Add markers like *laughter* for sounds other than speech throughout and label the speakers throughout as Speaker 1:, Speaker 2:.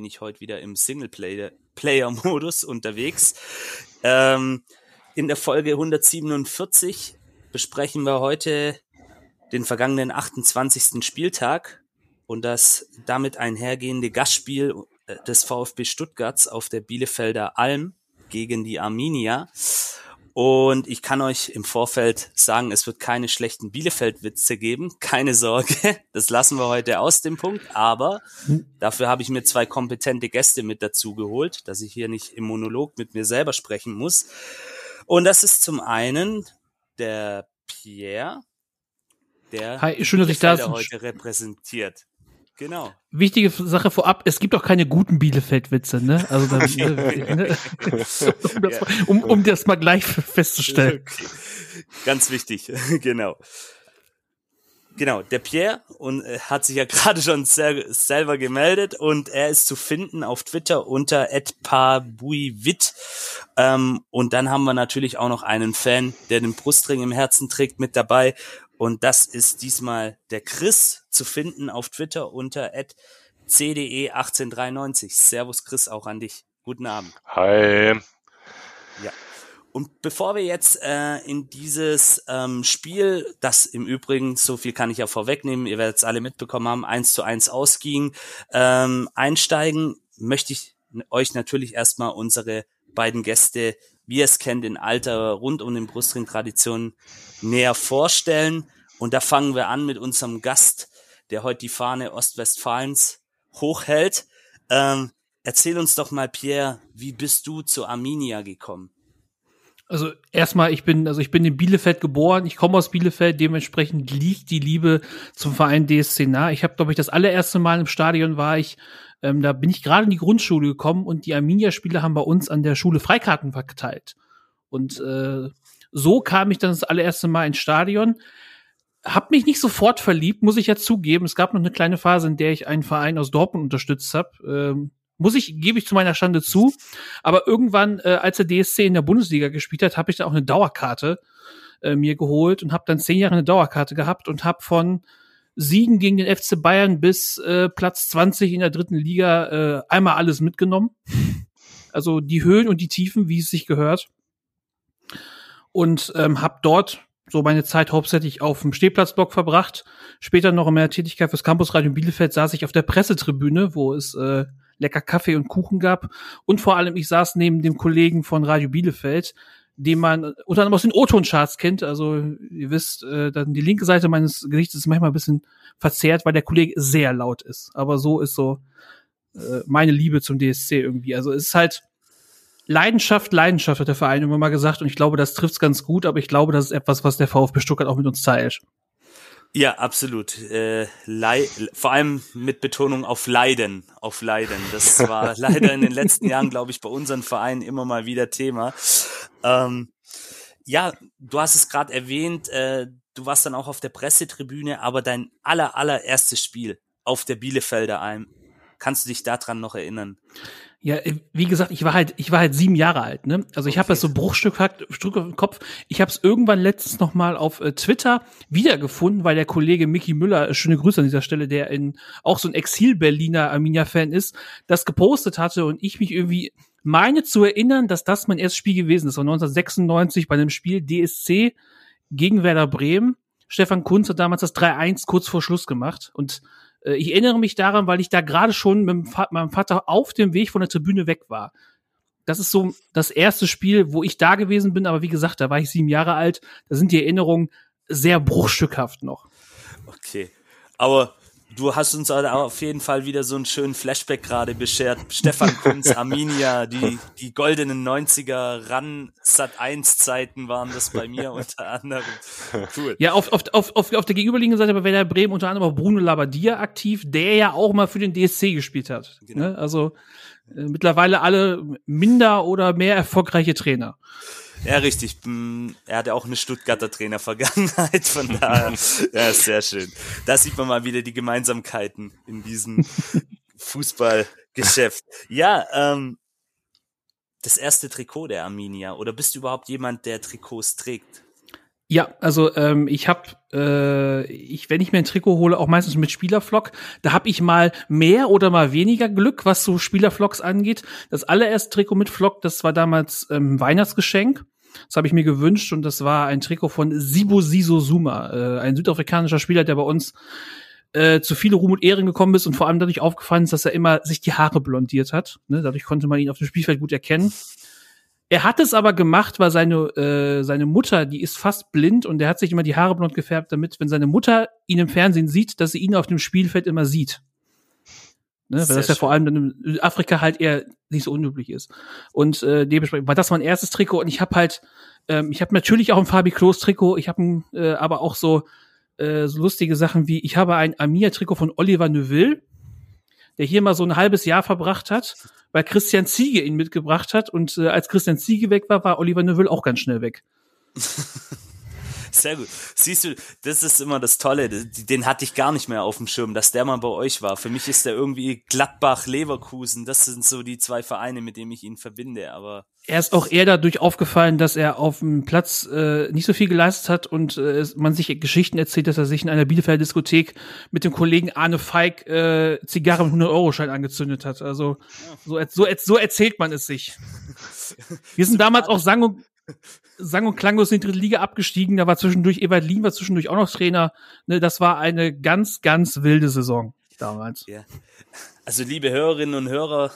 Speaker 1: Bin ich heute wieder im Singleplayer-Modus *laughs* unterwegs. Ähm, in der Folge 147 besprechen wir heute den vergangenen 28. Spieltag und das damit einhergehende Gastspiel äh, des VfB Stuttgarts auf der Bielefelder Alm gegen die Arminia. Und ich kann euch im Vorfeld sagen, es wird keine schlechten Bielefeld-Witze geben. Keine Sorge, *laughs* das lassen wir heute aus dem Punkt. Aber dafür habe ich mir zwei kompetente Gäste mit dazu geholt, dass ich hier nicht im Monolog mit mir selber sprechen muss. Und das ist zum einen der Pierre, der
Speaker 2: Hi, schön, dass ich da
Speaker 1: heute repräsentiert. Genau.
Speaker 2: Wichtige Sache vorab, es gibt auch keine guten Bielefeld-Witze, ne? Also dann, *laughs* ne? *laughs* um, das, um, um das mal gleich festzustellen.
Speaker 1: Okay. Ganz wichtig, *laughs* genau. Genau, der Pierre und äh, hat sich ja gerade schon sel selber gemeldet und er ist zu finden auf Twitter unter @pabuiwit. Ähm, und dann haben wir natürlich auch noch einen Fan, der den Brustring im Herzen trägt, mit dabei. Und das ist diesmal der Chris zu finden auf Twitter unter cde1893. Servus Chris, auch an dich. Guten Abend.
Speaker 3: Hi.
Speaker 1: Ja. Und bevor wir jetzt äh, in dieses ähm, Spiel, das im Übrigen, so viel kann ich ja vorwegnehmen, ihr werdet es alle mitbekommen haben, eins zu eins ausging, ähm, einsteigen, möchte ich euch natürlich erstmal unsere beiden Gäste, wie ihr es kennt, in alter rund um den Brustring-Traditionen näher vorstellen. Und da fangen wir an mit unserem Gast, der heute die Fahne Ostwestfalens hochhält. Ähm, erzähl uns doch mal, Pierre, wie bist du zu Arminia gekommen?
Speaker 2: Also erstmal, ich bin, also ich bin in Bielefeld geboren, ich komme aus Bielefeld, dementsprechend liegt die Liebe zum Verein DSC nah. Ich habe, glaube ich, das allererste Mal im Stadion war ich, ähm, da bin ich gerade in die Grundschule gekommen und die Arminia-Spieler haben bei uns an der Schule Freikarten verteilt. Und äh, so kam ich dann das allererste Mal ins Stadion. Hab mich nicht sofort verliebt, muss ich ja zugeben. Es gab noch eine kleine Phase, in der ich einen Verein aus Dortmund unterstützt habe. Ähm, muss ich, gebe ich zu meiner Stande zu. Aber irgendwann, äh, als der DSC in der Bundesliga gespielt hat, habe ich da auch eine Dauerkarte äh, mir geholt und habe dann zehn Jahre eine Dauerkarte gehabt und habe von Siegen gegen den FC Bayern bis äh, Platz 20 in der dritten Liga äh, einmal alles mitgenommen. *laughs* Also die Höhen und die Tiefen, wie es sich gehört. Und ähm, habe dort so meine Zeit hauptsächlich auf dem Stehplatzblock verbracht. Später noch in meiner Tätigkeit fürs Campusradio Bielefeld saß ich auf der Pressetribüne, wo es äh, lecker Kaffee und Kuchen gab. Und vor allem, ich saß neben dem Kollegen von Radio Bielefeld, den man unter anderem aus den O-Ton-Charts kennt. Also ihr wisst, äh, dann die linke Seite meines Gesichts ist manchmal ein bisschen verzerrt, weil der Kollege sehr laut ist. Aber so ist so äh, meine Liebe zum DSC irgendwie. Also es ist halt Leidenschaft, Leidenschaft hat der Verein immer mal gesagt und ich glaube, das trifft's ganz gut, aber ich glaube, das ist etwas, was der VfB Stuttgart auch mit uns teilt.
Speaker 1: Ja, absolut. Äh, vor allem mit Betonung auf Leiden, auf Leiden. Das war *laughs* leider in den letzten Jahren, glaube ich, bei unseren Vereinen immer mal wieder Thema. Ähm, ja, du hast es gerade erwähnt, äh, du warst dann auch auf der Pressetribüne, aber dein aller, allererstes Spiel auf der Bielefelder Alm, kannst du dich daran noch erinnern?
Speaker 2: Ja, äh, wie gesagt, ich war halt, ich war halt sieben Jahre alt, ne? Also ich okay. habe das so Bruchstück im Kopf. Ich habe es irgendwann letztens noch mal auf äh, Twitter wiedergefunden, weil der Kollege Mickey Müller, äh, schöne Grüße an dieser Stelle, der in auch so ein Exil-Berliner Arminia-Fan ist, das gepostet hatte und ich mich irgendwie meine zu erinnern, dass das mein erstes Spiel gewesen ist. War 1996 bei einem Spiel DSC gegen Werder Bremen. Stefan Kunz hat damals das 3-1 kurz vor Schluss gemacht und äh, ich erinnere mich daran, weil ich da gerade schon mit meinem Vater auf dem Weg von der Tribüne weg war. Das ist so das erste Spiel, wo ich da gewesen bin, aber wie gesagt, da war ich sieben Jahre alt. Da sind die Erinnerungen sehr bruchstückhaft noch.
Speaker 1: Okay. Aber du hast uns auf jeden Fall wieder so einen schönen Flashback gerade beschert. Stefan Kunz, *laughs* Arminia, die, die goldenen 90er Ran Sat 1 Zeiten waren das bei mir unter anderem.
Speaker 2: Cool. Ja, auf, auf, auf, auf, auf der gegenüberliegenden Seite bei Werder Bremen unter anderem auch Bruno Labbadia aktiv, der ja auch mal für den DSC gespielt hat. Genau. Ne? Also äh, mittlerweile alle minder oder mehr erfolgreiche Trainer.
Speaker 1: Ja, richtig. Hm, er hatte auch eine Stuttgarter Trainer-Vergangenheit, von daher, *laughs* ja, sehr schön. Da sieht man mal wieder die Gemeinsamkeiten in diesem Fußballgeschäft. Ja, ähm, das erste Trikot der Arminia. Oder bist du überhaupt jemand, der Trikots trägt?
Speaker 2: Ja, also ähm, ich habe, äh, ich, wenn ich mir ein Trikot hole, auch meistens mit Spielerflock, da habe ich mal mehr oder mal weniger Glück, was so Spielerflocks angeht. Das allererste Trikot mit Flock, das war damals ähm, Weihnachtsgeschenk. Das habe ich mir gewünscht und das war ein Trikot von Sibo Siso Zuma, äh, ein südafrikanischer Spieler, der bei uns äh, zu viele Ruhm und Ehren gekommen ist und vor allem dadurch aufgefallen ist, dass er immer sich die Haare blondiert hat. Ne? Dadurch konnte man ihn auf dem Spielfeld gut erkennen. Er hat es aber gemacht, weil seine, äh, seine Mutter, die ist fast blind und er hat sich immer die Haare blond gefärbt, damit, wenn seine Mutter ihn im Fernsehen sieht, dass sie ihn auf dem Spielfeld immer sieht. Ne, weil das ja vor allem in Afrika halt eher nicht so unüblich ist. Und äh, dementsprechend war das mein erstes Trikot und ich habe halt, ähm, ich habe natürlich auch ein Fabi Klos Trikot, ich habe äh, aber auch so, äh, so lustige Sachen wie, ich habe ein Amia-Trikot von Oliver Neuville, der hier mal so ein halbes Jahr verbracht hat weil Christian Ziege ihn mitgebracht hat und äh, als Christian Ziege weg war, war Oliver Neville auch ganz schnell weg. *laughs*
Speaker 1: Sehr gut. Siehst du, das ist immer das Tolle. Den hatte ich gar nicht mehr auf dem Schirm, dass der mal bei euch war. Für mich ist der irgendwie Gladbach, Leverkusen. Das sind so die zwei Vereine, mit denen ich ihn verbinde. Aber
Speaker 2: er ist auch eher dadurch aufgefallen, dass er auf dem Platz äh, nicht so viel geleistet hat und äh, man sich Geschichten erzählt, dass er sich in einer Bielefelder Diskothek mit dem Kollegen Arne Feig äh, Zigarren mit 100-Euro-Schein angezündet hat. Also so, so, so erzählt man es sich. Wir sind damals auch sang und, sang und klanglos in die dritte Liga abgestiegen. Da war zwischendurch Ewald Lien, war zwischendurch auch noch Trainer. Ne, das war eine ganz, ganz wilde Saison damals. Ja.
Speaker 1: Also liebe Hörerinnen und Hörer,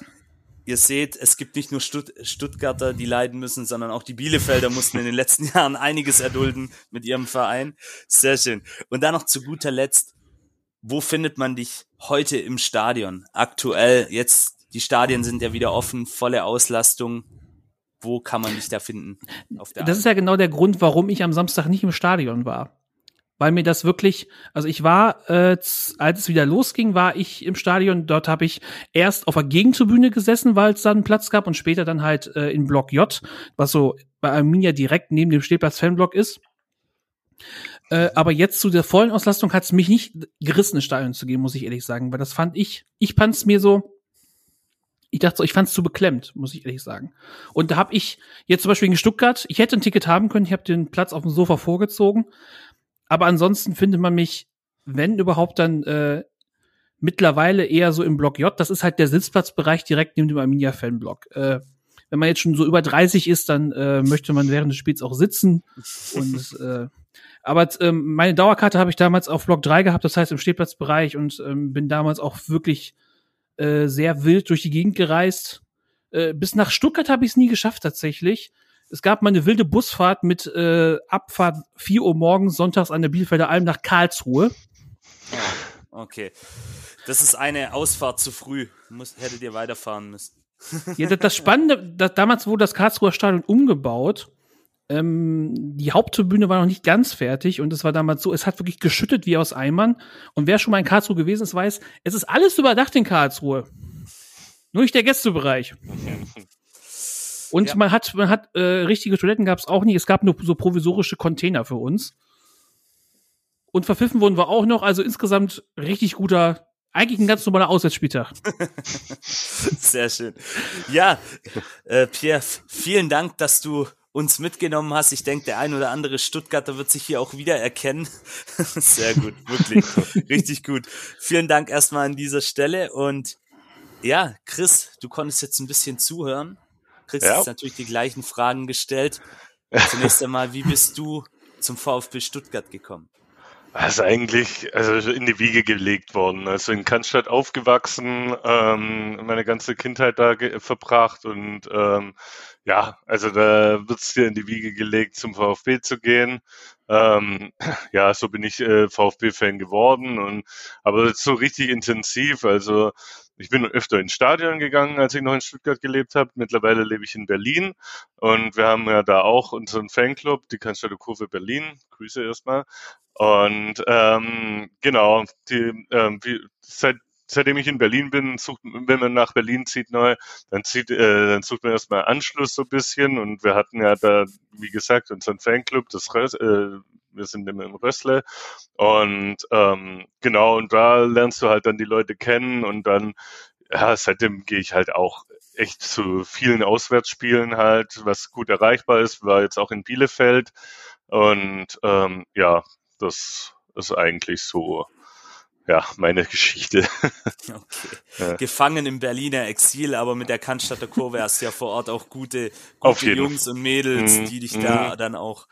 Speaker 1: ihr seht, es gibt nicht nur Stutt Stuttgarter, die leiden müssen, sondern auch die Bielefelder mussten in den letzten *laughs* Jahren einiges erdulden mit ihrem Verein. Sehr schön. Und dann noch zu guter Letzt, wo findet man dich heute im Stadion? Aktuell, jetzt, die Stadien sind ja wieder offen, volle Auslastung. Wo kann man dich da finden?
Speaker 2: das ist ja genau der Grund, warum ich am Samstag nicht im Stadion war weil mir das wirklich, also ich war, äh, als es wieder losging, war ich im Stadion. Dort habe ich erst auf der Gegentribüne gesessen, weil es dann Platz gab und später dann halt äh, in Block J, was so bei Arminia direkt neben dem Stehplatz Fanblock ist. Äh, aber jetzt zu der vollen Auslastung hat es mich nicht gerissen, ins Stadion zu gehen, muss ich ehrlich sagen, weil das fand ich, ich fand es mir so, ich dachte so, ich fand es zu beklemmt, muss ich ehrlich sagen. Und da habe ich jetzt zum Beispiel in Stuttgart, ich hätte ein Ticket haben können, ich habe den Platz auf dem Sofa vorgezogen, aber ansonsten findet man mich, wenn überhaupt, dann äh, mittlerweile eher so im Block J. Das ist halt der Sitzplatzbereich direkt neben dem Arminia-Fanblock. Äh, wenn man jetzt schon so über 30 ist, dann äh, möchte man während des Spiels auch sitzen. Und äh, aber ähm, meine Dauerkarte habe ich damals auf Block 3 gehabt, das heißt im Stehplatzbereich und ähm, bin damals auch wirklich äh, sehr wild durch die Gegend gereist. Äh, bis nach Stuttgart habe ich es nie geschafft tatsächlich es gab mal eine wilde Busfahrt mit äh, Abfahrt 4 Uhr morgens sonntags an der Bielefelder Alm nach Karlsruhe.
Speaker 1: Okay. Das ist eine Ausfahrt zu früh. Muss, hättet ihr weiterfahren müssen.
Speaker 2: ja, das, das Spannende, das, damals wurde das Karlsruher Stadion umgebaut. Ähm, die Haupttribüne war noch nicht ganz fertig und es war damals so, es hat wirklich geschüttet wie aus Eimern. Und wer schon mal in Karlsruhe gewesen ist, weiß, es ist alles überdacht in Karlsruhe. Nur nicht der Gästebereich. Und ja. man hat, man hat äh, richtige Toiletten gab es auch nicht. Es gab nur so provisorische Container für uns. Und verpfiffen wurden wir auch noch. Also insgesamt richtig guter, eigentlich ein ganz normaler Auswärtsspieltag. *laughs*
Speaker 1: Sehr schön. Ja, äh, Pierre, vielen Dank, dass du uns mitgenommen hast. Ich denke, der ein oder andere Stuttgarter wird sich hier auch wieder erkennen. *laughs* Sehr gut, wirklich. *laughs* Richtig gut. Vielen Dank erstmal an dieser Stelle. Und ja, Chris, du konntest jetzt ein bisschen zuhören kriegst ja. jetzt natürlich die gleichen Fragen gestellt. Zunächst einmal, wie bist du zum VfB Stuttgart gekommen?
Speaker 4: Ist eigentlich also in die Wiege gelegt worden. Also in Cannstatt aufgewachsen, ähm, meine ganze Kindheit da verbracht und ähm, ja, also da wird es dir in die Wiege gelegt, zum VfB zu gehen. ähm, ja, so bin ich äh, VfB-Fan geworden und aber so richtig intensiv. Also ich bin öfter ins Stadion gegangen, als ich noch in Stuttgart gelebt habe. Mittlerweile lebe ich in Berlin und wir haben ja da auch unseren Fanclub, die Cannstatter Kurve Berlin. Grüße erstmal. Und ähm, genau, die, ähm, wie, seit seitdem ich in Berlin bin, sucht, wenn man nach Berlin zieht neu, dann zieht, äh, dann sucht man erstmal Anschluss so ein bisschen. Und wir hatten ja da, wie gesagt, unseren Fanclub, das Rös, äh, wir sind immer im Rössle. Und ähm, genau, und da lernst du halt dann die Leute kennen. Und dann, ja, seitdem gehe ich halt auch echt zu vielen Auswärtsspielen halt, was gut erreichbar ist, war jetzt auch in Bielefeld. Und ähm, ja, das ist eigentlich so ja, meine Geschichte. *laughs*
Speaker 1: Okay. Gefangen im Berliner Exil, aber mit der Cannstatter Kurve hast du ja vor Ort auch gute, gute Jungs und Mädels, mhm. die dich da mhm. dann auch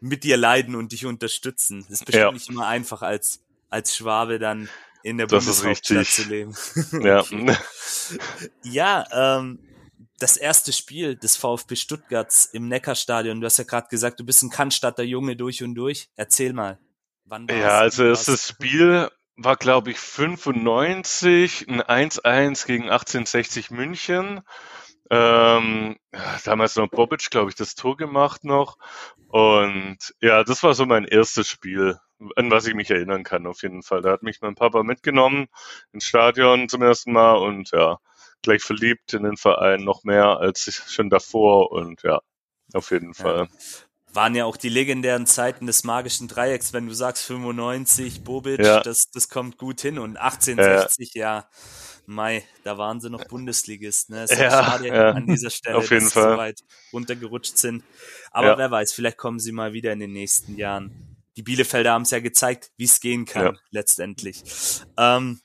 Speaker 1: mit dir leiden und dich unterstützen. Das ist bestimmt ja. nicht immer einfach als, als Schwabe dann in der das Bundeshauptstadt zu leben.
Speaker 4: ja. *laughs*
Speaker 1: ja, ähm, das erste Spiel des VfB Stuttgarts im Neckarstadion. Du hast ja gerade gesagt, du bist ein Cannstatter Junge durch und durch. Erzähl mal.
Speaker 4: Wann ja, also das Spiel war, glaube ich, 95, ein 1-1 gegen 1860 München. Ähm, damals noch Bobic, glaube ich, das Tor gemacht noch. Und ja, das war so mein erstes Spiel, an was ich mich erinnern kann, auf jeden Fall. Da hat mich mein Papa mitgenommen ins Stadion zum ersten Mal und ja, gleich verliebt in den Verein noch mehr als schon davor und ja, auf jeden Fall. Ja
Speaker 1: waren ja auch die legendären Zeiten des magischen Dreiecks, wenn du sagst 95, Bobic, ja. das, das kommt gut hin und 1860, ja. ja, Mai, da waren sie noch Bundesligist, ne? Ist ja, schade ja. an dieser Stelle,
Speaker 4: Auf jeden dass Fall.
Speaker 1: sie so weit runtergerutscht sind. Aber ja. wer weiß, vielleicht kommen sie mal wieder in den nächsten Jahren. Die Bielefelder haben es ja gezeigt, wie es gehen kann, letztendlich. Ähm,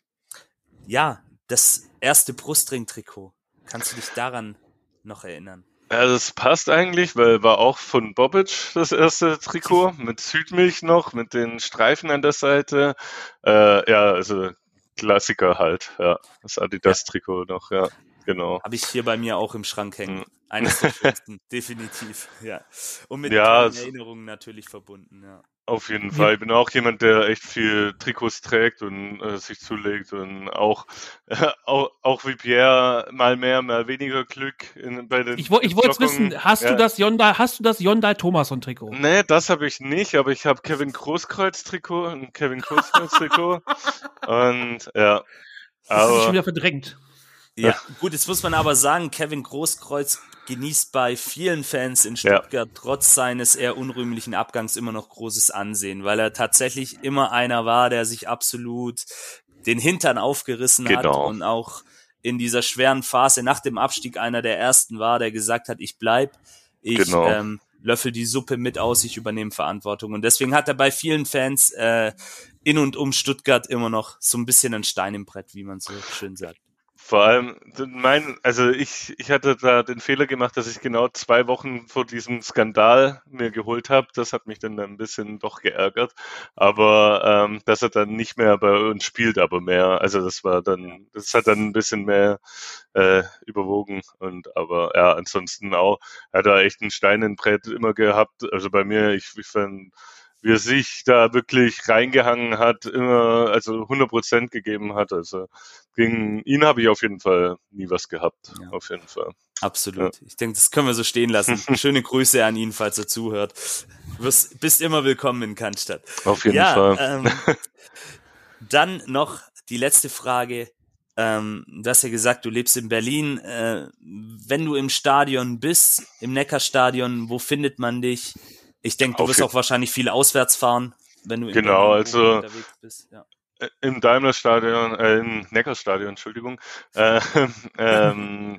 Speaker 1: ja, das erste Brustring-Trikot. Kannst du dich daran noch erinnern?
Speaker 4: Ja, das passt eigentlich, weil war auch von Bobic das erste Trikot mit Südmilch noch, mit den Streifen an der Seite. Äh, ja, also Klassiker halt, ja. Das Adidas-Trikot noch, ja, genau.
Speaker 1: Habe ich hier bei mir auch im Schrank hängen. Mhm. Eines der *laughs* schönsten, definitiv, ja. Und mit
Speaker 4: ja,
Speaker 1: Erinnerungen natürlich verbunden, ja.
Speaker 4: Auf jeden Fall. Ich bin auch jemand, der echt viel Trikots trägt und äh, sich zulegt und auch, *laughs* äh, auch, auch wie Pierre mal mehr, mal weniger Glück in, bei den.
Speaker 2: Ich, ich wollte wissen, hast ja. du das Hyundai, hast du das Hyundai Thomason Trikot?
Speaker 4: Nee, das habe ich nicht, aber ich habe Kevin Großkreuz Trikot, ein Kevin Großkreuz Trikot *laughs* und ja.
Speaker 2: Das aber, ist schon wieder verdrängt.
Speaker 1: Ja, gut, jetzt muss man aber sagen, Kevin Großkreuz genießt bei vielen Fans in Stuttgart ja. trotz seines eher unrühmlichen Abgangs immer noch großes Ansehen, weil er tatsächlich immer einer war, der sich absolut den Hintern aufgerissen genau. hat und auch in dieser schweren Phase nach dem Abstieg einer der ersten war, der gesagt hat, ich bleib, ich genau. ähm, löffel die Suppe mit aus, ich übernehme Verantwortung. Und deswegen hat er bei vielen Fans äh, in und um Stuttgart immer noch so ein bisschen ein Stein im Brett, wie man so schön sagt.
Speaker 4: Vor allem, mein, also ich, ich hatte da den Fehler gemacht, dass ich genau zwei Wochen vor diesem Skandal mir geholt habe. Das hat mich dann ein bisschen doch geärgert. Aber ähm, dass er dann nicht mehr bei uns spielt, aber mehr. Also das war dann, das hat dann ein bisschen mehr äh, überwogen. Und aber ja, ansonsten auch, er hat da echt einen Stein in Brett immer gehabt. Also bei mir, ich, ich fand wie er sich da wirklich reingehangen hat, immer, also 100 Prozent gegeben hat. Also gegen ihn habe ich auf jeden Fall nie was gehabt. Ja. Auf jeden Fall.
Speaker 1: Absolut. Ja. Ich denke, das können wir so stehen lassen. *laughs* Schöne Grüße an ihn, falls er zuhört. Du wirst, bist immer willkommen in Cannstatt.
Speaker 4: Auf jeden ja, Fall.
Speaker 1: Ähm, *laughs* dann noch die letzte Frage. Ähm, du hast ja gesagt, du lebst in Berlin. Äh, wenn du im Stadion bist, im Neckarstadion, wo findet man dich? Ich denke, du wirst auch wahrscheinlich viel auswärts fahren, wenn du
Speaker 4: genau, also, unterwegs bist. Ja. Im Daimler-Stadion, äh, im Neckar-Stadion, Entschuldigung. Äh, *laughs* ähm,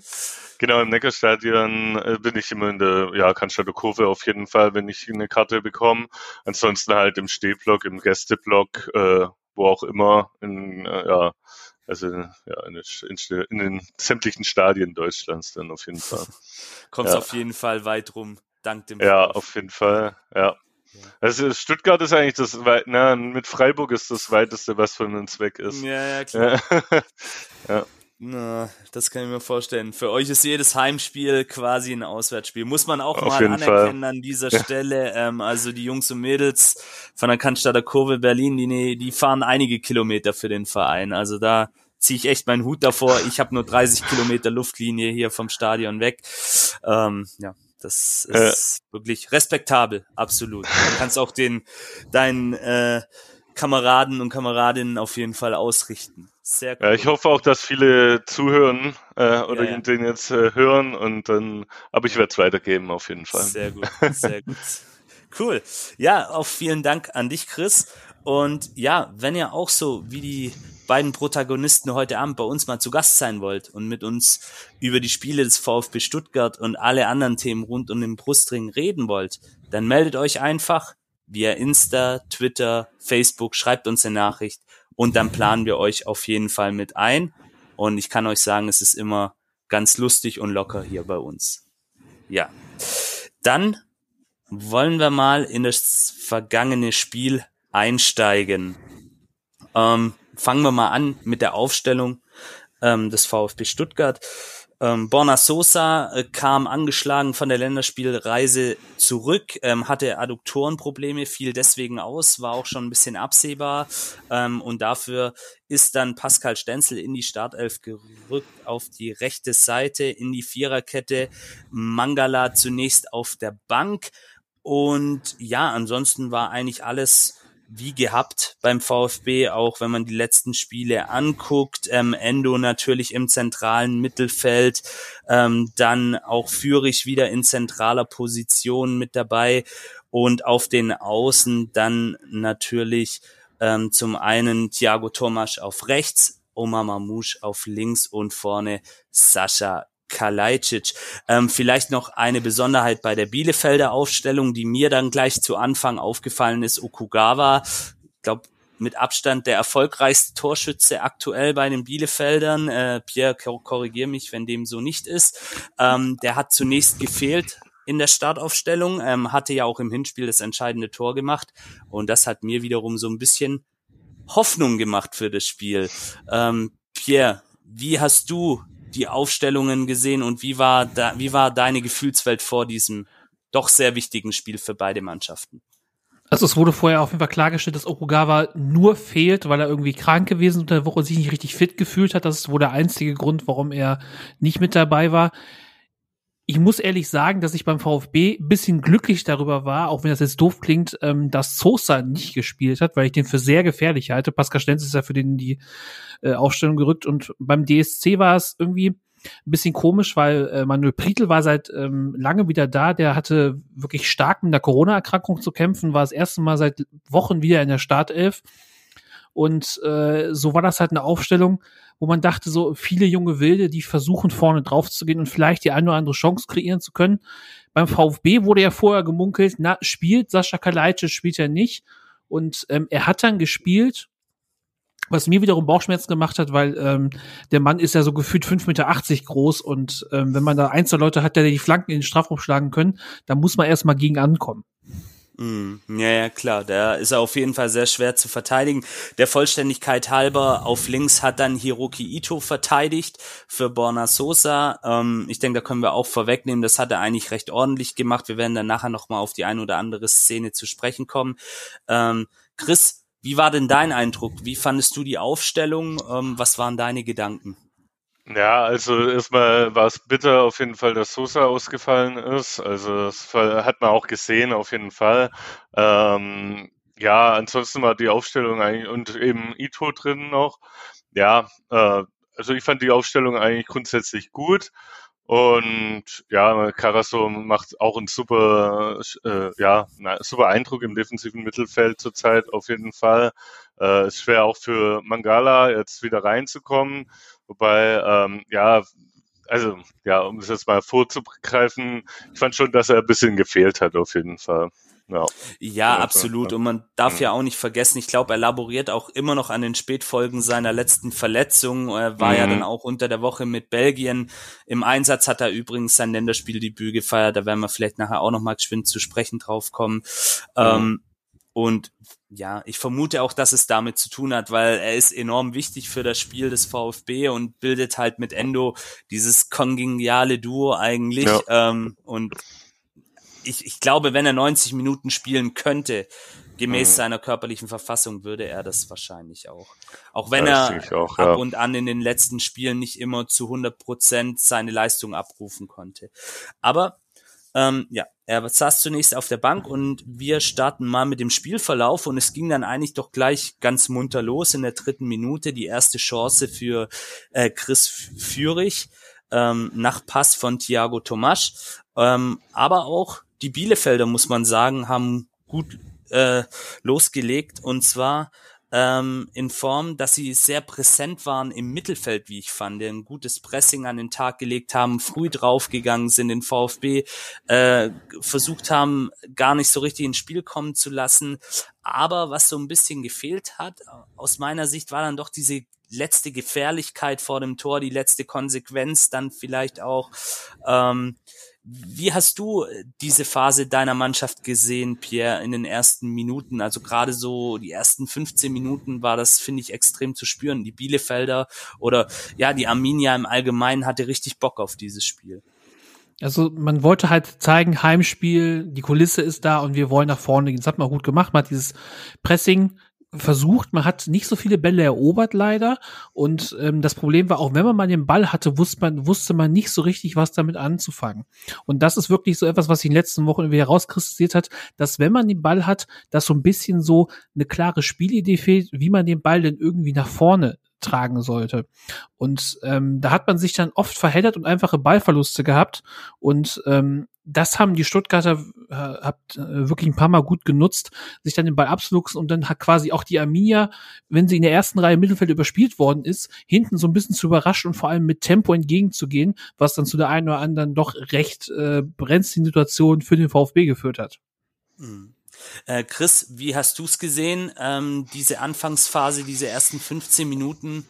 Speaker 4: genau, im Neckar-Stadion äh, bin ich immer in der ja, Cannstatter Kurve auf jeden Fall, wenn ich eine Karte bekomme. Ansonsten halt im Stehblock, im Gästeblock, äh, wo auch immer, in, äh, ja, also ja, in, in, in, den sämtlichen Stadien Deutschlands dann auf jeden Fall. *laughs*
Speaker 1: Kommst ja. auf jeden Fall weit rum dank dem
Speaker 4: Ja, Verlauf. auf jeden Fall, ja. Also Stuttgart ist eigentlich das, na, mit Freiburg ist das weiteste, was von uns weg ist.
Speaker 1: Ja, ja, klar. *laughs*
Speaker 4: ja.
Speaker 1: Na, das kann ich mir vorstellen. Für euch ist jedes Heimspiel quasi ein Auswärtsspiel. Muss man auch
Speaker 4: Auf
Speaker 1: mal anerkennen
Speaker 4: Fall.
Speaker 1: an dieser Stelle. Ähm, also die Jungs und Mädels von der Cannstatter Kurve Berlin, die, die fahren einige Kilometer für den Verein. Also da ziehe ich echt meinen Hut davor. Ich habe nur 30 Kilometer Luftlinie hier vom Stadion weg. Ähm, ja, das ist wirklich respektabel, absolut. Du kannst auch den deinen äh, Kameraden und Kameradinnen auf jeden Fall ausrichten. Sehr cool.
Speaker 4: Ja, ich hoffe auch, dass viele zuhören äh, oder
Speaker 1: Ja, ja.
Speaker 4: den jetzt äh, hören und dann, aber ich werde es weitergeben auf jeden Fall.
Speaker 1: Sehr gut, sehr gut. Cool. Ja, auch vielen Dank an dich, Chris. Und ja, wenn ihr auch so wie die beiden Protagonisten heute Abend bei uns mal zu Gast sein wollt und mit uns über die Spiele des VfB Stuttgart und alle anderen Themen rund um den Brustring reden wollt, dann meldet euch einfach via Insta, Twitter, Facebook, schreibt uns eine Nachricht und dann planen wir euch auf jeden Fall mit ein. Und ich kann euch sagen, es ist immer ganz lustig und locker hier bei uns. Ja. Dann wollen wir mal in das vergangene Spiel einsteigen. Ähm, fangen wir mal an mit der Aufstellung ähm, des VfB Stuttgart. Ähm, Borna Sosa äh, kam angeschlagen von der Länderspielreise zurück, ähm, hatte Adduktorenprobleme, fiel deswegen aus, war auch schon ein bisschen absehbar ähm, und dafür ist dann Pascal Stenzel in die Startelf gerückt auf die rechte Seite in die Viererkette, Mangala zunächst auf der Bank und ja, ansonsten war eigentlich alles wie gehabt beim VfB, auch wenn man die letzten Spiele anguckt. Ähm, Endo natürlich im zentralen Mittelfeld, ähm, dann auch Fürich wieder in zentraler Position mit dabei und auf den Außen dann natürlich ähm, zum einen Thiago Tomasch auf rechts, Omar Mamouche auf links und vorne Sascha Kalajdzic. Ähm, vielleicht noch eine Besonderheit bei der Bielefelder Aufstellung, die mir dann gleich zu Anfang aufgefallen ist. Okugawa, ich glaube, mit Abstand der erfolgreichste Torschütze aktuell bei den Bielefeldern. Äh, Pierre, kor korrigier mich, wenn dem so nicht ist. Ähm, der hat zunächst gefehlt in der Startaufstellung, ähm, hatte ja auch im Hinspiel das entscheidende Tor gemacht. Und das hat mir wiederum so ein bisschen Hoffnung gemacht für das Spiel. Ähm, Pierre, wie hast du die Aufstellungen gesehen und wie war da, wie war deine Gefühlswelt vor diesem doch sehr wichtigen Spiel für beide Mannschaften?
Speaker 2: Also es wurde vorher auf jeden Fall klargestellt, dass Okugawa nur fehlt, weil er irgendwie krank gewesen unter der Woche und sich nicht richtig fit gefühlt hat. Das ist wohl der einzige Grund, warum er nicht mit dabei war. Ich muss ehrlich sagen, dass ich beim VfB bisschen glücklich darüber war, auch wenn das jetzt doof klingt, ähm, dass Sosa nicht gespielt hat, weil ich den für sehr gefährlich halte. Pascal Stenz ist ja für den die äh, Aufstellung gerückt und beim DSC war es irgendwie ein bisschen komisch, weil äh, Manuel Prietl war seit ähm, lange wieder da. Der hatte wirklich stark mit einer Corona-Erkrankung zu kämpfen, war das erste Mal seit Wochen wieder in der Startelf. Und äh, so war das halt eine Aufstellung, wo man dachte, so viele junge Wilde, die versuchen vorne drauf zu gehen und vielleicht die eine oder andere Chance kreieren zu können. Beim VfB wurde ja vorher gemunkelt, na, spielt Sascha Kalajdzic, spielt er nicht. Und ähm, er hat dann gespielt, was mir wiederum Bauchschmerzen gemacht hat, weil ähm, der Mann ist ja so gefühlt 5,80 Meter groß und ähm, wenn man da ein, zwei Leute hat, der die Flanken in den Strafraum schlagen können, dann muss man erstmal gegen ankommen.
Speaker 1: Mm, Ja, ja, klar. Der ist auf jeden Fall sehr schwer zu verteidigen. Der Vollständigkeit halber auf links hat dann Hiroki Ito verteidigt für Borna Sosa. Ähm, ich denke, da können wir auch vorwegnehmen. Das hat er eigentlich recht ordentlich gemacht. Wir werden dann nachher nochmal auf die ein oder andere Szene zu sprechen kommen. Ähm, Chris, wie war denn dein Eindruck? Wie fandest du die Aufstellung? Ähm, was waren deine Gedanken?
Speaker 4: Ja, also erstmal war es bitter auf jeden Fall, dass Sosa ausgefallen ist. Also das hat man auch gesehen auf jeden Fall. Ähm, ja, ansonsten war die Aufstellung eigentlich und eben Ito drin noch. Ja, äh, also ich fand die Aufstellung eigentlich grundsätzlich gut. Und ja, Carasso macht auch einen super, äh, ja, super Eindruck im defensiven Mittelfeld zurzeit auf jeden Fall. Äh, schwer auch für Mangala jetzt wieder reinzukommen. Wobei, ähm, ja, also ja, um es jetzt mal vorzugreifen, ich fand schon, dass er ein bisschen gefehlt hat auf jeden Fall. Ja,
Speaker 1: Ja, absolut.
Speaker 4: ja.
Speaker 1: Und man darf
Speaker 4: Mhm.
Speaker 1: ja auch nicht vergessen, ich glaube, er laboriert auch immer noch an den Spätfolgen seiner letzten Verletzung. Er war ja
Speaker 4: Mhm.
Speaker 1: dann auch unter der Woche mit Belgien. Im Einsatz hat er übrigens sein Länderspieldebüt gefeiert. Da werden wir vielleicht nachher auch noch mal geschwind zu sprechen drauf kommen.
Speaker 4: Mhm.
Speaker 1: Ähm, und ja, ich vermute auch, dass es damit zu tun hat, weil er ist enorm wichtig für das Spiel des VfB und bildet halt mit Endo dieses kongeniale Duo eigentlich. Ja. Ähm, und ich, ich glaube, wenn er 90 Minuten spielen könnte, gemäß mhm. seiner körperlichen Verfassung, würde er das wahrscheinlich auch. Auch wenn das er auch, ja. ab und an in den letzten Spielen nicht immer zu 100 Prozent seine Leistung abrufen konnte. Aber ähm, ja, er saß zunächst auf der Bank und wir starten mal mit dem Spielverlauf und es ging dann eigentlich doch gleich ganz munter los in der dritten Minute. Die erste Chance für äh, Chris Führig ähm, nach Pass von Thiago Tomasch. Ähm, aber auch die Bielefelder, muss man sagen, haben gut äh, losgelegt und zwar ähm, in Form, dass sie sehr präsent waren im Mittelfeld, wie ich fand, ein gutes Pressing an den Tag gelegt haben, früh draufgegangen sind, den VfB äh, versucht haben, gar nicht so richtig ins Spiel kommen zu lassen. Aber was so ein bisschen gefehlt hat, aus meiner Sicht, war dann doch diese letzte Gefährlichkeit vor dem Tor, die letzte Konsequenz, dann vielleicht auch ähm, wie hast du äh, diese Phase deiner Mannschaft gesehen, Pierre, in den ersten Minuten? Also gerade so die ersten 15 Minuten war das, finde ich, extrem zu spüren. Die Bielefelder oder ja, die Arminia im Allgemeinen hatte richtig Bock auf dieses Spiel.
Speaker 2: Also man wollte halt zeigen, Heimspiel, die Kulisse ist da und wir wollen nach vorne gehen. Das hat man gut gemacht. Man hat dieses Pressing versucht, man hat nicht so viele Bälle erobert leider und ähm, das Problem war auch, wenn man mal den Ball hatte, wusste man, wusste man nicht so richtig, was damit anzufangen. Und das ist wirklich so etwas, was sich in den letzten Wochen irgendwie herauskristallisiert hat, dass wenn man den Ball hat, dass so ein bisschen so eine klare Spielidee fehlt, wie man den Ball denn irgendwie nach vorne tragen sollte. Und ähm, da hat man sich dann oft verheddert und einfache Ballverluste gehabt. Und ähm, das haben die Stuttgarter äh, habt, äh, wirklich ein paar Mal gut genutzt, sich dann den Ball abzuluxen und dann hat quasi auch die Arminia, wenn sie in der ersten Reihe im Mittelfeld überspielt worden ist, hinten so ein bisschen zu überraschen und vor allem mit Tempo entgegenzugehen, was dann zu der einen oder anderen doch recht äh, brenzligen Situation für den VfB geführt hat.
Speaker 1: Mhm. Äh, Chris, wie hast du es gesehen, ähm, diese Anfangsphase, diese ersten 15 Minuten?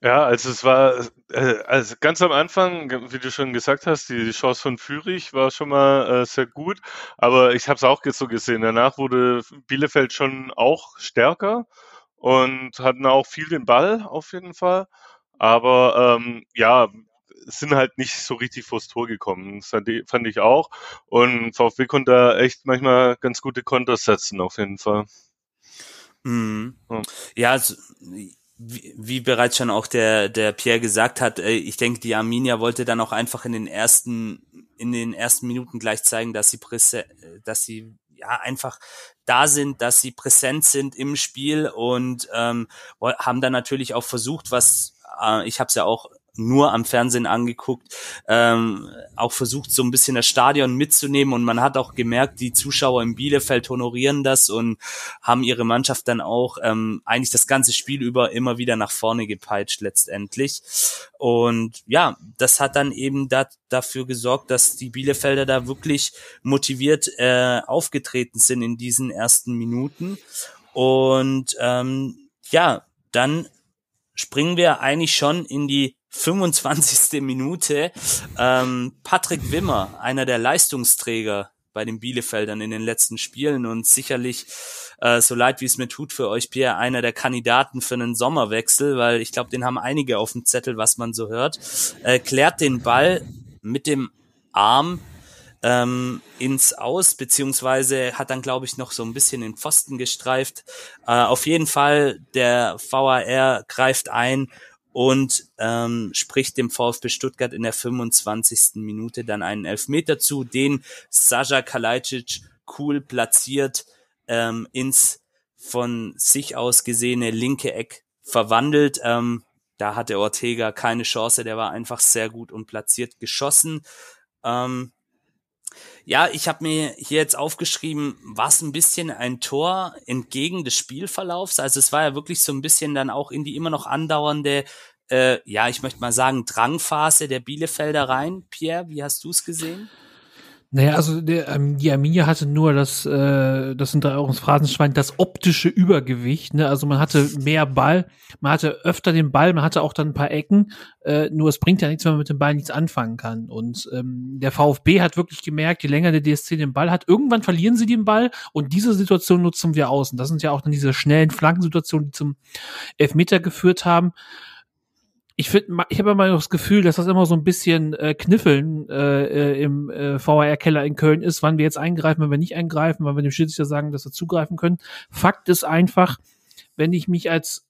Speaker 4: Ja, also es war äh, also ganz am Anfang, wie du schon gesagt hast, die, Chance von Fürich war schon mal äh, sehr gut, aber ich habe es auch so gesehen. Danach wurde Bielefeld schon auch stärker und hatten auch viel den Ball auf jeden Fall. Aber ähm, ja, sind halt nicht so richtig vors Tor gekommen. Das fand ich auch. Und VfB konnte da echt manchmal ganz gute Konter setzen, auf jeden Fall.
Speaker 1: Mhm. Ja, ja also, wie, wie bereits schon auch der, der Pierre gesagt hat, äh, ich denke, die Arminia wollte dann auch einfach in den ersten, in den ersten Minuten gleich zeigen, dass sie präse, dass sie ja einfach da sind, dass sie präsent sind im Spiel und ähm, haben dann natürlich auch versucht, was äh, ich habe es ja auch nur am Fernsehen angeguckt, ähm, auch versucht, so ein bisschen das Stadion mitzunehmen und man hat auch gemerkt, die Zuschauer in Bielefeld honorieren das und haben ihre Mannschaft dann auch ähm, eigentlich das ganze Spiel über immer wieder nach vorne gepeitscht letztendlich. Und ja, das hat dann eben da, dafür gesorgt, dass die Bielefelder da wirklich motiviert äh, aufgetreten sind in diesen ersten Minuten. Und ähm, ja, dann springen wir eigentlich schon in die 25. Minute. Ähm, Patrick Wimmer, einer der Leistungsträger bei den Bielefeldern in den letzten Spielen und sicherlich, äh, so leid wie es mir tut für euch, Pierre, einer der Kandidaten für einen Sommerwechsel, weil ich glaube, den haben einige auf dem Zettel, was man so hört, äh, klärt den Ball mit dem Arm ähm, ins Aus, beziehungsweise hat dann, glaube ich, noch so ein bisschen den Pfosten gestreift. Äh, auf jeden Fall, der VAR greift ein und ähm, spricht dem VfB Stuttgart in der 25. Minute dann einen Elfmeter zu, den Saja Kalajdzic cool platziert ähm, ins von sich aus gesehene linke Eck verwandelt. Ähm, da hatte Ortega keine Chance, der war einfach sehr gut und platziert geschossen. Ähm, ja, ich habe mir hier jetzt aufgeschrieben, war es ein bisschen ein Tor entgegen des Spielverlaufs. Also es war ja wirklich so ein bisschen dann auch in die immer noch andauernde, äh, ja, ich möchte mal sagen, Drangphase der Bielefelder rein. Pierre, wie hast du es gesehen?
Speaker 2: Naja, also der, ähm, die Arminia hatte nur das, äh, das sind drei Phrasenschwein, das optische Übergewicht. Ne? Also man hatte mehr Ball, man hatte öfter den Ball, man hatte auch dann ein paar Ecken. Äh, nur es bringt ja nichts, wenn man mit dem Ball nichts anfangen kann. Und ähm, der VfB hat wirklich gemerkt, je länger der DSC den Ball hat, irgendwann verlieren sie den Ball und diese Situation nutzen wir aus. Und das sind ja auch dann diese schnellen Flankensituationen, die zum Elfmeter geführt haben ich finde, ich habe immer das Gefühl, dass das immer so ein bisschen äh, Kniffeln äh, äh im äh, VAR-Keller in Köln ist, wann wir jetzt eingreifen, wenn wir nicht eingreifen, wann wir dem Schiedsrichter sagen, dass wir zugreifen können. Fakt ist einfach, wenn ich mich als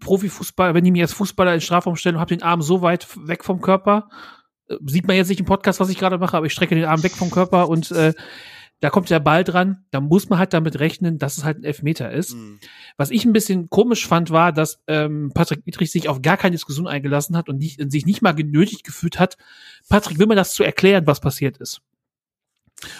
Speaker 2: Profifußballer, wenn ich mich als Fußballer in Strafraum stelle und habe den Arm so weit weg vom Körper, äh, sieht man jetzt nicht im Podcast, was ich gerade mache, aber ich strecke den Arm weg vom Körper und äh, da kommt der Ball dran, da muss man halt damit rechnen, dass es halt ein Elfmeter ist. Mhm. Was ich ein bisschen komisch fand, war, dass ähm, Patrick Dietrich sich auf gar keine Diskussion eingelassen hat und nicht, sich nicht mal genötigt gefühlt hat, Patrick will mir das zu erklären, was passiert ist.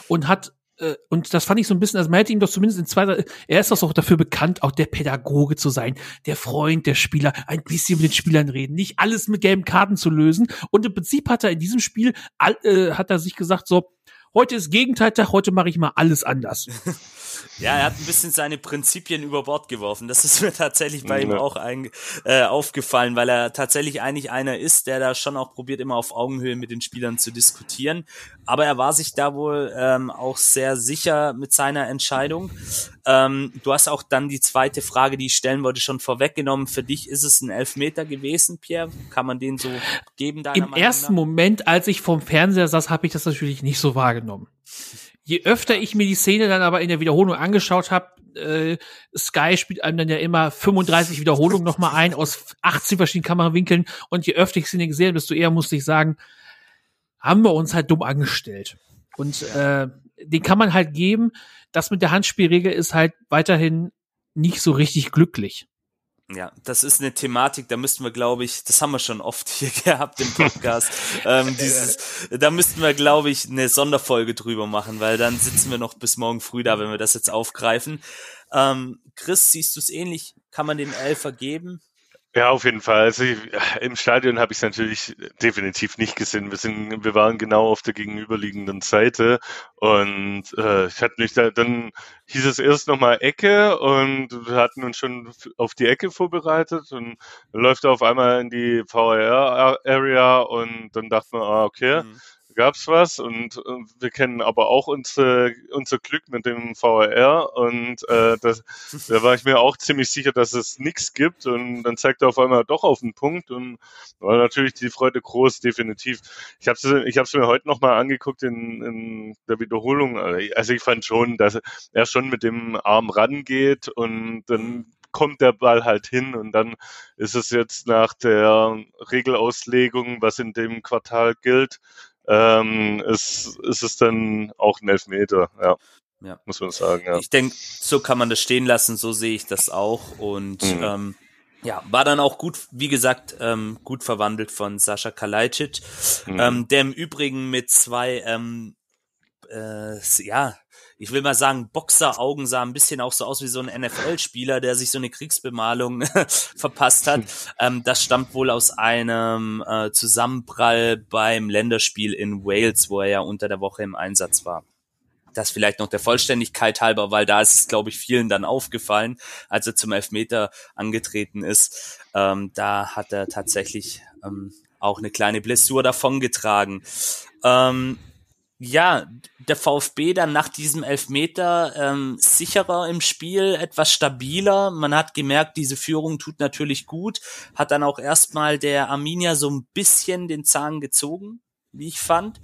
Speaker 2: Und hat äh, und das fand ich so ein bisschen, also man hätte ihm doch zumindest in zwei, er ist doch auch dafür bekannt, auch der Pädagoge zu sein, der Freund der Spieler, ein bisschen mit den Spielern reden, nicht alles mit gelben Karten zu lösen. Und im Prinzip hat er in diesem Spiel, äh, hat er sich gesagt so, heute ist Gegenteiltag, heute mache ich mal alles anders. *laughs*
Speaker 1: Ja, er hat ein bisschen seine Prinzipien über Bord geworfen. Das ist mir tatsächlich bei ja. ihm auch ein, äh, aufgefallen, weil er tatsächlich eigentlich einer ist, der da schon auch probiert, immer auf Augenhöhe mit den Spielern zu diskutieren. Aber er war sich da wohl ähm, auch sehr sicher mit seiner Entscheidung. Ähm, du hast auch dann die zweite Frage, die ich stellen wollte, schon vorweggenommen. Für dich ist es ein Elfmeter gewesen, Pierre? Kann man den so geben?
Speaker 2: Im ersten nach? Moment, als ich vorm Fernseher saß, habe ich das natürlich nicht so wahrgenommen. Je öfter ich mir die Szene dann aber in der Wiederholung angeschaut habe, äh, Sky spielt einem dann ja immer 35 Wiederholungen nochmal ein aus 18 verschiedenen Kamerawinkeln und je öfter ich Szene gesehen habe, desto eher musste ich sagen, haben wir uns halt dumm angestellt. Und äh, den kann man halt geben. Das mit der Handspielregel ist halt weiterhin nicht so richtig glücklich.
Speaker 1: Ja, das ist eine Thematik, da müssten wir, glaube ich, das haben wir schon oft *laughs* hier gehabt im Podcast. ähm, *laughs* dieses, da müssten wir, glaube ich, eine Sonderfolge drüber machen, weil dann sitzen wir noch bis morgen früh da, wenn wir das jetzt aufgreifen. Ähm, Chris, siehst du es ähnlich? Kann man dem Elfer geben?
Speaker 4: Ja, auf jeden Fall. Also ich, im Stadion habe ich es natürlich definitiv nicht gesehen. Wir sind, wir waren genau auf der gegenüberliegenden Seite und äh, ich hatte mich da, dann hieß es erst nochmal Ecke und wir hatten uns schon auf die Ecke vorbereitet und läuft auf einmal in die VR-Area und dann dachte man, ah, okay. Mhm gab's was und, und, wir kennen aber auch unsere, unser Glück mit dem VR und äh, das, da war ich mir auch ziemlich sicher, dass es nichts gibt und dann zeigt er auf einmal doch auf den Punkt und war natürlich die Freude groß, definitiv. Ich habe es ich mir heute nochmal angeguckt in, in der Wiederholung. Also ich fand schon, dass er schon mit dem Arm rangeht und dann kommt der Ball halt hin und dann ist es jetzt nach der Regelauslegung, was in dem Quartal gilt, ähm, ist, ist es dann auch ein Elfmeter, ja. Ja. Muss man sagen, ja.
Speaker 1: Ich denke, so kann man das stehen lassen, so sehe ich das auch. Und mhm. ähm, ja, war dann auch gut, wie gesagt, ähm, gut verwandelt von Sascha Kalajdzic, mhm. ähm, der im Übrigen mit zwei, ähm, äh, ja, ich will mal sagen, Boxeraugen sah ein bisschen auch so aus wie so ein NFL-Spieler, der sich so eine Kriegsbemalung *laughs* verpasst hat. *laughs* Ähm, das stammt wohl aus einem äh, Zusammenprall beim Länderspiel in Wales, wo er ja unter der Woche im Einsatz war. Das vielleicht noch der Vollständigkeit halber, weil da ist es, glaube ich, vielen dann aufgefallen, als er zum Elfmeter angetreten ist. Ähm, da hat er tatsächlich ähm, auch eine kleine Blessur davongetragen. Ähm, ja, der VfB dann nach diesem Elfmeter ähm, sicherer im Spiel, etwas stabiler. Man hat gemerkt, diese Führung tut natürlich gut. Hat dann auch erstmal der Arminia so ein bisschen den Zahn gezogen, wie ich fand.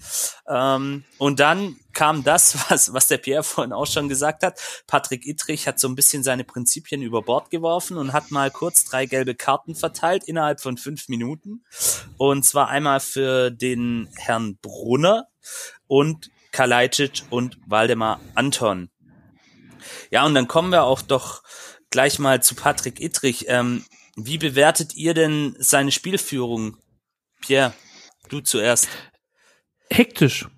Speaker 1: Ähm, und dann kam das, *laughs* was, was der Pierre vorhin auch schon gesagt hat. Patrick Ittrich hat so ein bisschen seine Prinzipien über Bord geworfen und hat mal kurz drei gelbe Karten verteilt innerhalb von fünf Minuten. Und zwar einmal für den Herrn Brunner, und Kalajdzic und Waldemar Anton. Ja, und dann kommen wir auch doch gleich mal zu Patrick Ittrich. Ähm, wie bewertet ihr denn seine Spielführung? Pierre, du zuerst.
Speaker 2: Hektisch.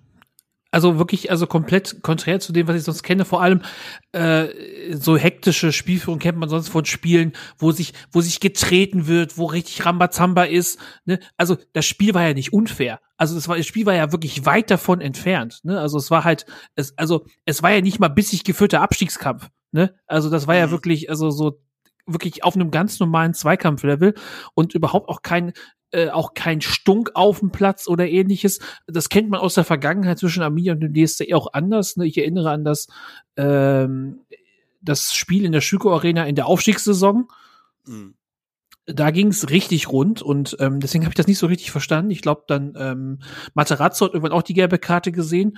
Speaker 2: Also wirklich, also komplett konträr zu dem, was ich sonst kenne. Vor allem äh, so hektische Spielführung kennt man sonst von Spielen, wo sich, wo sich getreten wird, wo richtig Rambazamba ist. Ne? Also das Spiel war ja nicht unfair. Also das, war, das Spiel war ja wirklich weit davon entfernt. Ne? Also es war halt, es, also es war ja nicht mal bissig geführter Abstiegskampf. Ne? Also das war ja
Speaker 1: Mhm.
Speaker 2: wirklich, also so wirklich auf einem ganz normalen Zweikampflevel und überhaupt auch kein äh, auch kein Stunk auf dem Platz oder ähnliches. Das kennt man aus der Vergangenheit zwischen Arminia und dem DSC auch anders. Ne? Ich erinnere an das ähm, das Spiel in der Schüko Arena in der Aufstiegssaison.
Speaker 1: Mhm.
Speaker 2: Da ging es richtig rund und ähm, deswegen habe ich das nicht so richtig verstanden. Ich glaube, dann ähm, Materazzo hat irgendwann auch die gelbe Karte gesehen.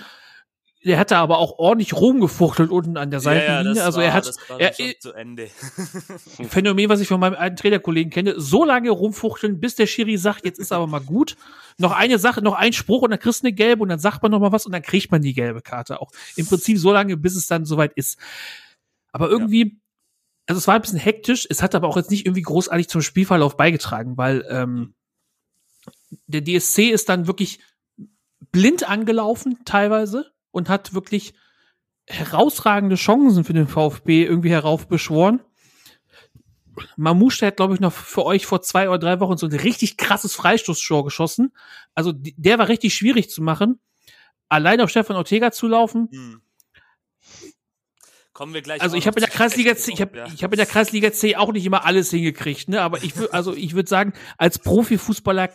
Speaker 2: Der hatte aber auch ordentlich rumgefuchtelt unten an der Seitenlinie.
Speaker 1: das
Speaker 2: also
Speaker 1: war,
Speaker 2: er hat er,
Speaker 1: zu Ende. *laughs* *laughs*
Speaker 2: Phänomen, was ich von meinem alten Trainerkollegen kenne, so lange rumfuchteln, bis der Schiri sagt, jetzt ist aber mal gut. Noch eine Sache, noch ein Spruch und dann kriegst du eine gelbe und dann sagt man noch mal was und dann kriegt man die gelbe Karte auch. Im Prinzip so lange, bis es dann soweit ist. Aber irgendwie, also es war ein bisschen hektisch, es hat aber auch jetzt nicht irgendwie großartig zum Spielverlauf beigetragen, weil ähm, der DSC ist dann wirklich blind angelaufen teilweise und hat wirklich herausragende Chancen für den VfB irgendwie heraufbeschworen. Mamouche hat, glaube ich, noch für euch vor zwei oder drei Wochen so ein richtig krasses Freistoßshow geschossen. Also der war richtig schwierig zu machen. Allein auf Stefan Ortega zu laufen.
Speaker 1: Hm. Kommen wir gleich.
Speaker 2: Also ich habe in der
Speaker 1: zu
Speaker 2: Kreisliga C, ich habe
Speaker 1: ja.
Speaker 2: ich habe in der Kreisliga C auch nicht immer alles hingekriegt, ne? Aber ich würde, also ich würde sagen, als Profifußballer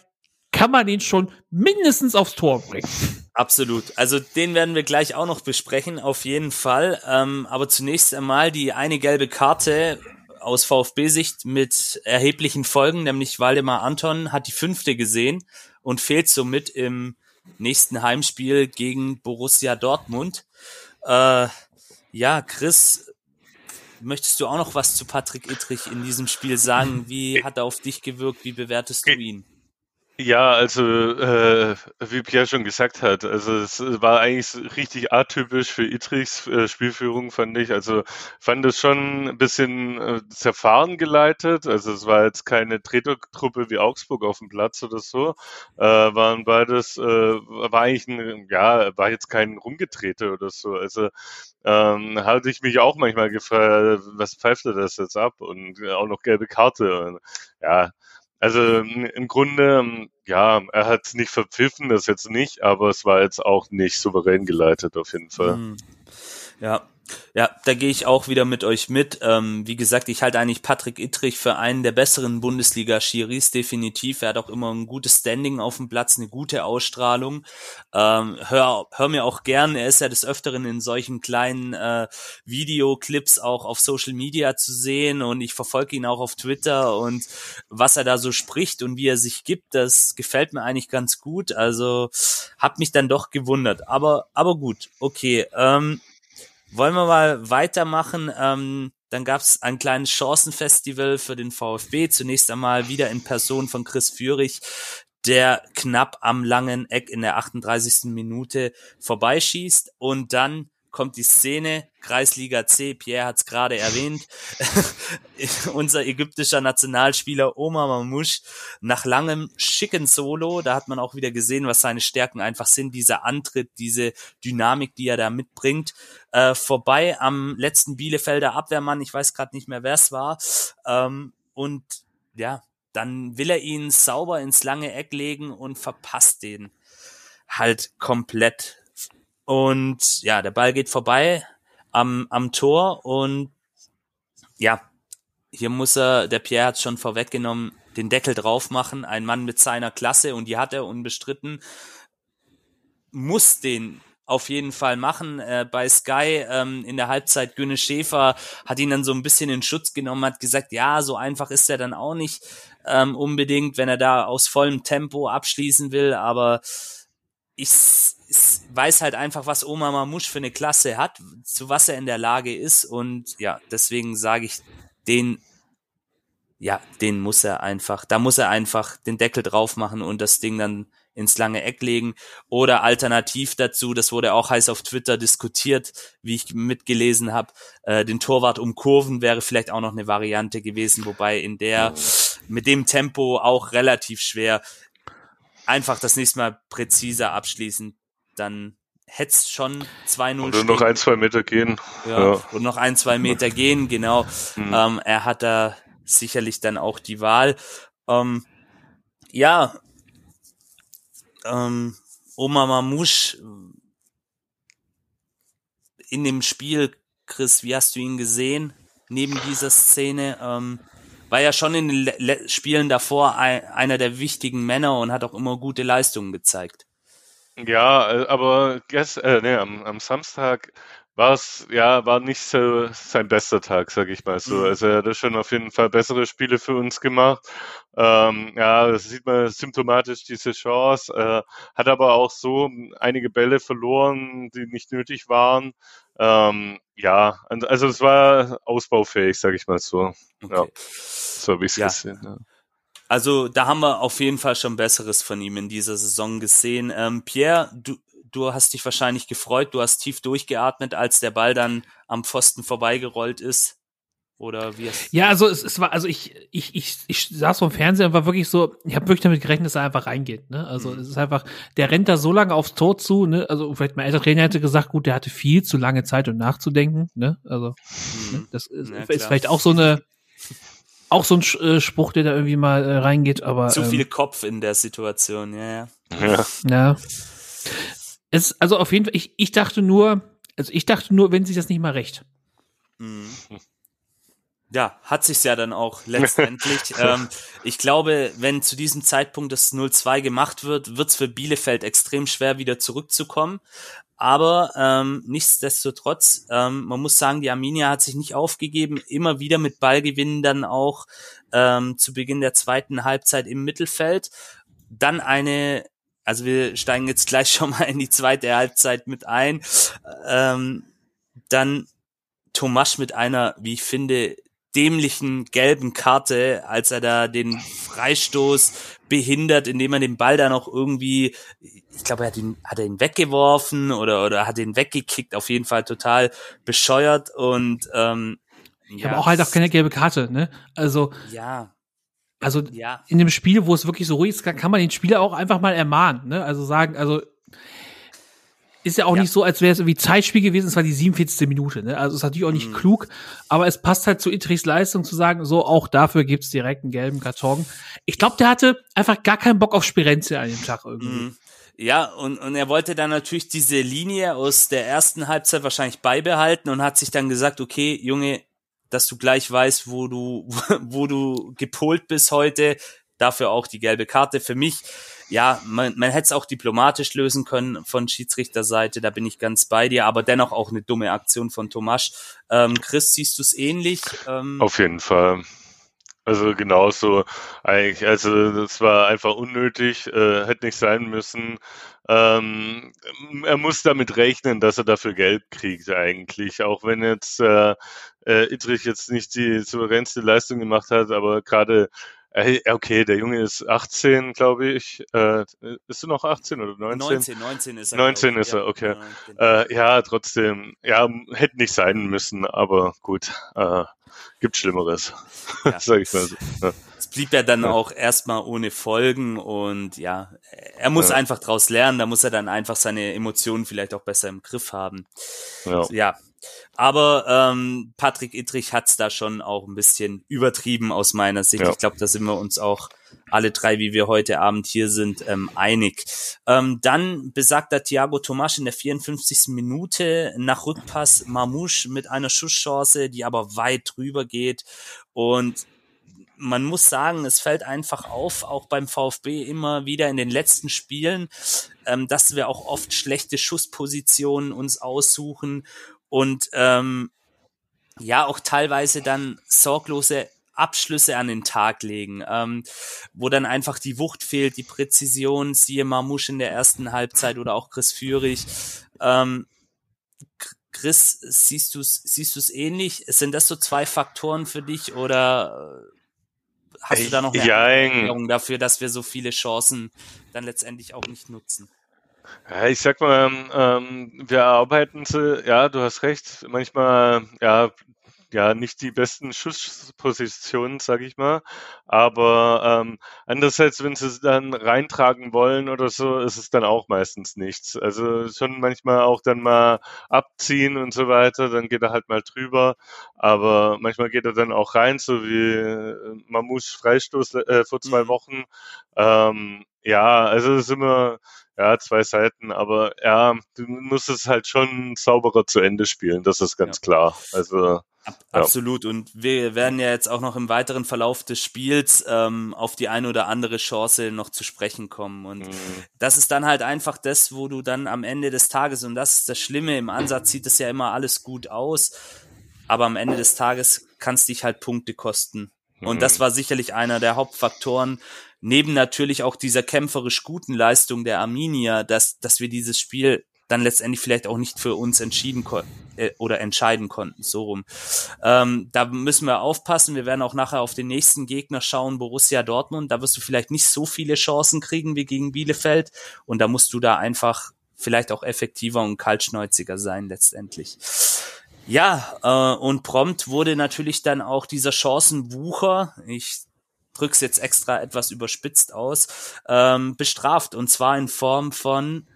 Speaker 2: kann man den schon mindestens aufs Tor bringen.
Speaker 1: Absolut. Also den werden wir gleich auch noch besprechen, auf jeden Fall. Ähm, aber zunächst einmal die eine gelbe Karte aus VfB-Sicht mit erheblichen Folgen, nämlich Waldemar Anton hat die fünfte gesehen und fehlt somit im nächsten Heimspiel gegen Borussia Dortmund. Äh, ja, Chris, möchtest du auch noch was zu Patrick Ittrich in diesem Spiel sagen? Wie hat er auf dich gewirkt? Wie bewertest du ihn?
Speaker 4: Ja, also äh, wie Pierre schon gesagt hat, also es war eigentlich richtig atypisch für Itrichs äh, Spielführung, fand ich. Also fand es schon ein bisschen äh, zerfahren geleitet. Also es war jetzt keine Tretertruppe wie Augsburg auf dem Platz oder so. Äh, waren beides, äh, war eigentlich ein, ja, war jetzt kein Rumgetrete oder so. Also ähm, hatte ich mich auch manchmal gefragt, was pfeift er das jetzt ab? Und äh, auch noch gelbe Karte. Und, ja, also m, im Grunde, m, ja, er hat es nicht verpfiffen, das jetzt nicht, aber es war jetzt auch nicht souverän geleitet auf jeden Fall.
Speaker 1: Hm. Ja. Ja, da gehe ich auch wieder mit euch mit. Ähm, wie gesagt, ich halte eigentlich Patrick Ittrich für einen der besseren Bundesliga-Schiris, definitiv. Er hat auch immer ein gutes Standing auf dem Platz, eine gute Ausstrahlung. Ähm, hör, hör mir auch gern, er ist ja des Öfteren in solchen kleinen äh, Videoclips auch auf Social Media zu sehen und ich verfolge ihn auch auf Twitter und was er da so spricht und wie er sich gibt, das gefällt mir eigentlich ganz gut. Also hat mich dann doch gewundert. Aber, aber gut, okay. Ähm, wollen wir mal weitermachen? Ähm, dann gab es ein kleines Chancenfestival für den VfB. Zunächst einmal wieder in Person von Chris Führig, der knapp am langen Eck in der 38. Minute vorbeischießt. Und dann kommt die Szene, Kreisliga C, Pierre hat es gerade erwähnt, *laughs* unser ägyptischer Nationalspieler Omar Mamouche nach langem schicken Solo, da hat man auch wieder gesehen, was seine Stärken einfach sind, dieser Antritt, diese Dynamik, die er da mitbringt, äh, vorbei am letzten Bielefelder Abwehrmann, ich weiß gerade nicht mehr, wer es war, ähm, und ja, dann will er ihn sauber ins lange Eck legen und verpasst den halt komplett. Und ja, der Ball geht vorbei am, am Tor und ja, hier muss er, der Pierre hat schon vorweggenommen, den Deckel drauf machen. Ein Mann mit seiner Klasse und die hat er unbestritten. Muss den auf jeden Fall machen. Äh, bei Sky ähm, in der Halbzeit Günne Schäfer hat ihn dann so ein bisschen in Schutz genommen, hat gesagt, ja, so einfach ist er dann auch nicht ähm, unbedingt, wenn er da aus vollem Tempo abschließen will, aber ich, ich weiß halt einfach, was Oma Mamouche für eine Klasse hat, zu was er in der Lage ist und ja, deswegen sage ich, den ja, den muss er einfach, da muss er einfach den Deckel drauf machen und das Ding dann ins lange Eck legen. Oder alternativ dazu, das wurde auch heiß auf Twitter diskutiert, wie ich mitgelesen habe, äh, den Torwart umkurven wäre vielleicht auch noch eine Variante gewesen, wobei in der mit dem Tempo auch relativ schwer. Einfach das nächste Mal präziser abschließen, dann hätte es schon 2-0
Speaker 4: Oder noch ein, zwei Meter gehen.
Speaker 1: Ja, ja. Und noch ein, zwei Meter gehen, genau. Mhm. Ähm, er hat da sicherlich dann auch die Wahl. Ähm, ja, ähm, Oma Mamouche in dem Spiel, Chris, wie hast du ihn gesehen? Neben dieser Szene, ähm, war ja schon in den Le Spielen davor ein, einer der wichtigen Männer und hat auch immer gute Leistungen gezeigt.
Speaker 4: Ja, äh, aber gest, äh, nee, am, am Samstag war es, ja, war nicht so sein bester Tag, sag ich mal so. Mhm. Also er hat schon auf jeden Fall bessere Spiele für uns gemacht. Ähm, ja, das sieht man symptomatisch, diese Chance. Äh, hat aber auch so einige Bälle verloren, die nicht nötig waren. Ähm, ja, also es war ausbaufähig, sag ich mal so. Okay. Ja, so habe ich es ja. gesehen. Ja.
Speaker 1: Also da haben wir auf jeden Fall schon Besseres von ihm in dieser Saison gesehen. Ähm, Pierre, du, du hast dich wahrscheinlich gefreut, du hast tief durchgeatmet, als der Ball dann am Pfosten vorbeigerollt ist. Oder wie es
Speaker 2: Ja, also es, es war, also ich, ich, ich, ich saß vom Fernseher und war wirklich so, ich habe wirklich damit gerechnet, dass er einfach reingeht. Ne? Also mhm. es ist einfach, der rennt da so lange aufs Tor zu, ne? Also vielleicht mein älterer Trainer hätte gesagt, gut, der hatte viel zu lange Zeit, um nachzudenken. Ne? Also mhm. ne? das ist, ja, ist vielleicht auch so eine, auch so ein äh, Spruch, der da irgendwie mal äh, reingeht, aber.
Speaker 1: Zu ähm, viel Kopf in der Situation, ja, ja.
Speaker 4: Ja.
Speaker 2: ja. Es, also auf jeden Fall, ich, ich dachte nur, also ich dachte nur, wenn sich das nicht mal recht.
Speaker 1: Mhm. Ja, hat sich's ja dann auch letztendlich. *laughs* ähm, ich glaube, wenn zu diesem Zeitpunkt das 0-2 gemacht wird, wird's für Bielefeld extrem schwer, wieder zurückzukommen. Aber ähm, nichtsdestotrotz, ähm, man muss sagen, die Arminia hat sich nicht aufgegeben, immer wieder mit Ballgewinnen dann auch ähm, zu Beginn der zweiten Halbzeit im Mittelfeld. Dann eine also wir steigen jetzt gleich *laughs* schon mal in die zweite Halbzeit mit ein. Ähm, dann Tomasch mit einer, wie ich finde, dämlichen gelben Karte, als er da den Freistoß behindert, indem er den Ball da noch irgendwie, ich glaube, er hat ihn, hat er ihn weggeworfen oder, oder hat ihn weggekickt, auf jeden Fall total bescheuert und ähm,
Speaker 2: ja. Aber auch halt auch keine gelbe Karte, ne? Also.
Speaker 1: Ja.
Speaker 2: Also ja. in dem Spiel, wo es wirklich so ruhig ist, kann, kann man den Spieler auch einfach mal ermahnen. Ne? Also sagen, also ist ja auch ja. nicht so, als wäre es irgendwie Zeitspiel gewesen, es war die 47. Minute. Ne? Also ist natürlich auch nicht mhm. klug, aber es passt halt zu Itrichs Leistung zu sagen, so auch dafür gibt's direkt einen gelben Karton. Ich glaube, der hatte einfach gar keinen Bock auf Spirenzia an dem Tag irgendwie. Mhm.
Speaker 1: Ja, und, und er wollte dann natürlich diese Linie aus der ersten Halbzeit wahrscheinlich beibehalten und hat sich dann gesagt, okay, Junge, dass du gleich weißt, wo du, *laughs* wo du gepolt bist heute. Dafür auch die gelbe Karte. Für mich, ja, man, man hätte es auch diplomatisch lösen können von Schiedsrichterseite, da bin ich ganz bei dir, aber dennoch auch eine dumme Aktion von Tomasch. Ähm, Chris, siehst du es ähnlich? Ähm,
Speaker 4: Auf jeden Fall. Also genauso eigentlich, also das war einfach unnötig, äh, hätte nicht sein müssen. Ähm, er muss damit rechnen, dass er dafür Geld kriegt eigentlich, auch wenn jetzt äh, äh, Idrich jetzt nicht die souveränste Leistung gemacht hat, aber gerade äh, okay, der Junge ist 18, glaube ich. Äh, ist du noch 18 oder 19?
Speaker 1: 19, 19 ist er.
Speaker 4: 19 ist er, okay. Ja, genau. äh, ja, trotzdem, ja, hätte nicht sein müssen, aber gut. Äh, gibt Schlimmeres, *laughs* ja. sag ich mal so. Ja.
Speaker 1: Es blieb ja dann ja. auch erstmal ohne Folgen und ja, er muss einfach draus lernen, da muss er dann einfach seine Emotionen vielleicht auch besser im Griff haben. Ja. Ja. Aber ähm, Patrick Ittrich hat's da schon auch ein bisschen übertrieben aus meiner Sicht. Ich glaube, da sind wir uns auch alle drei, wie wir heute Abend hier sind, ähm, einig. Ähm, dann besagter Thiago Tomasch in der 54. Minute nach Rückpass Mamouche mit einer Schusschance, die aber weit drüber geht und man muss sagen, es fällt einfach auf, auch beim VfB immer wieder in den letzten Spielen, ähm, dass wir auch oft schlechte Schusspositionen uns aussuchen und ähm, ja auch teilweise dann sorglose Abschlüsse an den Tag legen, ähm, wo dann einfach die Wucht fehlt, die Präzision, siehe Marmouche in der ersten Halbzeit oder auch Chris Führig. Ähm, Chris, siehst du es siehst du's ähnlich? Sind das so zwei Faktoren für dich oder äh, hast du da noch eine Erklärung dafür, dass wir so viele Chancen dann letztendlich auch nicht nutzen?
Speaker 4: Ja, ich sag mal, ähm, wir arbeiten sie, ja, du hast recht, manchmal, ja, ja nicht die besten Schusspositionen, sage ich mal. Aber ähm, andererseits, wenn sie es dann reintragen wollen oder so, ist es dann auch meistens nichts. Also schon manchmal auch dann mal abziehen und so weiter, dann geht er halt mal drüber. Aber manchmal geht er dann auch rein, so wie äh, Mamouche Freistoß äh, vor zwei mhm. Wochen. Ähm, ja, also es ist immer ja, zwei Seiten, aber ja, du musst es halt schon sauberer zu Ende spielen, das ist ganz ja. klar. Also
Speaker 1: Ab, ja. Absolut. Und wir werden ja jetzt auch noch im weiteren Verlauf des Spiels ähm, auf die eine oder andere Chance noch zu sprechen kommen. Und mhm. das ist dann halt einfach das, wo du dann am Ende des Tages, und das ist das Schlimme, im Ansatz sieht es ja immer alles gut aus, aber am Ende des Tages kann es dich halt Punkte kosten. Und das mhm. war sicherlich einer der Hauptfaktoren, neben natürlich auch dieser kämpferisch guten Leistung der Arminia, dass, dass wir dieses Spiel dann letztendlich vielleicht auch nicht für uns entschieden äh, oder entscheiden konnten, so rum. Ähm, da müssen wir aufpassen. Wir werden auch nachher auf den nächsten Gegner schauen, Borussia Dortmund. Da wirst du vielleicht nicht so viele Chancen kriegen wie gegen Bielefeld. Und da musst du da einfach vielleicht auch effektiver und kaltschnäuziger sein letztendlich. Ja, äh, und prompt wurde natürlich dann auch dieser Chancenwucher, ich drück's jetzt extra etwas überspitzt aus, ähm, bestraft. Und zwar in Form von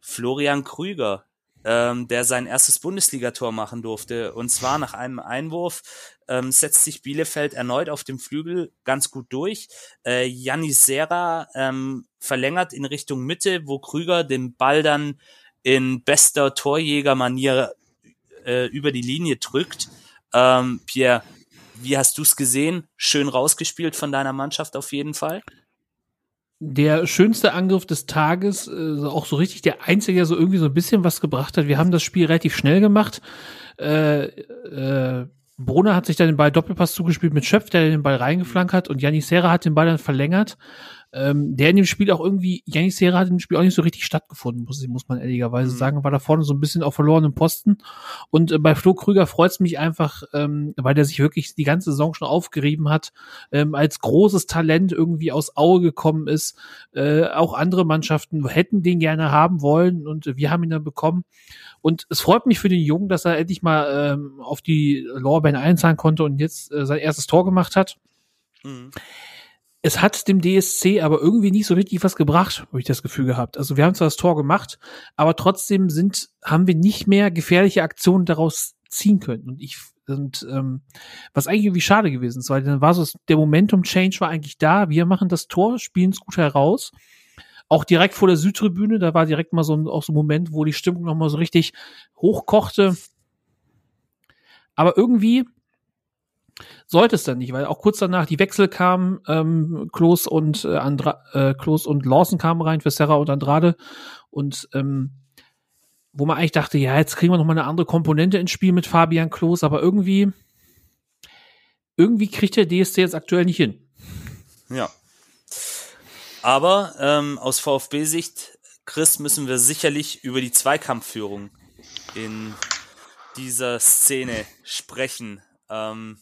Speaker 1: Florian Krüger, ähm, der sein erstes Bundesligator machen durfte. Und zwar nach einem Einwurf ähm, setzt sich Bielefeld erneut auf dem Flügel ganz gut durch. Äh, Janis Serra ähm, verlängert in Richtung Mitte, wo Krüger den Ball dann in bester Torjägermanier äh, über die Linie drückt. Ähm, Pierre, wie hast du es gesehen? Schön rausgespielt von deiner Mannschaft auf jeden Fall.
Speaker 2: Der schönste Angriff des Tages, äh, auch so richtig der einzige, der so irgendwie so ein bisschen was gebracht hat. Wir haben das Spiel relativ schnell gemacht. Äh, äh, Brunner hat sich dann den Ball Doppelpass zugespielt mit Schöpf, der den Ball reingeflankt hat und Janis Serra hat den Ball dann verlängert ähm, der in dem Spiel auch irgendwie, Janis Serra hat in dem Spiel auch nicht so richtig stattgefunden, muss, muss man ehrlicherweise mhm. sagen, war da vorne so ein bisschen auf verlorenen Posten. Und äh, bei Flo Krüger freut es mich einfach, ähm, weil der sich wirklich die ganze Saison schon aufgerieben hat, ähm, als großes Talent irgendwie aus Aue gekommen ist. Äh, auch andere Mannschaften hätten den gerne haben wollen und wir haben ihn dann bekommen. Und es freut mich für den Jungen, dass er endlich mal ähm, auf die Lorbeeren einzahlen konnte und jetzt äh, sein erstes Tor gemacht hat. Mhm es hat dem DSC aber irgendwie nicht so richtig was gebracht, habe ich das Gefühl gehabt. Also wir haben zwar das Tor gemacht, aber trotzdem sind, haben wir nicht mehr gefährliche Aktionen daraus ziehen können. Und ich und ähm, was eigentlich irgendwie schade gewesen ist, weil dann war so der Momentum-Change war eigentlich da. Wir machen das Tor, spielen es gut heraus. Auch direkt vor der Südtribüne, da war direkt mal so ein, auch so ein Moment, wo die Stimmung nochmal so richtig hochkochte. Aber irgendwie sollte es dann nicht, weil auch kurz danach die Wechsel kamen, ähm, Klos und äh, Andra äh, Klos und Lawson kamen rein für Serra und Andrade und ähm, wo man eigentlich dachte, ja, jetzt kriegen wir noch mal eine andere Komponente ins Spiel mit Fabian Klos, aber irgendwie irgendwie kriegt der DSC jetzt aktuell nicht hin.
Speaker 1: Ja. Aber ähm, aus VfB-Sicht, Chris, müssen wir sicherlich über die Zweikampfführung in dieser Szene sprechen. Ähm,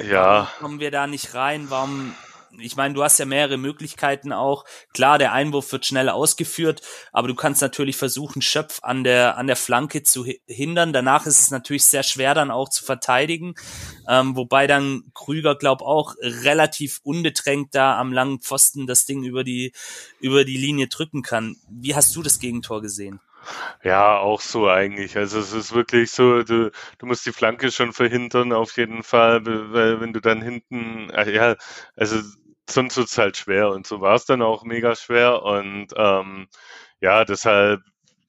Speaker 4: ja.
Speaker 1: Warum kommen wir da nicht rein? Warum? Ich meine, du hast ja mehrere Möglichkeiten auch. Klar, der Einwurf wird schnell ausgeführt, aber du kannst natürlich versuchen, Schöpf an der an der Flanke zu hindern. Danach ist es natürlich sehr schwer dann auch zu verteidigen, ähm, wobei dann Krüger glaub auch relativ unbedrängt da am langen Pfosten das Ding über die über die Linie drücken kann. Wie hast du das Gegentor gesehen?
Speaker 4: Ja, auch so eigentlich. Also es ist wirklich so, du, du musst die Flanke schon verhindern auf jeden Fall, weil wenn du dann hinten, äh, ja, also sonst wird's halt schwer und so war es dann auch mega schwer und ähm, ja, deshalb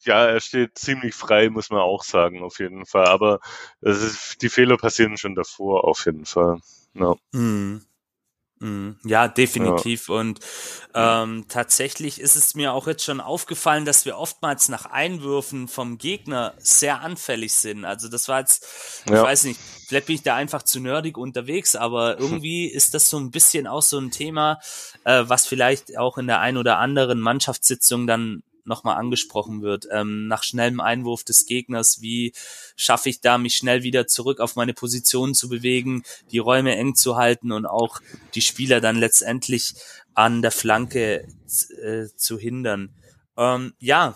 Speaker 4: ja, er steht ziemlich frei, muss man auch sagen, auf jeden Fall. Aber ist, die Fehler passieren schon davor, auf jeden Fall. Ja.
Speaker 1: Mhm. Mhm. Ja, definitiv. Ja. Und ähm, tatsächlich ist es mir auch jetzt schon aufgefallen, dass wir oftmals nach Einwürfen vom Gegner sehr anfällig sind. Also das war jetzt, ja. ich weiß nicht, vielleicht bin ich da einfach zu nerdig unterwegs, aber *laughs* irgendwie ist das so ein bisschen auch so ein Thema, äh, was vielleicht auch in der ein oder anderen Mannschaftssitzung dann nochmal angesprochen wird. Ähm, nach schnellem Einwurf des Gegners, wie schaffe ich da, mich schnell wieder zurück auf meine Position zu bewegen, die Räume eng zu halten und auch die Spieler dann letztendlich an der Flanke äh, zu hindern. Ähm, ja,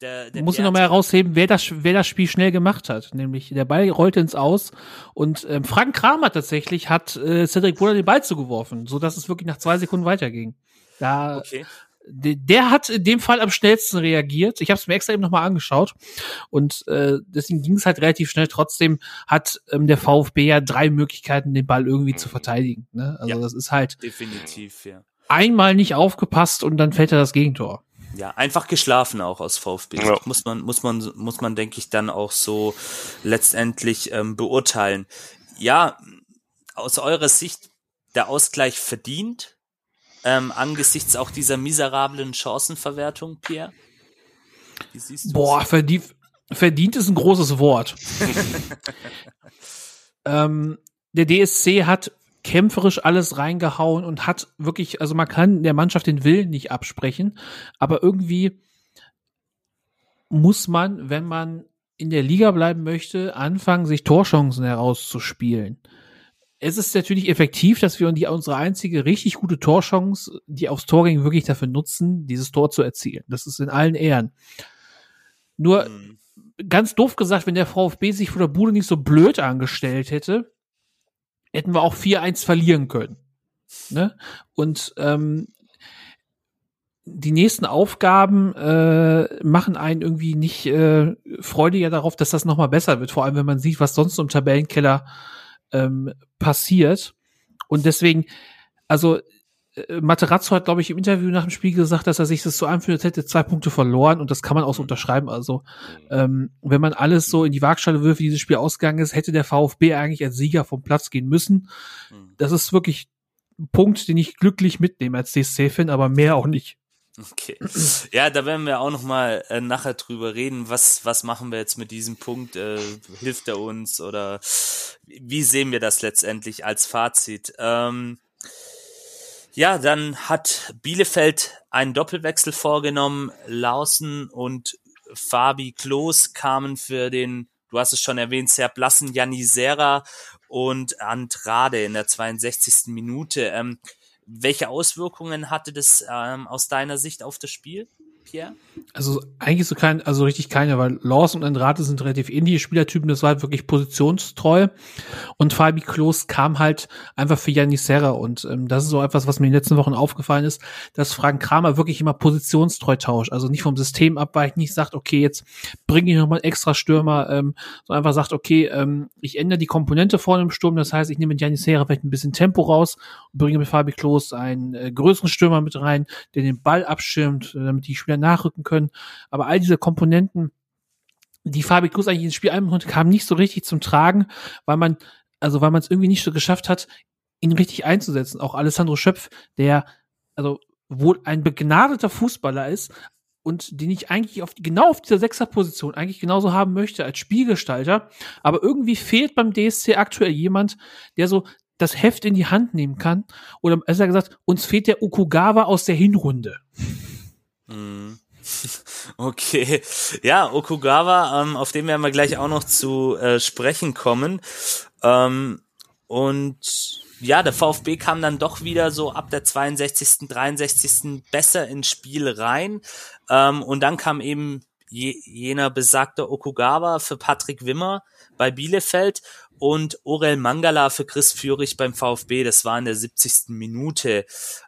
Speaker 1: Der, der
Speaker 2: muss ich nochmal herausheben, wer das, wer das Spiel schnell gemacht hat. Nämlich der Ball rollte ins Aus und ähm, Frank Kramer tatsächlich hat äh, Cedric Buller den Ball zugeworfen, so dass es wirklich nach zwei Sekunden weiterging. Da,
Speaker 1: Okay.
Speaker 2: De- der hat in dem Fall am schnellsten reagiert. Ich habe es mir extra eben nochmal angeschaut und äh, deswegen ging es halt relativ schnell. Trotzdem hat ähm, der VfB ja drei Möglichkeiten, den Ball irgendwie zu verteidigen. Ne? Also
Speaker 1: Ja.
Speaker 2: das ist halt
Speaker 1: Definitiv, ja.
Speaker 2: einmal nicht aufgepasst und dann fällt er das Gegentor.
Speaker 1: Ja, einfach geschlafen auch aus VfB.
Speaker 4: Ja.
Speaker 1: Muss man, muss man, muss man, denke ich, dann auch so letztendlich ähm, beurteilen. Ja, aus eurer Sicht der Ausgleich verdient, ähm, angesichts auch dieser miserablen Chancenverwertung, Pierre? Wie siehst du
Speaker 2: Boah, verdient, verdient ist ein großes Wort. *laughs* ähm, der DSC hat kämpferisch alles reingehauen und hat wirklich, also man kann der Mannschaft den Willen nicht absprechen, aber irgendwie muss man, wenn man in der Liga bleiben möchte, anfangen, sich Torchancen herauszuspielen. Es ist natürlich effektiv, dass wir die, unsere einzige richtig gute Torchance, die aufs Tor ging, wirklich dafür nutzen, dieses Tor zu erzielen. Das ist in allen Ehren. Nur,
Speaker 1: Hm.
Speaker 2: ganz doof gesagt, wenn der VfB sich vor der Bude nicht so blöd angestellt hätte, hätten wir auch 4-1 verlieren können. Ne? Und ähm, die nächsten Aufgaben äh, machen einen irgendwie nicht äh, freudiger darauf, dass das nochmal besser wird, vor allem wenn man sieht, was sonst so im Tabellenkeller ähm, passiert. Und deswegen, also äh, Materazzo hat, glaube ich, im Interview nach dem Spiel gesagt, dass er sich das so anfühlt, als hätte zwei Punkte verloren und das kann man auch so unterschreiben. Also ähm, wenn man alles so in die Waagschale wirft, wie dieses Spiel ausgegangen ist, hätte der VfB eigentlich als Sieger vom Platz gehen müssen. Das ist wirklich ein Punkt, den ich glücklich mitnehme als DSC-Fan, aber mehr auch nicht.
Speaker 1: Okay. Ja, da werden wir auch noch mal äh, nachher drüber reden. Was, was machen wir jetzt mit diesem Punkt? Äh, hilft er uns oder wie sehen wir das letztendlich als Fazit? Ähm, ja, dann hat Bielefeld einen Doppelwechsel vorgenommen. Lausen und Fabi Klos kamen für den, du hast es schon erwähnt, sehr blassen Janisera und Andrade in der 62. Minute. Ähm, welche Auswirkungen hatte das ähm, aus deiner Sicht auf das Spiel, Pierre?
Speaker 2: Also eigentlich so kein, also richtig keine, weil Lawson und Andrade sind relativ ähnliche Spielertypen, das war halt wirklich positionstreu. Und Fabi Klos kam halt einfach für Janis Serra. Und ähm, das ist so etwas, was mir in den letzten Wochen aufgefallen ist, dass Frank Kramer wirklich immer positionstreu tauscht, also nicht vom System abweicht, nicht sagt, okay, jetzt bringe ich nochmal extra Stürmer, ähm, sondern einfach sagt, okay, ähm, ich ändere die Komponente vorne im Sturm, das heißt, ich nehme mit Janis Serra vielleicht ein bisschen Tempo raus und bringe mit Fabi Klos einen äh, größeren Stürmer mit rein, der den Ball abschirmt, äh, damit die Spieler nachrücken können. Aber all diese Komponenten, die Fabi Klos eigentlich ins Spiel einbringen konnte, kamen nicht so richtig zum Tragen, weil man, also weil man es irgendwie nicht so geschafft hat, ihn richtig einzusetzen. Auch Alessandro Schöpf, der also wohl ein begnadeter Fußballer ist und den ich eigentlich auf genau auf dieser Sechserposition eigentlich genauso haben möchte als Spielgestalter, aber irgendwie fehlt beim DSC aktuell jemand, der so das Heft in die Hand nehmen kann. Oder besser gesagt, uns fehlt der Okugawa aus der Hinrunde.
Speaker 1: Hm. *laughs* Okay, ja, Okugawa, ähm, auf den werden wir gleich auch noch zu äh, sprechen kommen. Ähm, und ja, der VfB kam dann doch wieder so ab der 62., 63. besser ins Spiel rein. Ähm, und dann kam eben je, jener besagte Okugawa für Patrick Wimmer bei Bielefeld und Orel Mangala für Chris Führig beim VfB. Das war in der 70. Minute.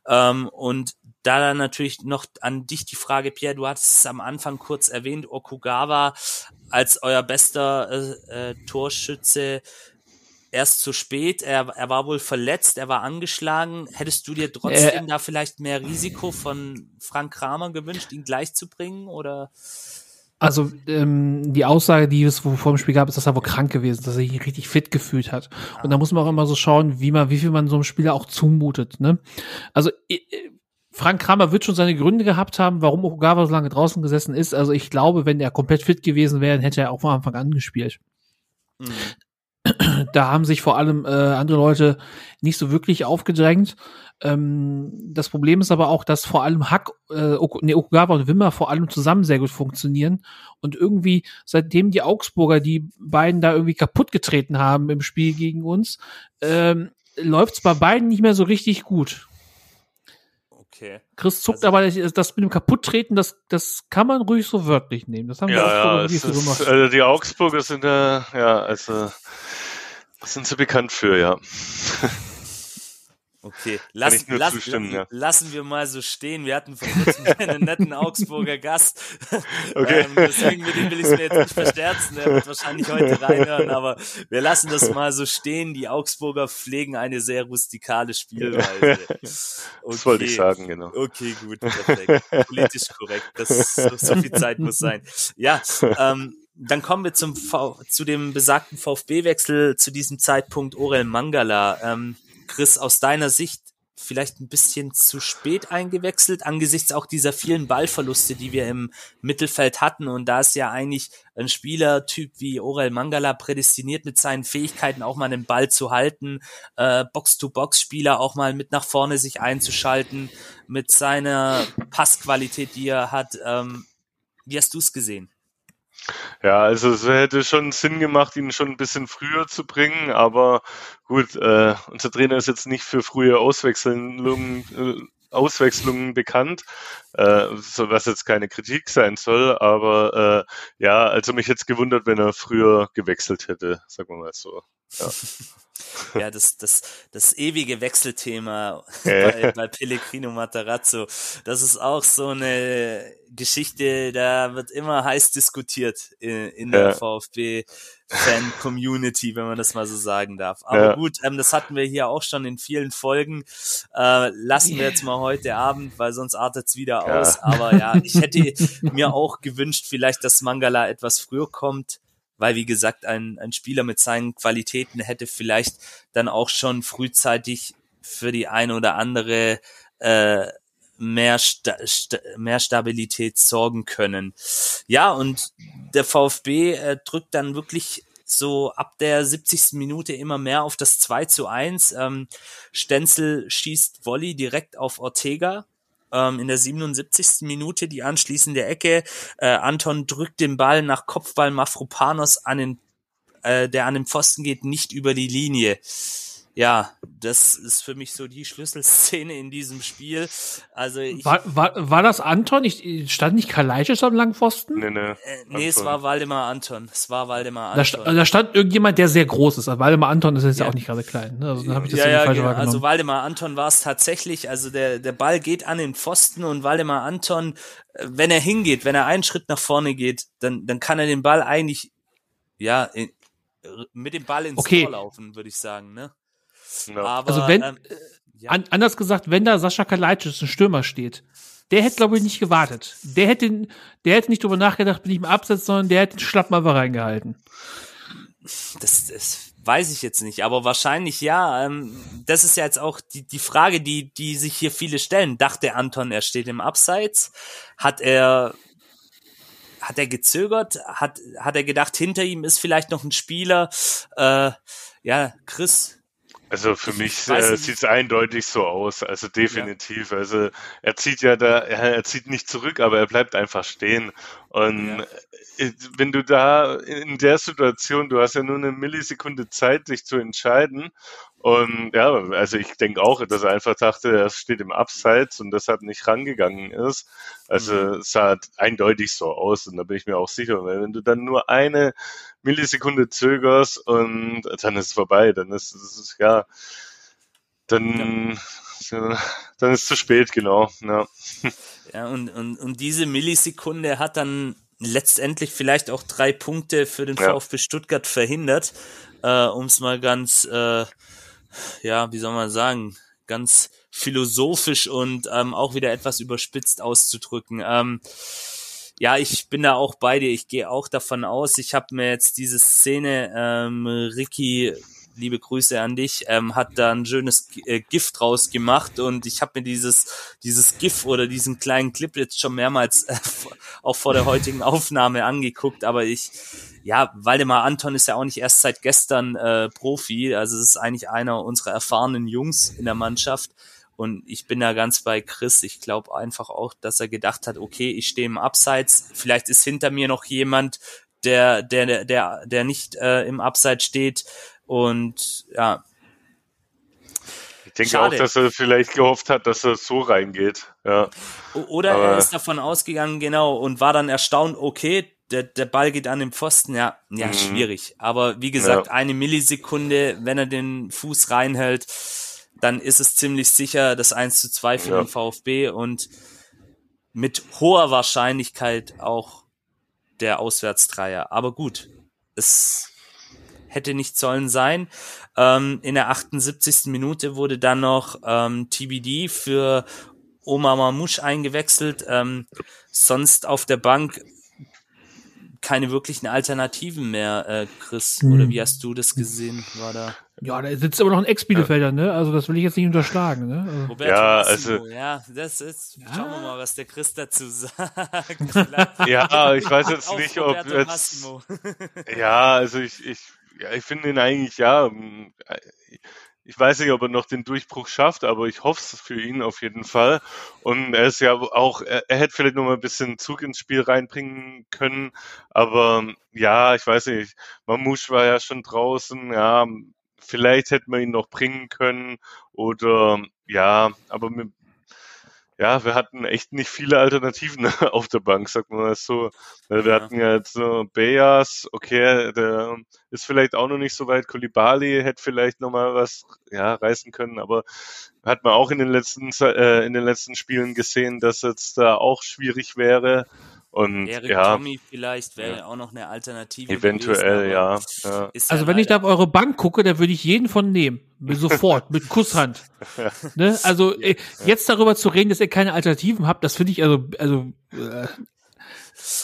Speaker 1: Ähm, und da dann natürlich noch an dich die Frage, Pierre, du hattest es am Anfang kurz erwähnt, Okugawa als euer bester äh, äh, Torschütze erst zu spät. Er, er war wohl verletzt, er war angeschlagen. Hättest du dir trotzdem
Speaker 2: Äh.
Speaker 1: da vielleicht mehr Risiko von Frank Kramer gewünscht, ihn gleich zu bringen? Oder?
Speaker 2: Also ähm, die Aussage, die es vor dem Spiel gab, ist, dass er wohl krank gewesen, dass er sich richtig fit gefühlt hat. Und da muss man auch immer so schauen, wie man, wie viel man so einem Spieler auch zumutet. Ne? Also Frank Kramer wird schon seine Gründe gehabt haben, warum Okugawa so lange draußen gesessen ist. Also ich glaube, wenn er komplett fit gewesen wäre, dann hätte er auch von Anfang an gespielt.
Speaker 1: Mhm.
Speaker 2: Da haben sich vor allem äh, andere Leute nicht so wirklich aufgedrängt. Ähm, das Problem ist aber auch, dass vor allem Hack, äh, Ok- nee, Okugawa und Wimmer vor allem zusammen sehr gut funktionieren. Und irgendwie, seitdem die Augsburger die beiden da irgendwie kaputt getreten haben im Spiel gegen uns, ähm, läuft es bei beiden nicht mehr so richtig gut. Chris zuckt
Speaker 1: Also-
Speaker 2: aber, das das mit dem Kaputttreten, das, das kann man ruhig so wörtlich nehmen. Das haben wir
Speaker 4: Ja,
Speaker 2: Augsburger
Speaker 4: ja,
Speaker 2: so
Speaker 4: ist,
Speaker 2: gemacht.
Speaker 4: also die Augsburger sind ja, ja, also sind sie bekannt für, ja.
Speaker 1: Okay, Lass, lass,
Speaker 4: ja.
Speaker 1: lassen wir mal so stehen. Wir hatten vor kurzem einen netten Augsburger Gast. *laughs*
Speaker 4: Okay.
Speaker 1: Ähm, deswegen will, will ich es mir jetzt nicht versterzen. Der wird wahrscheinlich heute *laughs* reinhören, aber wir lassen das mal so stehen. Die Augsburger pflegen eine sehr rustikale Spielweise.
Speaker 4: Das wollte ich sagen, genau.
Speaker 1: Okay, gut, perfekt. Politisch korrekt. Das, so, so viel Zeit muss sein. Ja, ähm, dann kommen wir zum v zu dem besagten VfB-Wechsel zu diesem Zeitpunkt Orel Mangala. Ähm, Chris, aus deiner Sicht vielleicht ein bisschen zu spät eingewechselt, angesichts auch dieser vielen Ballverluste, die wir im Mittelfeld hatten. Und da ist ja eigentlich ein Spielertyp wie Orel Mangala prädestiniert mit seinen Fähigkeiten, auch mal den Ball zu halten, äh, Box-to-Box-Spieler auch mal mit nach vorne sich einzuschalten, mit seiner Passqualität, die er hat. Ähm, wie hast du es gesehen?
Speaker 4: Ja, also es hätte schon Sinn gemacht, ihn schon ein bisschen früher zu bringen, aber gut, äh, unser Trainer ist jetzt nicht für frühe Auswechslungen, äh, Auswechslungen bekannt, äh, so was jetzt keine Kritik sein soll, aber äh, ja, also mich jetzt gewundert, wenn er früher gewechselt hätte, sagen wir mal so. Ja. *laughs*
Speaker 1: Ja, das, das, das ewige Wechselthema *laughs*
Speaker 4: Äh.
Speaker 1: bei, bei Pellegrino Matarazzo, das ist auch so eine Geschichte, da wird immer heiß diskutiert in, in der
Speaker 4: Ja.
Speaker 1: VfB-Fan-Community, wenn man das mal so sagen darf. Aber
Speaker 4: Ja.
Speaker 1: gut, ähm, das hatten wir hier auch schon in vielen Folgen. Äh, lassen wir jetzt mal heute Abend, weil sonst artet's wieder
Speaker 4: Ja.
Speaker 1: aus. Aber ja, ich hätte mir auch gewünscht, vielleicht, dass Mangala etwas früher kommt weil wie gesagt, ein, ein Spieler mit seinen Qualitäten hätte vielleicht dann auch schon frühzeitig für die eine oder andere äh, mehr, Sta Sta mehr Stabilität sorgen können. Ja, und der VfB äh, drückt dann wirklich so ab der 70. Minute immer mehr auf das 2 zu 1. Ähm, Stenzel schießt Volley direkt auf Ortega ähm, in der 77. Minute die anschließende Ecke. Äh, Anton drückt den Ball nach Kopfball Mafropanos an den, äh, der an den Pfosten geht, nicht über die Linie. Ja, das ist für mich so die Schlüsselszene in diesem Spiel. Also ich,
Speaker 2: War, war, war das Anton? Ich, stand nicht Kalajdzic am langen Pfosten?
Speaker 4: Nee, nee.
Speaker 1: äh, nee, es
Speaker 4: Anton.
Speaker 1: war Waldemar Anton. Es war Waldemar
Speaker 2: Da, sta-
Speaker 1: Anton.
Speaker 2: da stand irgendjemand, der sehr groß ist. Waldemar Anton ist jetzt ja
Speaker 1: Ja.
Speaker 2: auch nicht gerade klein. Ne? Also dann habe ich das
Speaker 1: ja, ja,
Speaker 2: falsch
Speaker 1: genau.
Speaker 2: wahrgenommen.
Speaker 1: Also Waldemar Anton war es tatsächlich. Also der, der Ball geht an den Pfosten und Waldemar Anton, äh, wenn er hingeht, wenn er einen Schritt nach vorne geht, dann, dann kann er den Ball eigentlich, ja, in, mit dem Ball ins
Speaker 2: Okay.
Speaker 1: Tor laufen, würde ich sagen, ne?
Speaker 4: Ja.
Speaker 1: Aber,
Speaker 2: Also wenn-
Speaker 1: ähm, ja.
Speaker 2: An, anders gesagt, wenn da Sascha Kalajdzic, ein Stürmer steht, der hätte, glaube ich, nicht gewartet. Der hätte, der hätte nicht drüber nachgedacht, bin ich im Absatz, sondern der hätte den Schlappen einfach reingehalten.
Speaker 1: Das, das weiß ich jetzt nicht, aber wahrscheinlich ja. Ähm, das ist ja jetzt auch die, die Frage, die, die sich hier viele stellen. Dachte Anton, er steht im Abseits? Hat er, hat er gezögert? Hat, hat er gedacht, hinter ihm ist vielleicht noch ein Spieler? Äh, ja, Chris.
Speaker 4: Also für
Speaker 1: Ich
Speaker 4: mich äh, sieht es eindeutig so aus, also definitiv. Also er zieht ja da, er, er zieht nicht zurück, aber er bleibt einfach stehen. Und
Speaker 1: Ja.
Speaker 4: Äh, wenn du da in der Situation, du hast ja nur eine Millisekunde Zeit, dich zu entscheiden. Und ja, also ich denke auch, dass er einfach dachte, er steht im Abseits und deshalb nicht rangegangen ist. Also
Speaker 1: Mhm.
Speaker 4: es sah eindeutig so aus und da bin ich mir auch sicher, weil wenn du dann nur eine Millisekunde zögerst und dann ist es vorbei, dann ist es, ja, dann, ja. dann ist es zu spät, genau. Ja.
Speaker 1: Ja, und, und, und diese Millisekunde hat dann letztendlich vielleicht auch drei Punkte für den
Speaker 4: Ja.
Speaker 1: VfB Stuttgart verhindert, äh, um es mal ganz, äh, ja, wie soll man sagen, ganz philosophisch und ähm, auch wieder etwas überspitzt auszudrücken. Ähm, ja, ich bin da auch bei dir. Ich gehe auch davon aus. Ich habe mir jetzt diese Szene, ähm, Ricky, liebe Grüße an dich, ähm, hat da ein schönes äh, GIF draus gemacht und ich habe mir dieses dieses GIF oder diesen kleinen Clip jetzt schon mehrmals äh, auch vor der heutigen *laughs* Aufnahme angeguckt, aber ich ja, Waldemar Anton ist ja auch nicht erst seit gestern äh, Profi, also es ist eigentlich einer unserer erfahrenen Jungs in der Mannschaft und ich bin da ganz bei Chris. Ich glaube einfach auch, dass er gedacht hat, okay, ich stehe im Abseits, vielleicht ist hinter mir noch jemand, der, der, der, der nicht äh, im Abseits steht. Und ja,
Speaker 4: Ich denke
Speaker 1: Schade.
Speaker 4: auch, dass er vielleicht gehofft hat, dass er so reingeht. Ja.
Speaker 1: Oder
Speaker 4: Aber-
Speaker 1: er ist davon ausgegangen, genau, und war dann erstaunt, okay, der, der Ball geht an den Pfosten, ja, ja,
Speaker 4: Mhm.
Speaker 1: schwierig. Aber wie gesagt,
Speaker 4: Ja.
Speaker 1: eine Millisekunde, wenn er den Fuß reinhält, dann ist es ziemlich sicher das 1 zu 2 für
Speaker 4: Ja.
Speaker 1: den VfB und mit hoher Wahrscheinlichkeit auch der Auswärtsdreier. Aber gut, es hätte nicht sollen sein. Ähm, in der 78. Minute wurde dann noch ähm, TBD für Omar Mamouche eingewechselt. Ähm, sonst auf der Bank keine wirklichen Alternativen mehr, äh, Chris.
Speaker 2: Hm.
Speaker 1: Oder wie hast du das gesehen? War da
Speaker 2: Ja, da sitzt aber noch ein Ex-Bielefelder, ne? Also das will ich jetzt nicht unterschlagen, ne? Also,
Speaker 1: Roberto
Speaker 4: Ja,
Speaker 1: Massimo.
Speaker 4: also-
Speaker 1: ja, das ist.
Speaker 2: Ja.
Speaker 1: Schauen wir mal, was der Chris dazu *laughs* sagt.
Speaker 4: Ja, ich weiß jetzt nicht, ob
Speaker 1: Roberto
Speaker 4: jetzt.
Speaker 1: Massimo.
Speaker 4: Ja, also ich, ich, ja, ich finde ihn eigentlich, ja, ähm, ich weiß nicht, ob er noch den Durchbruch schafft, aber ich hoffe es für ihn auf jeden Fall. Und er ist ja auch, er, er hätte vielleicht noch mal ein bisschen Zug ins Spiel reinbringen können, aber ja, ich weiß nicht, Mamouche war ja schon draußen, ja, vielleicht hätte man ihn noch bringen können oder ja, aber mit, ja, wir hatten echt nicht viele Alternativen *laughs* auf der Bank, sagt man mal so. Wir
Speaker 1: Ja.
Speaker 4: hatten ja jetzt so Beyas, okay, der ist vielleicht auch noch nicht so weit. Kulibali hätte vielleicht noch mal was ja, reißen können, aber hat man auch in den letzten äh, in den letzten Spielen gesehen, dass jetzt da auch schwierig wäre. Und
Speaker 1: Erik
Speaker 4: ja,
Speaker 1: Tommy vielleicht wäre auch noch eine Alternative.
Speaker 4: eventuell,
Speaker 1: gewesen,
Speaker 4: ja, ja.
Speaker 1: ist
Speaker 2: also
Speaker 1: ja
Speaker 2: wenn ich da auf eure Bank gucke, da würde ich jeden von nehmen. Sofort, mit Kusshand. *laughs* Ne? Also jetzt darüber zu reden, dass ihr keine Alternativen habt, das finde ich also, also, äh,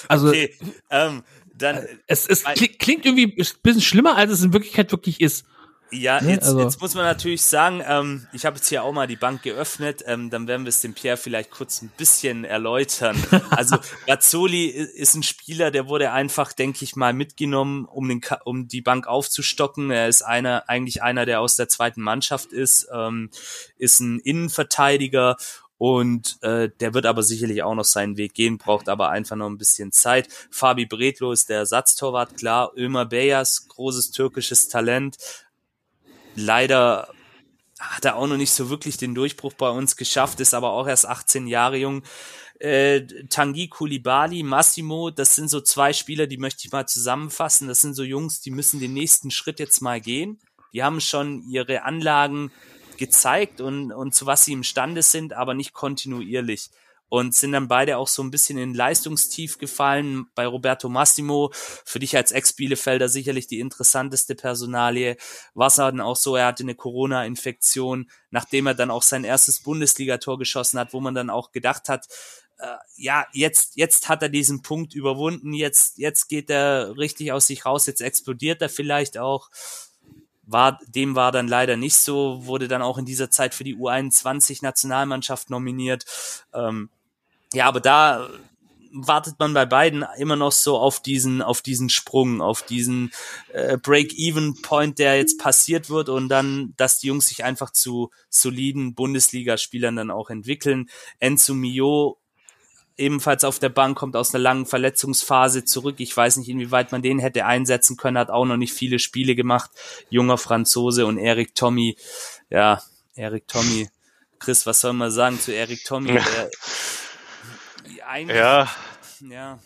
Speaker 2: also
Speaker 1: Okay, ähm, dann,
Speaker 2: es, es klingt irgendwie ein bisschen schlimmer, als es in Wirklichkeit wirklich ist.
Speaker 1: Ja,
Speaker 2: Ne,
Speaker 1: jetzt,
Speaker 2: also-
Speaker 1: jetzt muss man natürlich sagen, ähm, ich habe jetzt hier auch mal die Bank geöffnet, ähm, dann werden wir es dem Pierre vielleicht kurz ein bisschen erläutern. *laughs* Also Razzoli ist ein Spieler, der wurde einfach, denke ich mal, mitgenommen, um, den, um die Bank aufzustocken. Er ist einer, eigentlich einer, der aus der zweiten Mannschaft ist, ähm, ist ein Innenverteidiger und äh, der wird aber sicherlich auch noch seinen Weg gehen, braucht aber einfach noch ein bisschen Zeit. Fabi Bredlo ist der Ersatztorwart, klar. Ömer Beyas, großes türkisches Talent. Leider hat er auch noch nicht so wirklich den Durchbruch bei uns geschafft, ist aber auch erst 18 Jahre jung. Äh, Tanguy Koulibaly, Massimo, das sind so zwei Spieler, die möchte ich mal zusammenfassen. Das sind so Jungs, die müssen den nächsten Schritt jetzt mal gehen. Die haben schon ihre Anlagen gezeigt und, und zu was sie imstande sind, aber nicht kontinuierlich. Und sind dann beide auch so ein bisschen in Leistungstief gefallen. Bei Roberto Massimo, für dich als Ex-Bielefelder sicherlich die interessanteste Personalie. War es dann auch so, er hatte eine Corona-Infektion, nachdem er dann auch sein erstes Bundesligator geschossen hat, wo man dann auch gedacht hat, äh, ja, jetzt, jetzt hat er diesen Punkt überwunden, jetzt, jetzt geht er richtig aus sich raus, jetzt explodiert er vielleicht auch war, dem war dann leider nicht so, wurde dann auch in dieser Zeit für die U21-Nationalmannschaft nominiert. Ähm, ja, aber da wartet man bei beiden immer noch so auf diesen, auf diesen Sprung, auf diesen äh, Break-Even-Point, der jetzt passiert wird und dann, dass die Jungs sich einfach zu soliden Bundesligaspielern dann auch entwickeln. Enzo Mio ebenfalls auf der Bank, kommt aus einer langen Verletzungsphase zurück. Ich weiß nicht, inwieweit man den hätte einsetzen können, hat auch noch nicht viele Spiele gemacht. Junger Franzose und Erik Tommy. Ja, Erik Tommy. Chris, was soll man sagen zu Erik Tommy? Der, eigentlich,
Speaker 4: ja,
Speaker 1: ja.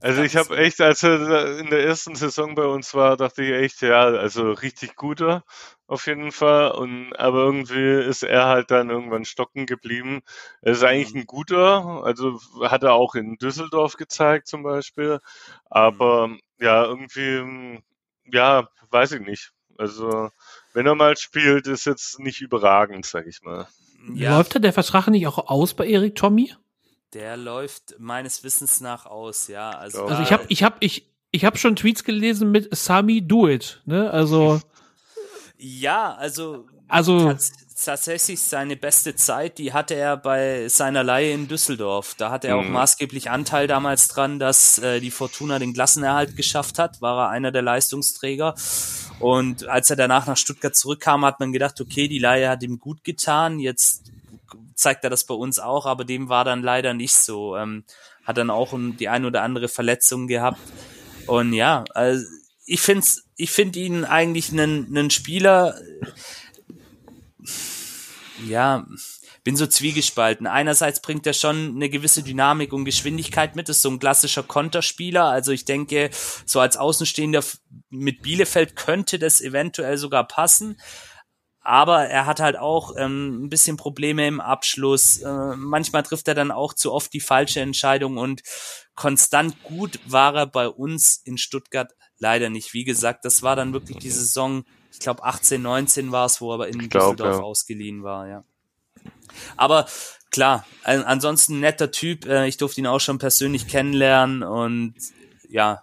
Speaker 4: Also ich habe echt, als er in der ersten Saison bei uns war, dachte ich echt, ja, also richtig guter auf jeden Fall. Und aber irgendwie ist er halt dann irgendwann stocken geblieben. Er ist eigentlich ein guter, also hat er auch in Düsseldorf gezeigt zum Beispiel. Aber ja, irgendwie, ja, weiß ich nicht. Also wenn er mal spielt, ist jetzt nicht überragend, sag ich mal.
Speaker 1: Ja,
Speaker 2: Läuft da der Vertrag nicht auch aus bei Erik Tommy?
Speaker 1: Der läuft meines Wissens nach aus, ja. Also,
Speaker 4: Also
Speaker 2: ich habe ich hab, ich, ich hab schon Tweets gelesen mit Sami Do It, ne? Also,
Speaker 1: ja, also
Speaker 2: also
Speaker 1: Tats tatsächlich seine beste Zeit, die hatte er bei seiner Leihe in Düsseldorf. Da hatte er auch
Speaker 4: Mhm.
Speaker 1: maßgeblich Anteil damals dran, dass äh, die Fortuna den Klassenerhalt geschafft hat, war er einer der Leistungsträger. Und als er danach nach Stuttgart zurückkam, hat man gedacht, okay, die Leihe hat ihm gut getan, jetzt zeigt er das bei uns auch, aber dem war dann leider nicht so. Ähm, hat dann auch die ein oder andere Verletzung gehabt. Und ja, also ich finde ich find ihn eigentlich einen, einen Spieler, ja, bin so zwiegespalten. Einerseits bringt er schon eine gewisse Dynamik und Geschwindigkeit mit, ist so ein klassischer Konterspieler. Also ich denke, so als Außenstehender mit Bielefeld könnte das eventuell sogar passen. Aber er hat halt auch ähm, ein bisschen Probleme im Abschluss. Äh, manchmal trifft er dann auch zu oft die falsche Entscheidung und konstant gut war er bei uns in Stuttgart leider nicht. Wie gesagt, das war dann wirklich die Saison, ich glaube 18, 19 war es, wo er aber in glaub, Düsseldorf ja. ausgeliehen war, ja. Aber klar, an, ansonsten netter Typ. Äh, ich durfte ihn auch schon persönlich kennenlernen und ja,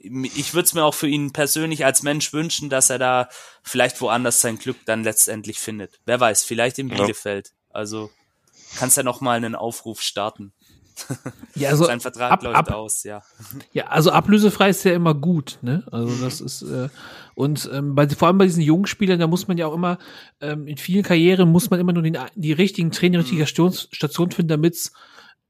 Speaker 1: ich würde es mir auch für ihn persönlich als Mensch wünschen, dass er da vielleicht woanders sein Glück dann letztendlich findet. Wer weiß, vielleicht in Bielefeld. Ja. Also kannst ja noch mal einen Aufruf starten.
Speaker 2: Ja, also
Speaker 1: Sein Vertrag ab, läuft ab, aus, ja.
Speaker 2: Ja, also ablösefrei ist ja immer gut, ne? Also das ist äh, und ähm, bei, vor allem bei diesen jungen Spielern, da muss man ja auch immer ähm, in vielen Karrieren muss man immer nur den, die richtigen Trainer, die richtige Station, Station finden, damit's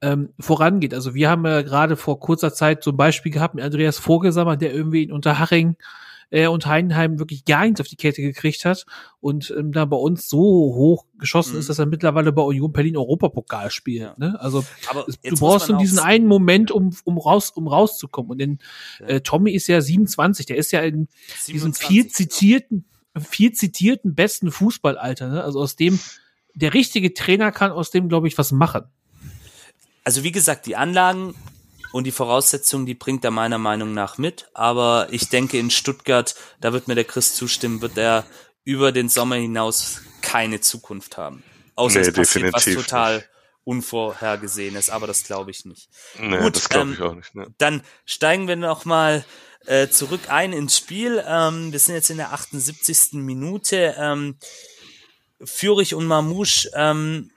Speaker 2: ähm, vorangeht. Also wir haben ja gerade vor kurzer Zeit so ein Beispiel gehabt mit Andreas Vogelsammer, der irgendwie in Unterhaching äh, und Heidenheim wirklich gar nichts auf die Kette gekriegt hat und ähm, da bei uns so hoch geschossen mhm. ist, dass er mittlerweile bei Union Berlin Europapokal spielt. Ja. Ne? Also es, du brauchst so diesen einen Moment, um, um raus, um rauszukommen. Und den ja. äh, Tommy ist ja 27, der ist ja in 27, diesem viel zitierten, viel zitierten besten Fußballalter. Ne? Also aus dem der richtige Trainer kann aus dem, glaube ich, was machen.
Speaker 1: Also wie gesagt, die Anlagen und die Voraussetzungen, die bringt er meiner Meinung nach mit. Aber ich denke, in Stuttgart, da wird mir der Chris zustimmen, wird er über den Sommer hinaus keine Zukunft haben. Außer nee, es passiert was total nicht. Unvorhergesehenes, aber das glaube ich nicht.
Speaker 4: Nee, Gut, das glaube ich ähm, auch nicht. Ne.
Speaker 1: Dann steigen wir noch mal äh, zurück ein ins Spiel. Ähm, wir sind jetzt in der 78. Minute. Ähm, Fürich und Mamouche ähm,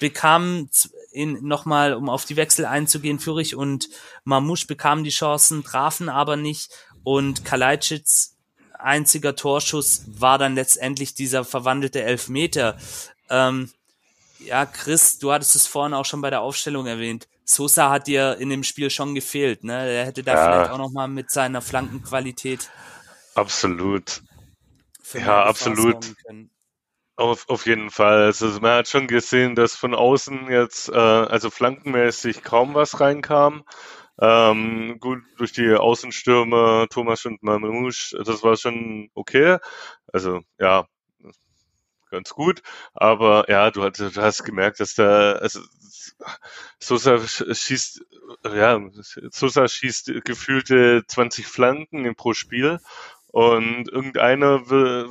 Speaker 1: bekamen in, nochmal, um auf die Wechsel einzugehen, Fürich und Mamouche bekamen die Chancen, trafen aber nicht und Kalajdzics einziger Torschuss war dann letztendlich dieser verwandelte Elfmeter. Ähm, ja, Chris, du hattest es vorhin auch schon bei der Aufstellung erwähnt. Sosa hat dir in dem Spiel schon gefehlt, ne? Er hätte da ja. vielleicht auch nochmal mit seiner Flankenqualität.
Speaker 4: Absolut. Ja, absolut. Auf, auf jeden Fall. Also man hat schon gesehen, dass von außen jetzt, äh, also flankenmäßig kaum was reinkam. Ähm, gut, durch die Außenstürme Thomas und Mamouche, das war schon okay. Also ja, ganz gut. Aber ja, du hast, du hast gemerkt, dass da, also Sosa schießt, ja, Sosa schießt gefühlte 20 Flanken pro Spiel und irgendeiner will,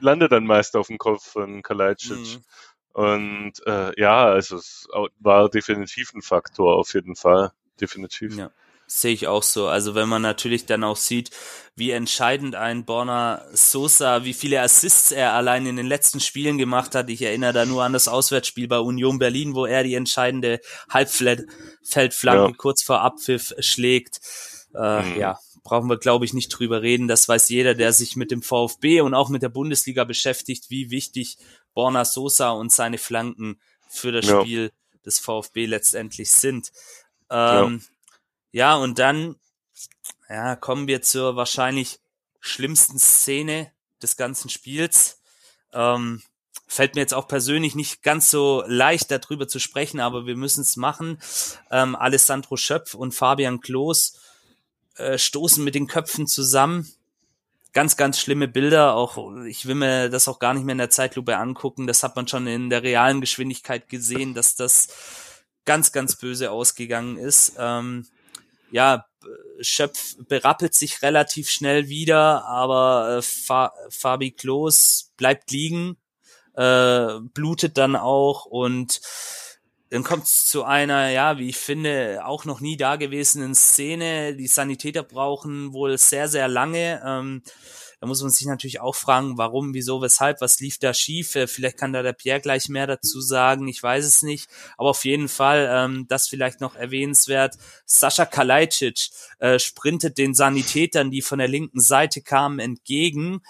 Speaker 4: landet dann meist auf dem Kopf von Kalajdzic. Mhm. Und äh, ja, also es war definitiv ein Faktor auf jeden Fall. Definitiv.
Speaker 1: Ja. Sehe ich auch so. Also wenn man natürlich dann auch sieht, wie entscheidend ein Borna Sosa, wie viele Assists er allein in den letzten Spielen gemacht hat. Ich erinnere da nur an das Auswärtsspiel bei Union Berlin, wo er die entscheidende Halbfeldflanke ja. kurz vor Abpfiff schlägt. Äh, mhm. Ja, brauchen wir, glaube ich, nicht drüber reden. Das weiß jeder, der sich mit dem VfB und auch mit der Bundesliga beschäftigt, wie wichtig Borna Sosa und seine Flanken für das ja. Spiel des VfB letztendlich sind. Ähm, ja. ja, und dann ja, kommen wir zur wahrscheinlich schlimmsten Szene des ganzen Spiels. Ähm, fällt mir jetzt auch persönlich nicht ganz so leicht darüber zu sprechen, aber wir müssen es machen. Ähm, Alessandro Schöpf und Fabian Klos äh, stoßen mit den Köpfen zusammen. Ganz, ganz schlimme Bilder. Auch ich will mir das auch gar nicht mehr in der Zeitlupe angucken. Das hat man schon in der realen Geschwindigkeit gesehen, dass das ganz, ganz böse ausgegangen ist. Ähm, ja, Schöpf berappelt sich relativ schnell wieder, aber äh, Fa Fabi Klos bleibt liegen, äh, blutet dann auch und dann kommt es zu einer, ja, wie ich finde, auch noch nie dagewesenen Szene. Die Sanitäter brauchen wohl sehr, sehr lange. Ähm, da muss man sich natürlich auch fragen, warum, wieso, weshalb, was lief da schief? Äh, vielleicht kann da der Pierre gleich mehr dazu sagen, ich weiß es nicht. Aber auf jeden Fall, ähm, das vielleicht noch erwähnenswert, Sascha Kalajdzic äh, sprintet den Sanitätern, die von der linken Seite kamen, entgegen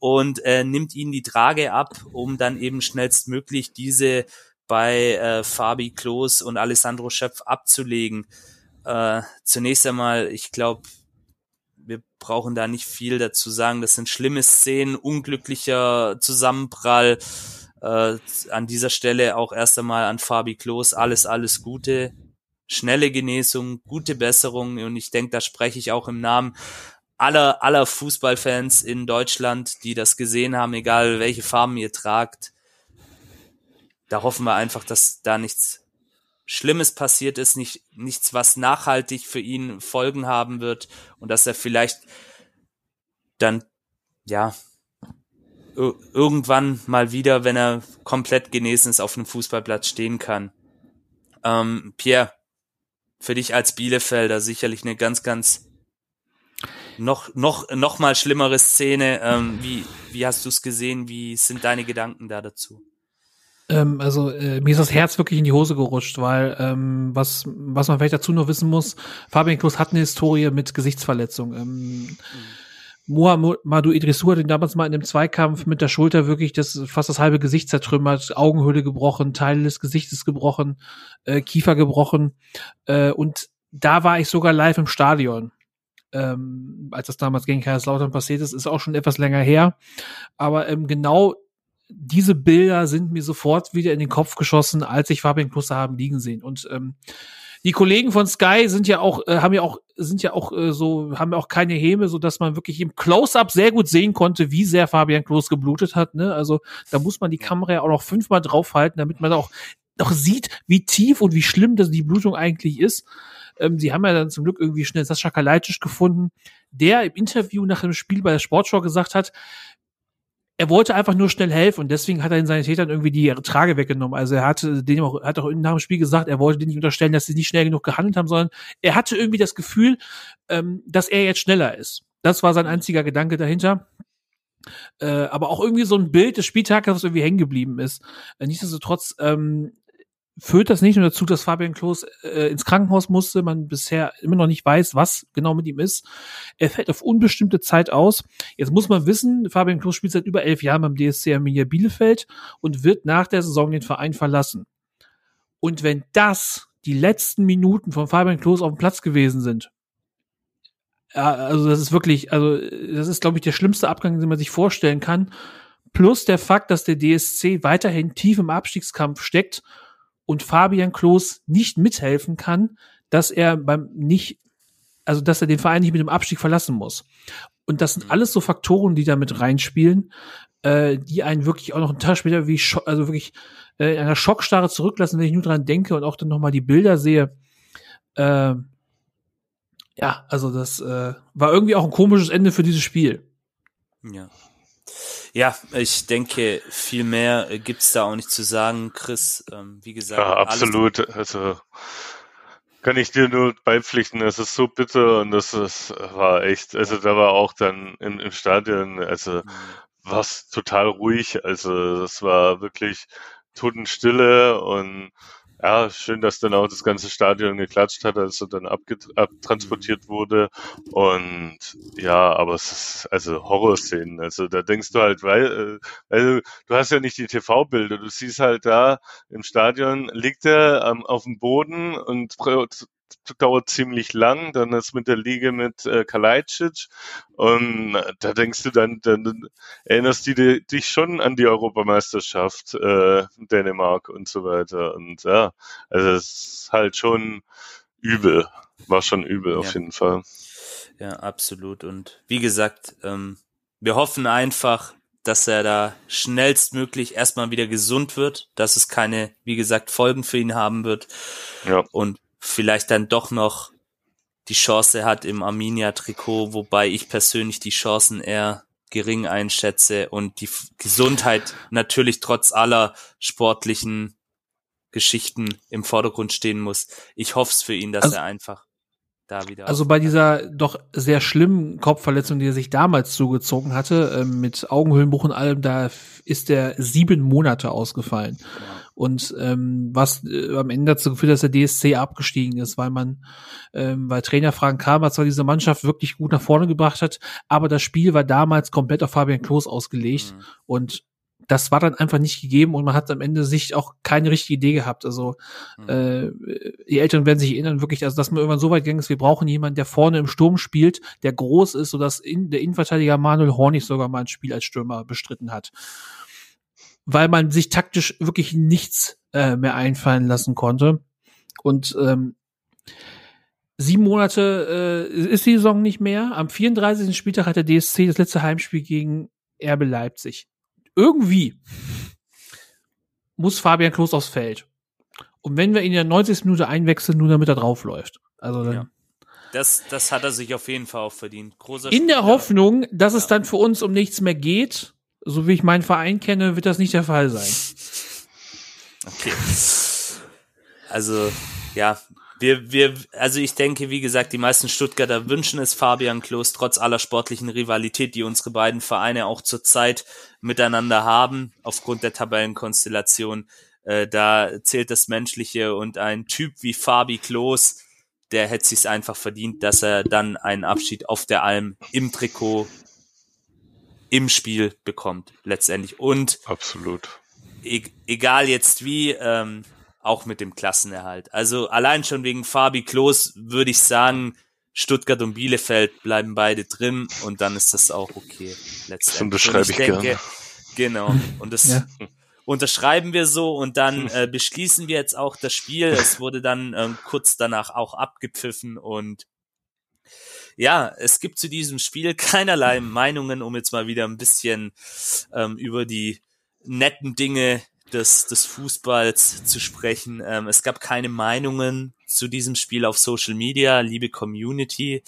Speaker 1: und äh, nimmt ihnen die Trage ab, um dann eben schnellstmöglich diese bei äh, Fabi Klos und Alessandro Schöpf abzulegen. Äh, zunächst einmal, ich glaube, wir brauchen da nicht viel dazu sagen. Das sind schlimme Szenen, unglücklicher Zusammenprall. Äh, an dieser Stelle auch erst einmal an Fabi Klos alles, alles Gute, schnelle Genesung, gute Besserung und ich denke, da spreche ich auch im Namen aller, aller Fußballfans in Deutschland, die das gesehen haben, egal welche Farben ihr tragt. Da hoffen wir einfach, dass da nichts Schlimmes passiert ist, nicht, nichts, was nachhaltig für ihn Folgen haben wird und dass er vielleicht dann, ja, irgendwann mal wieder, wenn er komplett genesen ist, auf einem Fußballplatz stehen kann. Ähm, Pierre, für dich als Bielefelder sicherlich eine ganz, ganz noch, noch, noch mal schlimmere Szene. Ähm, wie, wie hast du es gesehen? Wie sind deine Gedanken da dazu?
Speaker 2: Ähm, also äh, mir ist das Herz wirklich in die Hose gerutscht, weil ähm, was, was man vielleicht dazu noch wissen muss, Fabian Klos hat eine Historie mit Gesichtsverletzung. Ähm, mhm. Mohamedou Idrissou hat ihn damals mal in einem Zweikampf mit der Schulter wirklich das fast das halbe Gesicht zertrümmert, Augenhöhle gebrochen, Teile des Gesichtes gebrochen, äh, Kiefer gebrochen. Äh, und da war ich sogar live im Stadion. Ähm, als das damals gegen Kaiserslautern passiert ist, ist auch schon etwas länger her. Aber ähm, genau diese Bilder sind mir sofort wieder in den Kopf geschossen, als ich Fabian Kluster haben liegen sehen. Und ähm, die Kollegen von Sky sind ja auch, äh, haben ja auch, sind ja auch äh, so, haben ja auch keine Häme, so dass man wirklich im Close-up sehr gut sehen konnte, wie sehr Fabian Klos geblutet hat. Ne? Also da muss man die Kamera ja auch noch fünfmal draufhalten, damit man auch noch sieht, wie tief und wie schlimm das die Blutung eigentlich ist. Ähm, sie haben ja dann zum Glück irgendwie schnell Sascha Kalajdzic gefunden, der im Interview nach dem Spiel bei der Sportschau gesagt hat, er wollte einfach nur schnell helfen und deswegen hat er den Sanitätern irgendwie die Trage weggenommen. Also er hatte den auch, hat auch nach dem Spiel gesagt, er wollte denen nicht unterstellen, dass sie nicht schnell genug gehandelt haben, sondern er hatte irgendwie das Gefühl, ähm, dass er jetzt schneller ist. Das war sein einziger Gedanke dahinter. Äh, aber auch irgendwie so ein Bild des Spieltags, was irgendwie hängen geblieben ist. Äh, nichtsdestotrotz ähm, führt das nicht nur dazu, dass Fabian Klos äh, ins Krankenhaus musste, man bisher immer noch nicht weiß, was genau mit ihm ist. Er fällt auf unbestimmte Zeit aus. Jetzt muss man wissen, Fabian Klos spielt seit über elf Jahren beim DSC Arminia Bielefeld und wird nach der Saison den Verein verlassen. Und wenn das die letzten Minuten von Fabian Klos auf dem Platz gewesen sind, ja, also das ist wirklich, also das ist, glaube ich, der schlimmste Abgang, den man sich vorstellen kann. Plus der Fakt, dass der DSC weiterhin tief im Abstiegskampf steckt und Fabian Klos nicht mithelfen kann, dass er beim nicht, also dass er den Verein nicht mit dem Abstieg verlassen muss. Und das sind mhm. alles so Faktoren, die da mit reinspielen, äh, die einen wirklich auch noch einen Tag später wie also wirklich äh, in einer Schockstarre zurücklassen, wenn ich nur dran denke und auch dann nochmal die Bilder sehe. Äh, ja, also das äh, war irgendwie auch ein komisches Ende für dieses Spiel.
Speaker 1: Ja. Ja, ich denke, viel mehr gibt's da auch nicht zu sagen, Chris. Ähm, wie gesagt,
Speaker 4: ja, absolut. Also kann ich dir nur beipflichten. Es ist so bitter und das ist, war echt. Also da war auch dann im, im Stadion, also mhm. was total ruhig. Also das war wirklich Totenstille und ja, schön, dass dann auch das ganze Stadion geklatscht hat, als er dann abtransportiert wurde. Und ja, aber es ist also Horrorszenen. Also da denkst du halt, weil, äh, weil du hast ja nicht die TV-Bilder, du siehst halt da im Stadion liegt er ähm, auf dem Boden und dauert ziemlich lang. Dann ist mit der Liga mit äh, Kalajdzic und da denkst du dann, dann erinnerst du dich schon an die Europameisterschaft äh, Dänemark und so weiter. Und ja, also es ist halt schon übel. War schon übel ja. auf jeden Fall.
Speaker 1: Ja, absolut. Und wie gesagt, ähm, wir hoffen einfach, dass er da schnellstmöglich erstmal wieder gesund wird, dass es keine, wie gesagt, Folgen für ihn haben wird. Ja. Und vielleicht dann doch noch die Chance hat im Arminia-Trikot, wobei ich persönlich die Chancen eher gering einschätze und die Gesundheit natürlich trotz aller sportlichen Geschichten im Vordergrund stehen muss. Ich hoffe es für ihn, dass also, er einfach da wieder.
Speaker 2: Also bei dieser doch sehr schlimmen Kopfverletzung, die er sich damals zugezogen hatte, äh, mit Augenhöhlenbruch und allem, da ist er sieben Monate ausgefallen. Ja. Und ähm, was äh, am Ende dazu geführt, dass der DSC abgestiegen ist, weil man, ähm, weil Trainer Frank Kramer zwar diese Mannschaft wirklich gut nach vorne gebracht hat, aber das Spiel war damals komplett auf Fabian Klos ausgelegt. Mhm. Und das war dann einfach nicht gegeben und man hat am Ende sich auch keine richtige Idee gehabt. Also mhm. äh, die Eltern werden sich erinnern, wirklich, also dass man irgendwann so weit gegangen ist, wir brauchen jemanden, der vorne im Sturm spielt, der groß ist, sodass in, der Innenverteidiger Manuel Hornig sogar mal ein Spiel als Stürmer bestritten hat. Weil man sich taktisch wirklich nichts äh, mehr einfallen lassen konnte. Und ähm, sieben Monate äh, ist die Saison nicht mehr. Am 34. Spieltag hat der DSC das letzte Heimspiel gegen Erbe Leipzig. Irgendwie muss Fabian Klos aufs Feld. Und wenn wir ihn in der 90. Minute einwechseln, nur damit er draufläuft. Also dann
Speaker 1: Ja. Das, das hat er sich auf jeden Fall auch verdient. Großer
Speaker 2: in der
Speaker 1: Spieler.
Speaker 2: Hoffnung, dass es
Speaker 1: Ja.
Speaker 2: dann für uns um nichts mehr geht, so wie ich meinen Verein kenne, wird das nicht der Fall sein. *laughs*
Speaker 1: Okay. Also, ja, wir, wir, also ich denke, wie gesagt, die meisten Stuttgarter wünschen es Fabian Klos trotz aller sportlichen Rivalität, die unsere beiden Vereine auch zurzeit miteinander haben, aufgrund der Tabellenkonstellation. Äh, da zählt das Menschliche und ein Typ wie Fabi Klos, der hätte sich's einfach verdient, dass er dann einen Abschied auf der Alm im Trikot im Spiel bekommt, letztendlich. Und
Speaker 4: Absolut.
Speaker 1: e egal jetzt wie, ähm, auch mit dem Klassenerhalt. Also allein schon wegen Fabi Klos würde ich sagen, Stuttgart und Bielefeld bleiben beide drin und dann ist das auch okay. Letztendlich.
Speaker 4: unterschreibe
Speaker 1: Und
Speaker 4: ich gerne.
Speaker 1: Genau. Und das *laughs*
Speaker 2: Ja.
Speaker 1: unterschreiben wir so und dann *laughs* äh, beschließen wir jetzt auch das Spiel. Es wurde dann ähm, kurz danach auch abgepfiffen und ja, es gibt zu diesem Spiel *laughs* keinerlei Meinungen, um jetzt mal wieder ein bisschen ähm, über die netten Dinge des, des Fußballs zu sprechen. Ähm, es gab keine Meinungen zu diesem Spiel auf Social Media, liebe Community.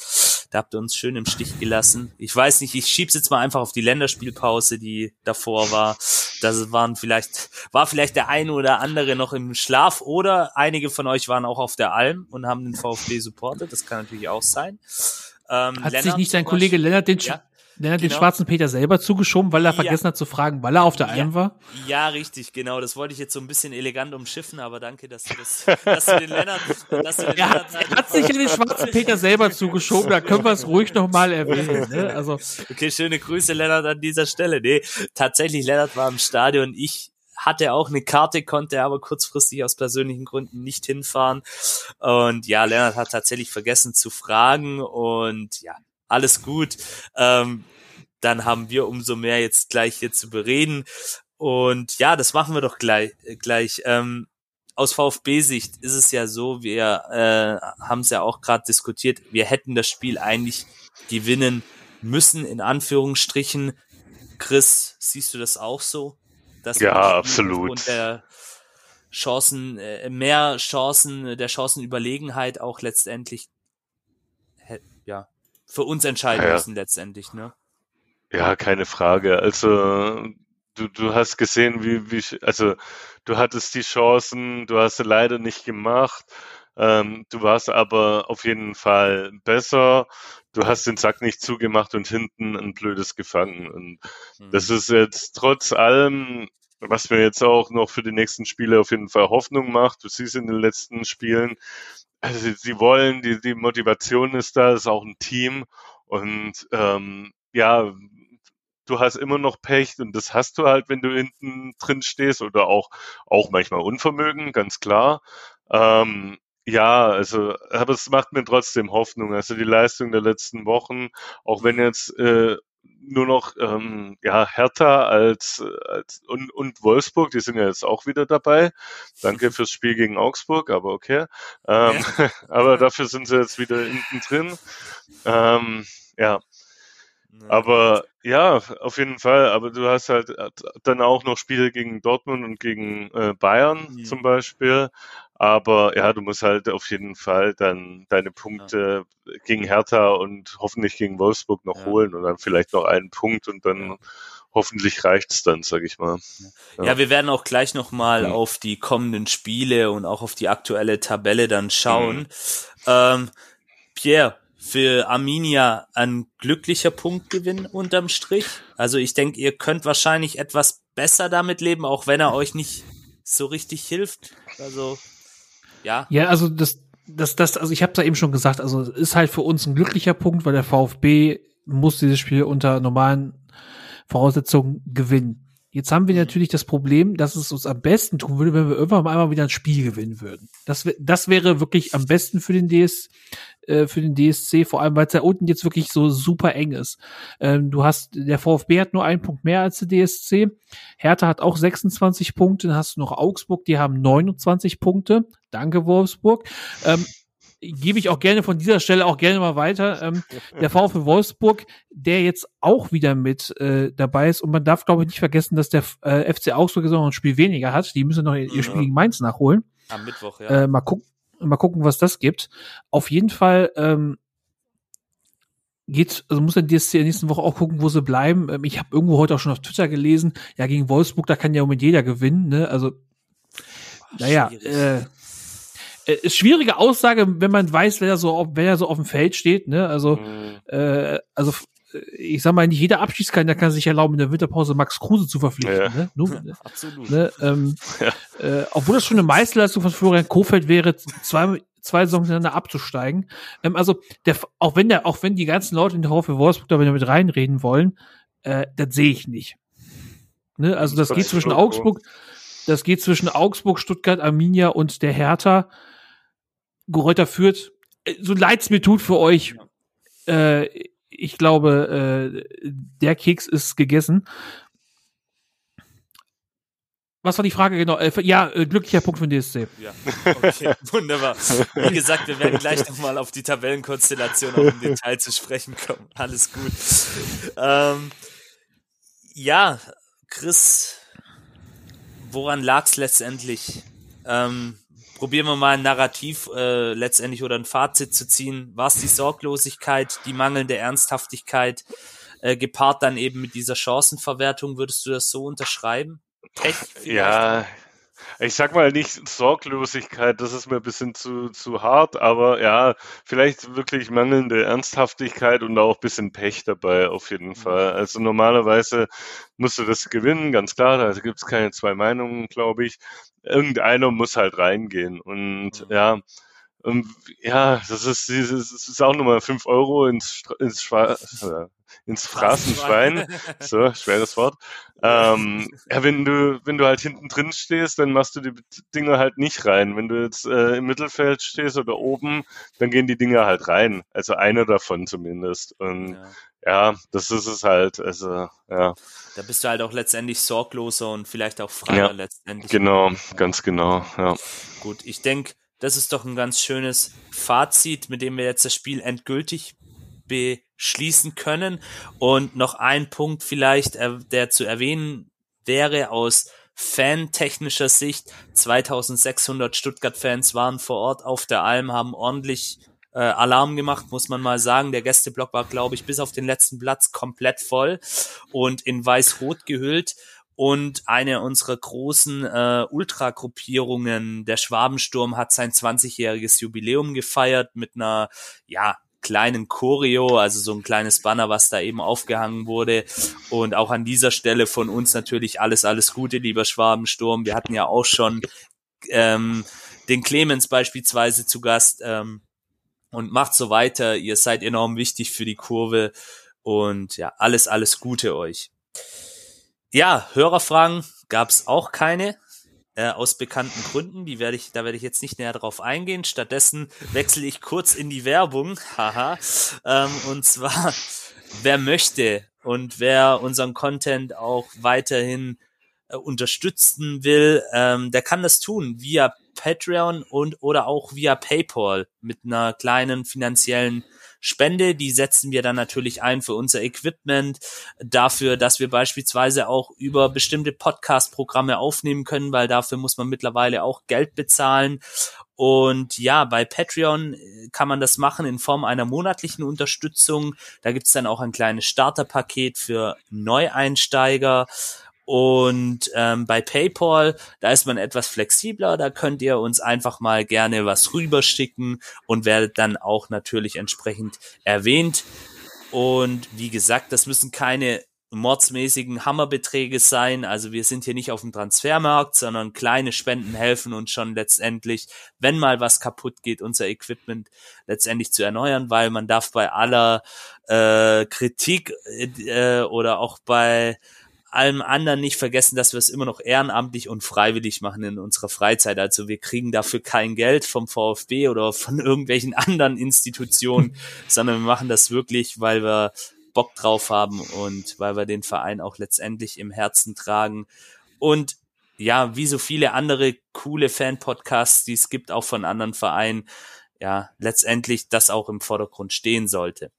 Speaker 1: Da habt ihr uns schön im Stich gelassen. Ich weiß nicht, ich schieb's jetzt mal einfach auf die Länderspielpause, die davor war. Das waren vielleicht, war vielleicht der eine oder andere noch im Schlaf oder einige von euch waren auch auf der Alm und haben den VfB supportet. Das kann natürlich auch sein. Ähm,
Speaker 2: Hat sich
Speaker 1: Lennart
Speaker 2: nicht sein Kollege Lennart den,
Speaker 1: Ja.
Speaker 2: Lennart den
Speaker 1: genau.
Speaker 2: schwarzen Peter selber zugeschoben, weil er
Speaker 1: Ja.
Speaker 2: vergessen hat zu fragen, weil er auf der
Speaker 1: Ja.
Speaker 2: Alm war?
Speaker 1: Ja, richtig, genau. Das wollte ich jetzt so ein bisschen elegant umschiffen, aber danke, dass du das, *laughs* dass du den Lennart, dass du den
Speaker 2: hat,
Speaker 1: Lennart
Speaker 2: er hat sich ja den schwarzen Peter *laughs* selber zugeschoben, da können wir es ruhig nochmal erwähnen. Ne? Also,
Speaker 1: Okay, schöne Grüße, Lennart, an dieser Stelle. Nee, tatsächlich, Lennart war im Stadion. Ich hatte auch eine Karte, konnte aber kurzfristig aus persönlichen Gründen nicht hinfahren. Und ja, Lennart hat tatsächlich vergessen zu fragen und ja, alles gut. Ähm, dann haben wir umso mehr jetzt gleich hier zu bereden. Und ja, das machen wir doch gleich. äh, gleich. Ähm, aus VfB-Sicht ist es ja so, wir äh, haben es ja auch gerade diskutiert, wir hätten das Spiel eigentlich gewinnen müssen, in Anführungsstrichen. Chris, siehst du das auch so? Dass
Speaker 4: Ja, absolut.
Speaker 1: aufgrund der Chancen, äh, mehr Chancen, der Chancenüberlegenheit auch letztendlich ja, für uns entscheiden
Speaker 4: Ja.
Speaker 1: müssen letztendlich, ne?
Speaker 4: Ja, keine Frage. Also du, du hast gesehen, wie, wie, also du hattest die Chancen, du hast sie leider nicht gemacht. Ähm, du warst aber auf jeden Fall besser. Du hast den Sack nicht zugemacht und hinten ein blödes gefangen. Und
Speaker 1: Mhm.
Speaker 4: das ist jetzt trotz allem, was mir jetzt auch noch für die nächsten Spiele auf jeden Fall Hoffnung macht. Du siehst in den letzten Spielen, also sie, wollen, die, die Motivation ist da, es ist auch ein Team. Und ähm, ja, du hast immer noch Pech und das hast du halt, wenn du hinten drin stehst oder auch, auch manchmal Unvermögen, ganz klar. Ähm, ja, also, aber es macht mir trotzdem Hoffnung. Also die Leistung der letzten Wochen, auch wenn jetzt äh, nur noch ähm, ja Hertha als, als und, und Wolfsburg, die sind ja jetzt auch wieder dabei. Danke fürs Spiel gegen Augsburg, aber okay. Ähm, *laughs* aber dafür sind sie jetzt wieder hinten drin. Ähm, ja,
Speaker 1: Ja.
Speaker 4: aber ja, auf jeden Fall. Aber du hast halt dann auch noch Spiele gegen Dortmund und gegen äh, Bayern
Speaker 1: Mhm.
Speaker 4: zum Beispiel. Aber ja, du musst halt auf jeden Fall dann deine Punkte gegen Hertha und hoffentlich gegen Wolfsburg noch
Speaker 1: Ja.
Speaker 4: holen und dann vielleicht noch einen Punkt und dann
Speaker 1: Ja.
Speaker 4: hoffentlich reicht's dann, sag ich mal.
Speaker 1: Ja,
Speaker 4: Ja.
Speaker 1: wir werden auch gleich nochmal
Speaker 4: Mhm.
Speaker 1: auf die kommenden Spiele und auch auf die aktuelle Tabelle dann schauen.
Speaker 4: Mhm.
Speaker 1: Ähm, Pierre, für Arminia ein glücklicher Punktgewinn unterm Strich. Also ich denke, ihr könnt wahrscheinlich etwas besser damit leben, auch wenn er euch nicht so richtig hilft. Also ja,
Speaker 2: ja, also das, das, das, also ich habe da eben schon gesagt, also es ist halt für uns ein glücklicher Punkt, weil der VfB muss dieses Spiel unter normalen Voraussetzungen gewinnen. Jetzt haben wir natürlich das Problem, dass es uns am besten tun würde, wenn wir irgendwann mal einmal wieder ein Spiel gewinnen würden. Das, das wäre wirklich am besten für den DS, äh, für den DSC, vor allem weil es da unten jetzt wirklich so super eng ist. Ähm, du hast, der VfB hat nur einen Punkt mehr als der DSC. Hertha hat auch 26 Punkte, dann hast du noch Augsburg, die haben 29 Punkte. Danke, Wolfsburg. Ähm, gebe ich auch gerne von dieser Stelle auch gerne mal weiter. Ähm, der VfB Wolfsburg, der jetzt auch wieder mit äh, dabei ist und man darf glaube ich nicht vergessen, dass der äh, FC Augsburg jetzt noch ein Spiel weniger hat. Die müssen noch ihr, ihr Spiel gegen Mainz nachholen.
Speaker 1: Am Mittwoch, ja.
Speaker 2: Äh, mal gucken, mal gucken, was das gibt. Auf jeden Fall ähm, geht, also muss der DSC in der nächsten Woche auch gucken, wo sie bleiben. Ähm, ich habe irgendwo heute auch schon auf Twitter gelesen, ja gegen Wolfsburg, da kann ja mit jeder gewinnen. Ne? Also naja, äh, äh, schwierige Aussage, wenn man weiß, wer da so, wer da so auf dem Feld steht, ne? Also, mhm. äh, also ich sag mal, nicht jeder Abschiedskandidat kann sich erlauben, in der Winterpause Max Kruse zu verpflichten. Ja. Ne? Nur, *laughs* Absolut. Ne? Ähm, *laughs* ja. äh, obwohl das schon eine Meisterleistung von Florian Kofeld wäre, zwei, zwei Saisons hintereinander abzusteigen. Ähm, also, der, auch wenn der, auch wenn die ganzen Leute in der VfB Wolfsburg da mit reinreden wollen, äh, das sehe ich nicht. Ne? Also, das, das geht zwischen Augsburg, das geht zwischen Augsburg, Stuttgart, Arminia und der Hertha. Geräuter führt, äh, so leid's mir tut für euch. Äh, ich glaube, äh, der Keks ist gegessen. Was war die Frage genau? Äh, ja, äh, glücklicher Punkt für den DSC.
Speaker 1: Ja, okay, *laughs* wunderbar. Wie gesagt, wir werden gleich nochmal auf die Tabellenkonstellation auch im Detail zu sprechen kommen. Alles gut. Ähm, ja, Chris, woran lag's letztendlich? Ähm, probieren wir mal ein Narrativ äh, letztendlich oder ein Fazit zu ziehen. War es die Sorglosigkeit, die mangelnde Ernsthaftigkeit, äh, gepaart dann eben mit dieser Chancenverwertung? Würdest du das so unterschreiben?
Speaker 4: Pech vielleicht? Ja, ich sag mal nicht Sorglosigkeit, das ist mir ein bisschen zu, zu hart, aber ja, vielleicht wirklich mangelnde Ernsthaftigkeit und auch ein bisschen Pech dabei auf jeden mhm. Fall. Also normalerweise musst du das gewinnen, ganz klar, da gibt es keine zwei Meinungen, glaube ich. Irgendeiner muss halt reingehen und mhm. ja, ja, das ist, das ist auch nochmal fünf Euro ins, ins, Schwa äh, ins Phrasenschwein. *laughs* so, schweres Wort. Ähm, ja, wenn du, wenn du halt hinten drin stehst, dann machst du die Dinger halt nicht rein. Wenn du jetzt äh, im Mittelfeld stehst oder oben, dann gehen die Dinger halt rein. Also einer davon zumindest. Und ja. ja, das ist es halt. Also, ja.
Speaker 1: Da bist du halt auch letztendlich sorgloser und vielleicht auch freier ja, letztendlich.
Speaker 4: Genau, ganz genau, ja.
Speaker 1: Gut, ich denke, das ist doch ein ganz schönes Fazit, mit dem wir jetzt das Spiel endgültig beschließen können. Und noch ein Punkt vielleicht, äh, der zu erwähnen wäre aus fantechnischer Sicht. 2600 Stuttgart-Fans waren vor Ort auf der Alm, haben ordentlich äh, Alarm gemacht, muss man mal sagen. Der Gästeblock war, glaube ich, bis auf den letzten Platz komplett voll und in weiß-rot gehüllt und eine unserer großen äh, Ultragruppierungen, der Schwabensturm, hat sein 20-jähriges Jubiläum gefeiert mit einer, ja, kleinen Choreo, also so ein kleines Banner, was da eben aufgehangen wurde. Und auch an dieser Stelle von uns natürlich alles, alles Gute, lieber Schwabensturm. Wir hatten ja auch schon ähm, den Clemens beispielsweise zu Gast. Ähm, und macht so weiter. Ihr seid enorm wichtig für die Kurve. Und ja, alles, alles Gute euch. Ja, Hörerfragen gab es auch keine. Äh, aus bekannten Gründen, die werde ich, da werde ich jetzt nicht näher drauf eingehen. Stattdessen wechsle ich kurz in die Werbung, haha. Ähm, und zwar, *laughs* wer möchte und wer unseren Content auch weiterhin äh, unterstützen will, ähm, der kann das tun via Patreon und oder auch via PayPal mit einer kleinen finanziellen Spende, die setzen wir dann natürlich ein für unser Equipment, dafür, dass wir beispielsweise auch über bestimmte Podcast-Programme aufnehmen können, weil dafür muss man mittlerweile auch Geld bezahlen. Und ja, bei Patreon äh, kann man das machen in Form einer monatlichen Unterstützung. Da gibt's dann auch ein kleines Starterpaket für Neueinsteiger. Und ähm, bei PayPal, da ist man etwas flexibler, da könnt ihr uns einfach mal gerne was rüberschicken und werdet dann auch natürlich entsprechend erwähnt. Und wie gesagt, das müssen keine mordsmäßigen Hammerbeträge sein. Also wir sind hier nicht auf dem Transfermarkt, sondern kleine Spenden helfen uns schon letztendlich, wenn mal was kaputt geht, unser Equipment letztendlich zu erneuern, weil man darf bei aller äh, Kritik äh, oder auch bei allem anderen nicht vergessen, dass wir es immer noch ehrenamtlich und freiwillig machen in unserer Freizeit. Also wir kriegen dafür kein Geld vom VfB oder von irgendwelchen *laughs* anderen Institutionen, *laughs* sondern wir machen das wirklich, weil wir Bock drauf haben und weil wir den Verein auch letztendlich im Herzen tragen. Und ja, wie so viele andere coole Fan-Podcasts, die es gibt, auch von anderen Vereinen, ja, letztendlich das auch im Vordergrund stehen sollte.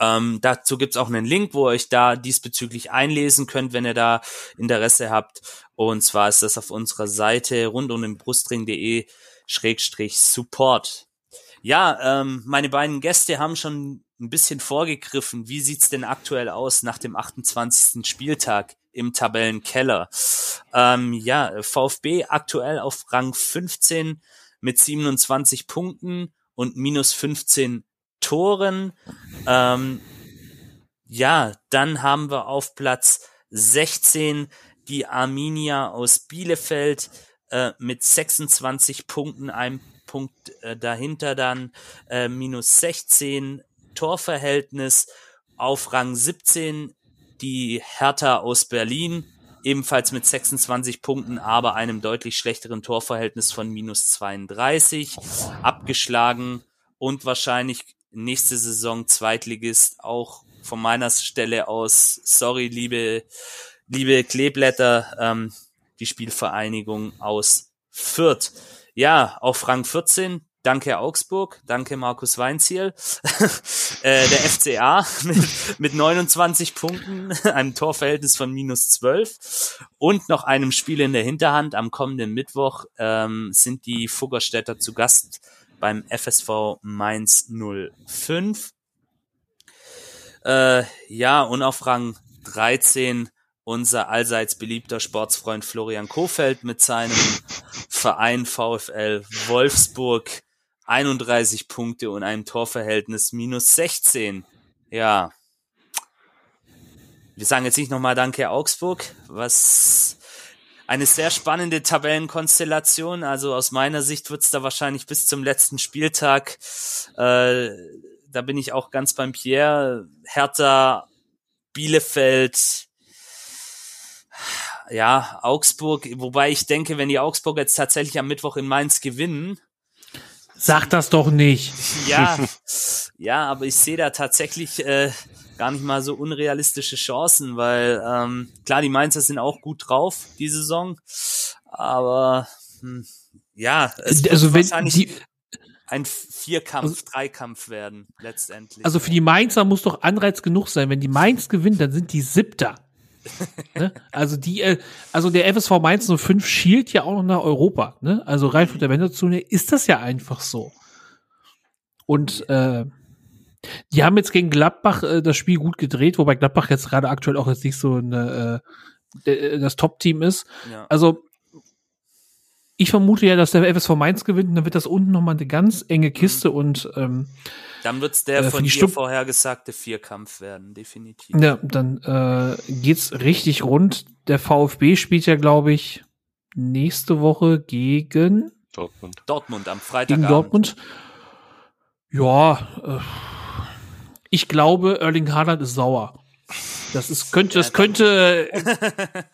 Speaker 1: Ähm, dazu gibt's auch einen Link, wo ihr euch da diesbezüglich einlesen könnt, wenn ihr da Interesse habt. Und zwar ist das auf unserer Seite rund um den Brustring.de Schrägstrich Support. Ja, ähm, meine beiden Gäste haben schon ein bisschen vorgegriffen. Wie sieht's denn aktuell aus nach dem 28. Spieltag im Tabellenkeller? Ähm, ja, VfB aktuell auf Rang 15 mit 27 Punkten und minus 15 Toren. Ähm, ja, dann haben wir auf Platz 16 die Arminia aus Bielefeld äh, mit 26 Punkten, einem Punkt äh, dahinter dann äh, minus 16 Torverhältnis. Auf Rang 17 die Hertha aus Berlin, ebenfalls mit 26 Punkten, aber einem deutlich schlechteren Torverhältnis von minus 32, abgeschlagen und wahrscheinlich nächste Saison Zweitligist auch von meiner Stelle aus, sorry, liebe, liebe Kleeblätter, ähm, die Spielvereinigung aus Fürth. Ja, auf Rang 14, danke Augsburg, danke Markus Weinziel, *laughs* äh, der FCA *laughs* mit, mit 29 Punkten, *laughs* einem Torverhältnis von minus 12 und noch einem Spiel in der Hinterhand. Am kommenden Mittwoch ähm, sind die Fuggerstädter zu Gast beim FSV Mainz 05. Äh, ja, und auf Rang 13 unser allseits beliebter Sportsfreund Florian Kofeld mit seinem Verein VfL Wolfsburg 31 Punkte und einem Torverhältnis minus 16. Ja. Wir sagen jetzt nicht nochmal Danke Augsburg, was eine sehr spannende Tabellenkonstellation. Also aus meiner Sicht wird's da wahrscheinlich bis zum letzten Spieltag. Äh, da bin ich auch ganz beim Pierre. Hertha, Bielefeld, ja, Augsburg, wobei ich denke, wenn die Augsburg jetzt tatsächlich am Mittwoch in Mainz gewinnen.
Speaker 2: Sag das doch nicht.
Speaker 1: Ja, *laughs* ja, aber ich sehe da tatsächlich äh, gar nicht mal so unrealistische Chancen, weil ähm, klar, die Mainzer sind auch gut drauf die Saison, aber hm, ja, es wird
Speaker 2: also wenn
Speaker 1: wahrscheinlich
Speaker 2: die,
Speaker 1: ein Vierkampf, Dreikampf werden letztendlich.
Speaker 2: also für die Mainzer muss doch Anreiz genug sein. Wenn die Mainz gewinnt, dann sind die Siebter. *laughs* ne? Also die, äh, also der FSV Mainz 05 schielt ja auch noch nach Europa. Ne? Also rein von der Wenderzone ist das ja einfach so. Und äh, die haben jetzt gegen Gladbach äh, das Spiel gut gedreht, wobei Gladbach jetzt gerade aktuell auch jetzt nicht so eine, äh, äh, das Top-Team ist.
Speaker 1: ja.
Speaker 2: Also ich vermute ja, dass der FSV Mainz gewinnt, und dann wird das unten nochmal eine ganz enge Kiste und ähm,
Speaker 1: Dann wird's der
Speaker 2: äh,
Speaker 1: von dir vorhergesagte Vierkampf werden, definitiv.
Speaker 2: ja, dann äh, geht's richtig rund. Der VfB spielt ja, glaube ich, nächste Woche gegen
Speaker 4: Dortmund.
Speaker 1: Dortmund am
Speaker 2: gegen
Speaker 1: Freitagabend.
Speaker 2: Dortmund. Ja, äh, ich glaube, Erling Haaland ist sauer. Das ist könnte, das könnte, *laughs*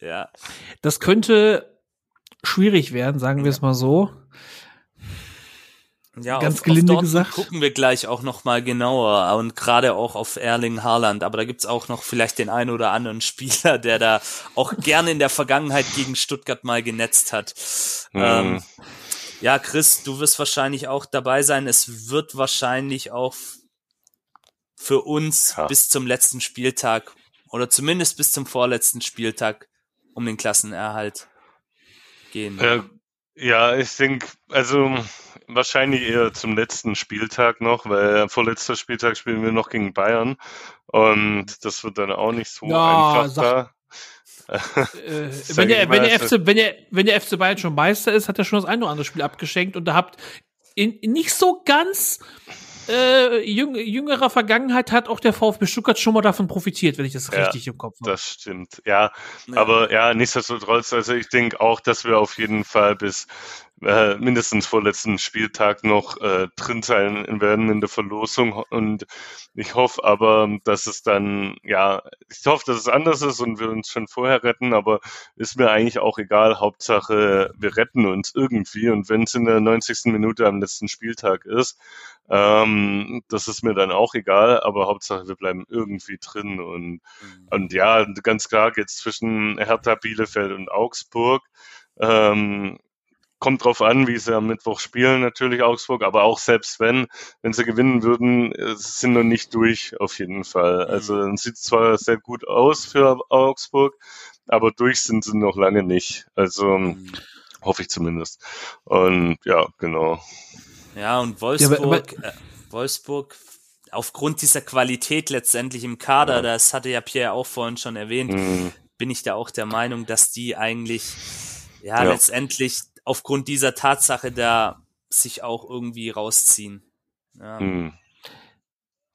Speaker 1: ja,
Speaker 2: das könnte schwierig werden, sagen wir es mal so.
Speaker 1: ja
Speaker 2: Ganz
Speaker 1: auf,
Speaker 2: gelinde
Speaker 1: auf
Speaker 2: gesagt.
Speaker 1: gucken wir gleich auch noch mal genauer und gerade auch auf Erling Haaland. Aber da gibt's auch noch vielleicht den einen oder anderen *laughs* Spieler, der da auch gerne in der Vergangenheit gegen Stuttgart mal genetzt hat.
Speaker 4: Mhm.
Speaker 1: Ähm, ja, Chris, du wirst wahrscheinlich auch dabei sein. Es wird wahrscheinlich auch für uns
Speaker 4: Ja.
Speaker 1: bis zum letzten Spieltag oder zumindest bis zum vorletzten Spieltag um den Klassenerhalt gehen.
Speaker 4: Äh, ja, ich denke, also wahrscheinlich eher zum letzten Spieltag noch, weil vorletzter Spieltag spielen wir noch gegen Bayern und das wird dann auch nicht so
Speaker 2: Ja,
Speaker 4: einfach
Speaker 2: sag-
Speaker 4: da.
Speaker 2: Äh, wenn, der, wenn, der FC, wenn, der, wenn der FC Bayern schon Meister ist, hat er schon das eine oder andere Spiel abgeschenkt und da habt in, in nicht so ganz äh, jüng, jüngerer Vergangenheit hat auch der VfB Stuttgart schon mal davon profitiert, wenn ich das
Speaker 4: Ja,
Speaker 2: richtig im Kopf habe.
Speaker 4: Das stimmt, ja.
Speaker 1: Ja.
Speaker 4: Aber ja, nichtsdestotrotz, also ich denke auch, dass wir auf jeden Fall bis äh, mindestens vorletzten Spieltag noch äh, drin sein werden in der Verlosung. Und ich hoffe aber, dass es dann, ja, ich hoffe, dass es anders ist und wir uns schon vorher retten, aber ist mir eigentlich auch egal. Hauptsache, wir retten uns irgendwie. Und wenn es in der 90. Minute am letzten Spieltag ist, ähm, das ist mir dann auch egal, aber Hauptsache wir bleiben irgendwie drin und, mhm. und ja, ganz klar geht's zwischen Hertha, Bielefeld und Augsburg. Ähm, kommt drauf an, wie sie am Mittwoch spielen, natürlich Augsburg, aber auch selbst wenn, wenn sie gewinnen würden, sind noch nicht durch auf jeden Fall. Mhm. Also sieht zwar sehr gut aus für Augsburg, aber durch sind sie noch lange nicht. Also mhm. hoffe ich zumindest. Und ja, genau.
Speaker 1: Ja, und Wolfsburg, ja, aber, aber, äh, Wolfsburg aufgrund dieser Qualität letztendlich im Kader, ja. das hatte ja Pierre auch vorhin schon erwähnt, mhm. bin ich da auch der Meinung, dass die eigentlich ja, ja, letztendlich aufgrund dieser Tatsache da sich auch irgendwie rausziehen. Ja. Mhm.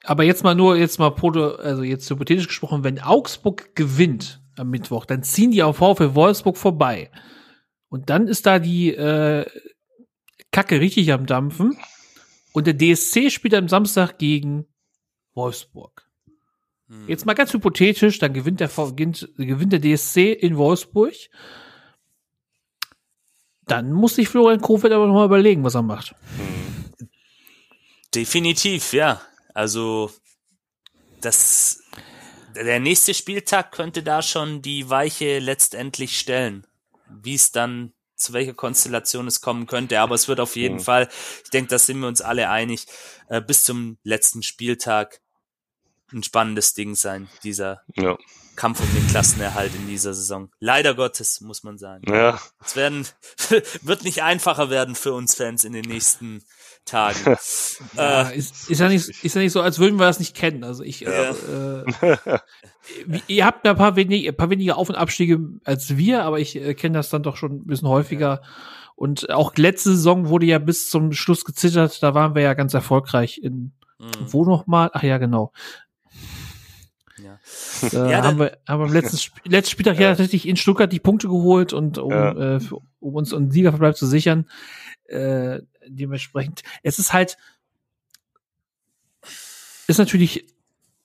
Speaker 2: Aber jetzt mal nur, jetzt mal proto, also jetzt hypothetisch gesprochen, wenn Augsburg gewinnt am Mittwoch, dann ziehen die auf VfL Wolfsburg vorbei. Und dann ist da die äh, Kacke richtig am Dampfen. Und der DSC spielt am Samstag gegen Wolfsburg. Hm. Jetzt mal ganz hypothetisch, dann gewinnt der, gewinnt, gewinnt der DSC in Wolfsburg. Dann muss sich Florian Kofeld aber nochmal überlegen, was er macht. Hm.
Speaker 1: Definitiv, ja. Also, das, der nächste Spieltag könnte da schon die Weiche letztendlich stellen. Wie es dann zu welcher Konstellation es kommen könnte. Aber es wird auf jeden mhm. Fall, ich denke, da sind wir uns alle einig, äh, bis zum letzten Spieltag ein spannendes Ding sein, dieser ja. Kampf um den Klassenerhalt in dieser Saison. Leider Gottes, muss man sagen. Ja. Es werden, *laughs* wird nicht einfacher werden für uns Fans in den nächsten Tagen. *laughs*
Speaker 2: ja, äh, ist, ist, ja nicht, ist ja nicht so, als würden wir das nicht kennen. Also ich, ja. äh, ihr habt ein paar, wenig, ein paar weniger Auf- und Abstiege als wir, aber ich äh, kenne das dann doch schon ein bisschen häufiger. Und auch letzte Saison wurde ja bis zum Schluss gezittert. Da waren wir ja ganz erfolgreich in mhm. wo noch mal? Ach ja, genau. Äh, ja, haben, wir, haben wir am letzten, Sp letzten Spieltag *laughs* ja. ja tatsächlich in Stuttgart die Punkte geholt und um, ja. äh, für, um uns einen Siegerverbleib zu sichern. Äh, dementsprechend, es ist halt, ist natürlich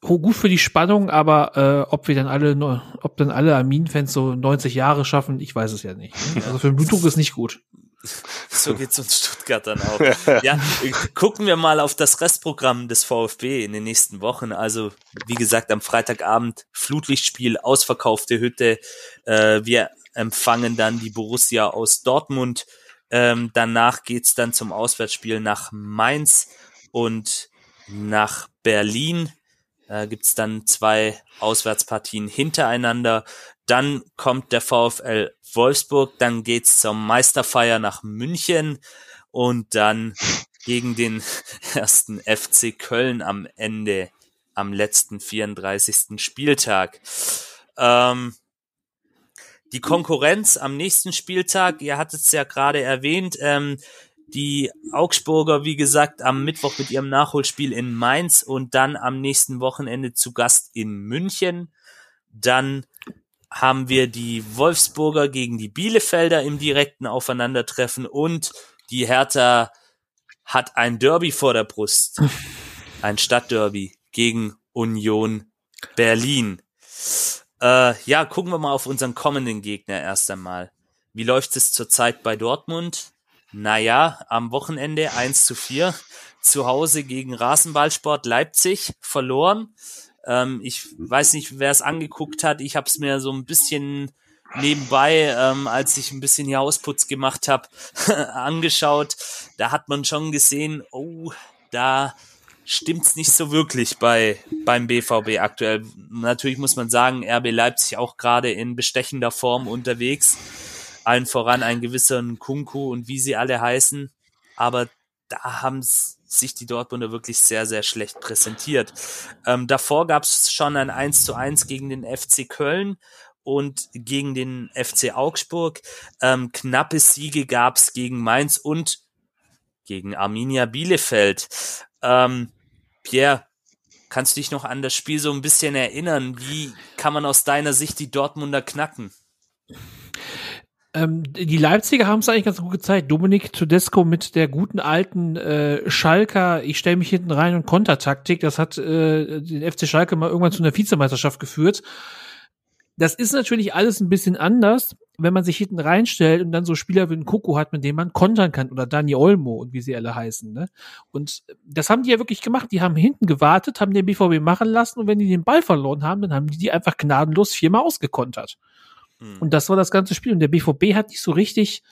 Speaker 2: gut für die Spannung, aber äh, ob wir dann alle, ob dann alle Armin-Fans so 90 Jahre schaffen, ich weiß es ja nicht. Ne? Also für den Blutdruck ist nicht gut. *laughs*
Speaker 1: So geht's uns Stuttgart dann auch. *laughs* ja, gucken wir mal auf das Restprogramm des VfB in den nächsten Wochen. Also, wie gesagt, am Freitagabend Flutlichtspiel, ausverkaufte Hütte. Äh, wir empfangen dann die Borussia aus Dortmund. Ähm, danach geht's dann zum Auswärtsspiel nach Mainz und nach Berlin äh, gibt's dann zwei Auswärtspartien hintereinander. Dann kommt der VfL Wolfsburg, dann geht's zum Meisterfeier nach München und dann *laughs* gegen den ersten FC Köln am Ende, am letzten 34. Spieltag. Ähm, die Konkurrenz am nächsten Spieltag, ihr hattet es ja gerade erwähnt, ähm, die Augsburger, wie gesagt, am Mittwoch mit ihrem Nachholspiel in Mainz und dann am nächsten Wochenende zu Gast in München. Dann haben wir die Wolfsburger gegen die Bielefelder im direkten Aufeinandertreffen und die Hertha hat ein Derby vor der Brust. Ein Stadtderby gegen Union Berlin. Äh, ja, gucken wir mal auf unseren kommenden Gegner erst einmal. Wie läuft es zurzeit bei Dortmund? Naja, am Wochenende 1 zu 4 zu Hause gegen Rasenballsport Leipzig verloren. Ähm, ich weiß nicht, wer es angeguckt hat. Ich habe es mir so ein bisschen nebenbei, ähm, als ich ein bisschen hier Ausputz gemacht habe, *laughs* angeschaut. Da hat man schon gesehen, oh, da stimmt's nicht so wirklich bei beim BVB aktuell. Natürlich muss man sagen, RB Leipzig auch gerade in bestechender Form unterwegs allen voran ein gewisser Kunku und wie sie alle heißen. Aber da haben sich die Dortmunder wirklich sehr, sehr schlecht präsentiert. Ähm, davor gab es schon ein 1 zu 1 gegen den FC Köln und gegen den FC Augsburg. Ähm, knappe Siege gab es gegen Mainz und gegen Arminia Bielefeld. Ähm, Pierre, kannst du dich noch an das Spiel so ein bisschen erinnern? Wie kann man aus deiner Sicht die Dortmunder knacken?
Speaker 2: Ähm, die Leipziger haben es eigentlich ganz gut gezeigt. Dominik Tedesco mit der guten alten äh, Schalker, ich stelle mich hinten rein und Kontertaktik, das hat äh, den FC Schalke mal irgendwann zu einer Vizemeisterschaft geführt. Das ist natürlich alles ein bisschen anders, wenn man sich hinten reinstellt und dann so Spieler wie ein Koko hat, mit dem man kontern kann oder Dani Olmo und wie sie alle heißen. Ne? Und das haben die ja wirklich gemacht. Die haben hinten gewartet, haben den BVB machen lassen und wenn die den Ball verloren haben, dann haben die die einfach gnadenlos viermal ausgekontert. Mhm. Und das war das ganze Spiel. Und der BVB hat nicht so richtig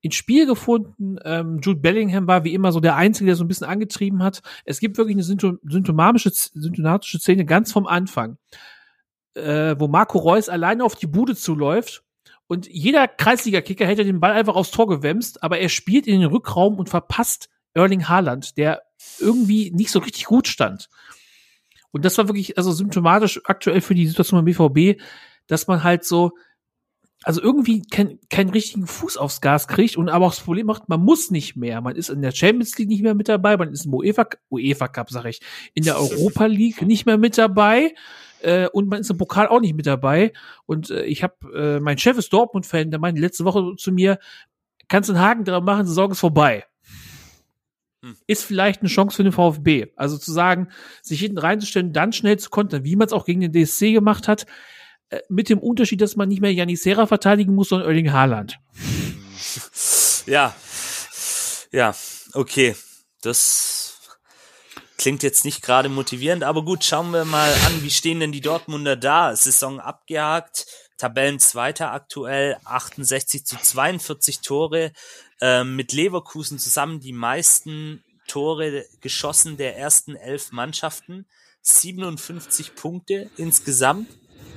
Speaker 2: ins Spiel gefunden. Ähm, Jude Bellingham war wie immer so der Einzige, der so ein bisschen angetrieben hat. Es gibt wirklich eine symptomatische, symptomatische Szene ganz vom Anfang äh, wo Marco Reus alleine auf die Bude zuläuft und jeder Kreisliga-Kicker hätte den Ball einfach aufs Tor gewämst, aber er spielt in den Rückraum und verpasst Erling Haaland, der irgendwie nicht so richtig gut stand. Und das war wirklich also symptomatisch aktuell für die Situation beim BVB, dass man halt so also irgendwie keinen keinen richtigen Fuß aufs Gas kriegt und aber auch das Problem macht, man muss nicht mehr. Man ist in der Champions League nicht mehr mit dabei, man ist im UEFA, UEFA Cup, sag ich, in der Europa League nicht mehr mit dabei äh, und man ist im Pokal auch nicht mit dabei. Und äh, ich habe, äh, mein Chef ist Dortmund-Fan, der meinte letzte Woche zu mir, kannst du einen Haken dran machen, Saison ist vorbei. Hm. Ist vielleicht eine Chance für den VfB. Also zu sagen, sich hinten reinzustellen, dann schnell zu kontern, wie man es auch gegen den DSC gemacht hat, mit dem Unterschied, dass man nicht mehr Janis Serra verteidigen muss, sondern Erling Haaland. *laughs*
Speaker 1: Ja. Ja, okay. Das Klingt jetzt nicht gerade motivierend, aber gut, schauen wir mal an, wie stehen denn die Dortmunder da? Saison abgehakt, Tabellenzweiter aktuell, 68 zu 42 Tore, äh, mit Leverkusen zusammen die meisten Tore geschossen der ersten elf Mannschaften, 57 Punkte insgesamt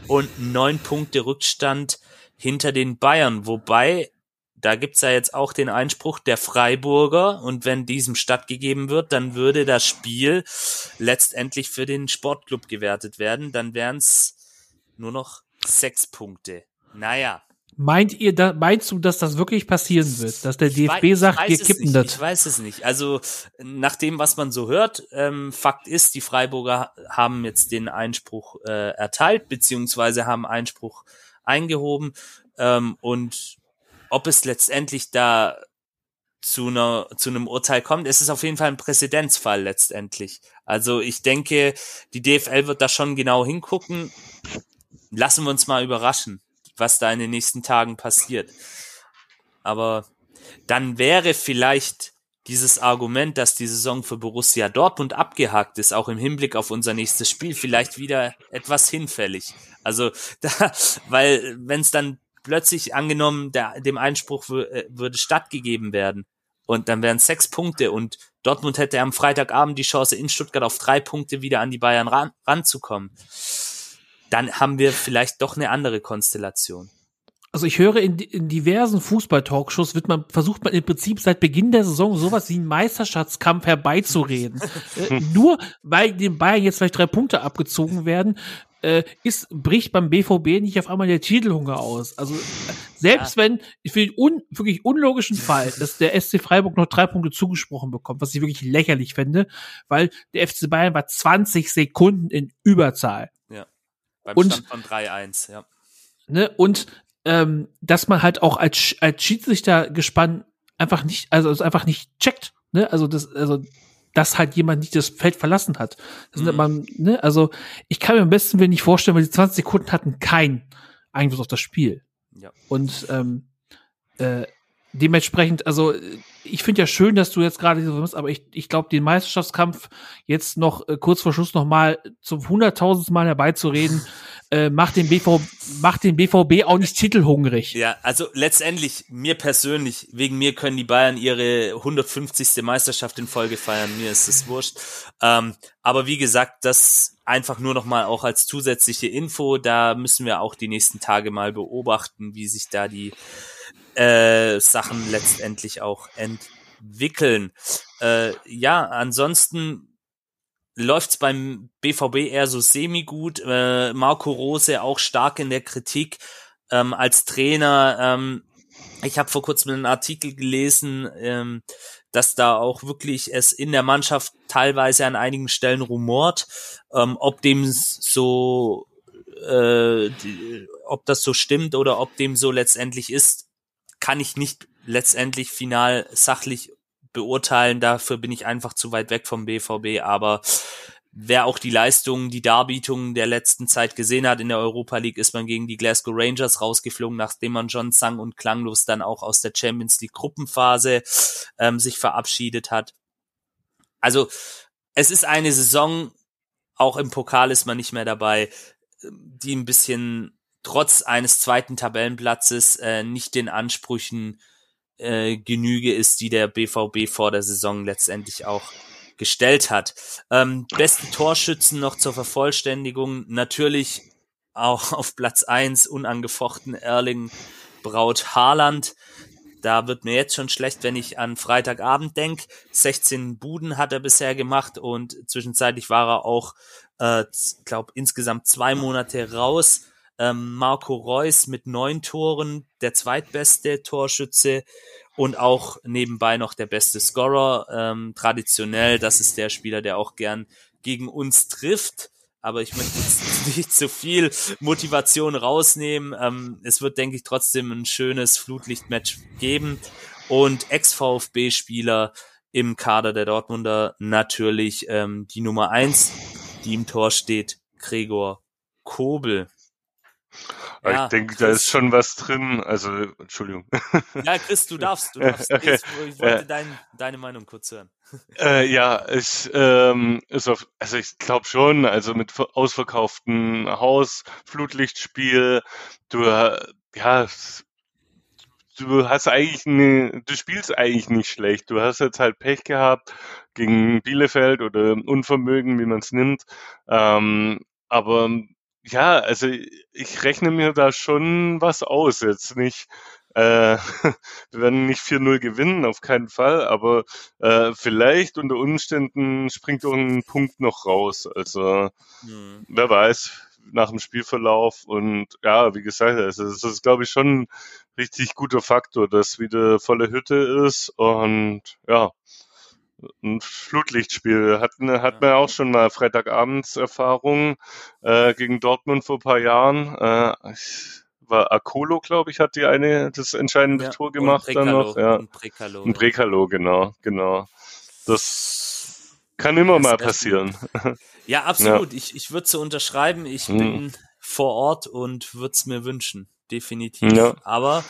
Speaker 1: und neun Punkte Rückstand hinter den Bayern, wobei da gibt's ja jetzt auch den Einspruch der Freiburger und wenn diesem stattgegeben wird, dann würde das Spiel letztendlich für den Sportclub gewertet werden. Dann wären's nur noch sechs Punkte. Naja.
Speaker 2: Meint ihr, da, meinst du, dass das wirklich passieren wird? Dass der DFB weiß, sagt, wir kippen das?
Speaker 1: Ich weiß es nicht. Also, nach dem, was man so hört, ähm, Fakt ist, die Freiburger haben jetzt den Einspruch äh, erteilt, beziehungsweise haben Einspruch eingehoben. Ähm, und ob es letztendlich da zu einer zu einem Urteil kommt. Es ist auf jeden Fall ein Präzedenzfall letztendlich. Also ich denke, die DFL wird da schon genau hingucken. Lassen wir uns mal überraschen, was da in den nächsten Tagen passiert. Aber dann wäre vielleicht dieses Argument, dass die Saison für Borussia Dortmund abgehakt ist, auch im Hinblick auf unser nächstes Spiel, vielleicht wieder etwas hinfällig. Also *laughs* da, weil wenn es dann plötzlich angenommen, der, dem Einspruch äh, würde stattgegeben werden. Und dann wären sechs Punkte und Dortmund hätte am Freitagabend die Chance, in Stuttgart auf drei Punkte wieder an die Bayern ran, ranzukommen. Dann haben wir vielleicht doch eine andere Konstellation.
Speaker 2: Also ich höre in, in diversen Fußball-Talkshows wird man versucht man im Prinzip seit Beginn der Saison sowas wie einen Meisterschaftskampf herbeizureden. *laughs* äh, nur weil den Bayern jetzt vielleicht drei Punkte abgezogen werden, äh, ist, bricht beim BVB nicht auf einmal der Titelhunger aus. Also selbst ja. wenn, für den un, wirklich unlogischen Fall, dass der SC Freiburg noch drei Punkte zugesprochen bekommt, was ich wirklich lächerlich fände, weil der FC Bayern war 20 Sekunden in Überzahl.
Speaker 1: Beim und, Stand von 3-1, ja.
Speaker 2: Ne, und ähm, dass man halt auch als, als Schiedsrichter gespannt einfach nicht, also es einfach nicht checkt. Ne? Also das, also dass halt jemand nicht das Feld verlassen hat. Das mhm. man, ne, also ich kann mir am besten Willen nicht vorstellen, weil die 20 Sekunden hatten keinen Einfluss auf das Spiel. Ja. Und ähm, äh, dementsprechend, also ich finde ja schön, dass du jetzt gerade so bist, aber ich, ich glaube, den Meisterschaftskampf jetzt noch äh, kurz vor Schluss noch mal zum hunderttausendsten Mal herbeizureden, *laughs* äh, macht den BV, macht den BVB auch nicht titelhungrig.
Speaker 1: Ja, also letztendlich mir persönlich, wegen mir können die Bayern ihre 150. Meisterschaft in Folge feiern. Mir ist es wurscht. Ähm, aber wie gesagt, das einfach nur noch mal auch als zusätzliche Info. Da müssen wir auch die nächsten Tage mal beobachten, wie sich da die äh, Sachen letztendlich auch entwickeln. Äh, ja, ansonsten läuft's beim BVB eher so semi-gut. Äh, Marco Rose auch stark in der Kritik ähm, als Trainer. Ähm, ich habe vor kurzem einen Artikel gelesen, ähm, dass da auch wirklich es in der Mannschaft teilweise an einigen Stellen rumort, ähm, ob dem so, äh, die, ob das so stimmt oder ob dem so letztendlich ist, kann ich nicht letztendlich final sachlich beurteilen. Dafür bin ich einfach zu weit weg vom BVB. Aber wer auch die Leistungen, die Darbietungen der letzten Zeit gesehen hat in der Europa League, ist man gegen die Glasgow Rangers rausgeflogen, nachdem man John sang und klanglos dann auch aus der Champions League Gruppenphase ähm, sich verabschiedet hat. Also es ist eine Saison, auch im Pokal ist man nicht mehr dabei, die ein bisschen trotz eines zweiten Tabellenplatzes äh, nicht den Ansprüchen äh, Genüge ist, die der BVB vor der Saison letztendlich auch gestellt hat. Ähm, beste Torschützen noch zur Vervollständigung. Natürlich auch *laughs* auf Platz eins unangefochten Erling Braut Haaland. Da wird mir jetzt schon schlecht, wenn ich an Freitagabend denk. 16 Buden hat er bisher gemacht und zwischenzeitlich war er auch, äh, glaube insgesamt zwei Monate raus. Ähm, Marco Reus mit neun Toren, der zweitbeste Torschütze und auch nebenbei noch der beste Scorer. Ähm, traditionell, das ist der Spieler, der auch gern gegen uns trifft. Aber ich möchte jetzt *laughs* nicht zu viel Motivation rausnehmen. Ähm, es wird, denke ich, trotzdem ein schönes Flutlichtmatch geben. Und Ex-VfB-Spieler im Kader der Dortmunder natürlich ähm, die Nummer eins, die im Tor steht, Gregor Kobel.
Speaker 4: Ja, ich denke, da ist schon was drin. Also, Entschuldigung.
Speaker 1: Ja, Chris, du darfst. Du darfst. *laughs* Okay. Ich wollte dein, deine Meinung kurz hören. *laughs*
Speaker 4: Äh, ja, ich, ähm, auf, also ich glaube schon, also mit ausverkauftem Haus, Flutlichtspiel, du, ja, du hast eigentlich eine, du spielst eigentlich nicht schlecht. Du hast jetzt halt Pech gehabt gegen Bielefeld oder Unvermögen, wie man es nimmt. Ähm, aber ja, also ich rechne mir da schon was aus. Jetzt nicht, äh, *laughs* wir werden nicht 4-0 gewinnen, auf keinen Fall, aber äh, vielleicht unter Umständen springt irgendein Punkt noch raus. Also mhm. wer weiß, nach dem Spielverlauf und ja, wie gesagt, also das ist, glaube ich, schon ein richtig guter Faktor, dass wieder volle Hütte ist und ja, ein Flutlichtspiel. Hat, hat man auch schon mal Freitagabends Erfahrung äh, gegen Dortmund vor ein paar Jahren. Äh, war Akolo, glaube ich, hat die eine das entscheidende ja, Tor gemacht dann noch. Ja. Und Prekalo. Ein Prekalo, genau, genau. Das kann immer das mal passieren.
Speaker 1: Ja, *laughs* absolut. Ja. Ich, ich würde so unterschreiben. Ich hm. bin vor Ort und würde es mir wünschen. Definitiv. Ja. Aber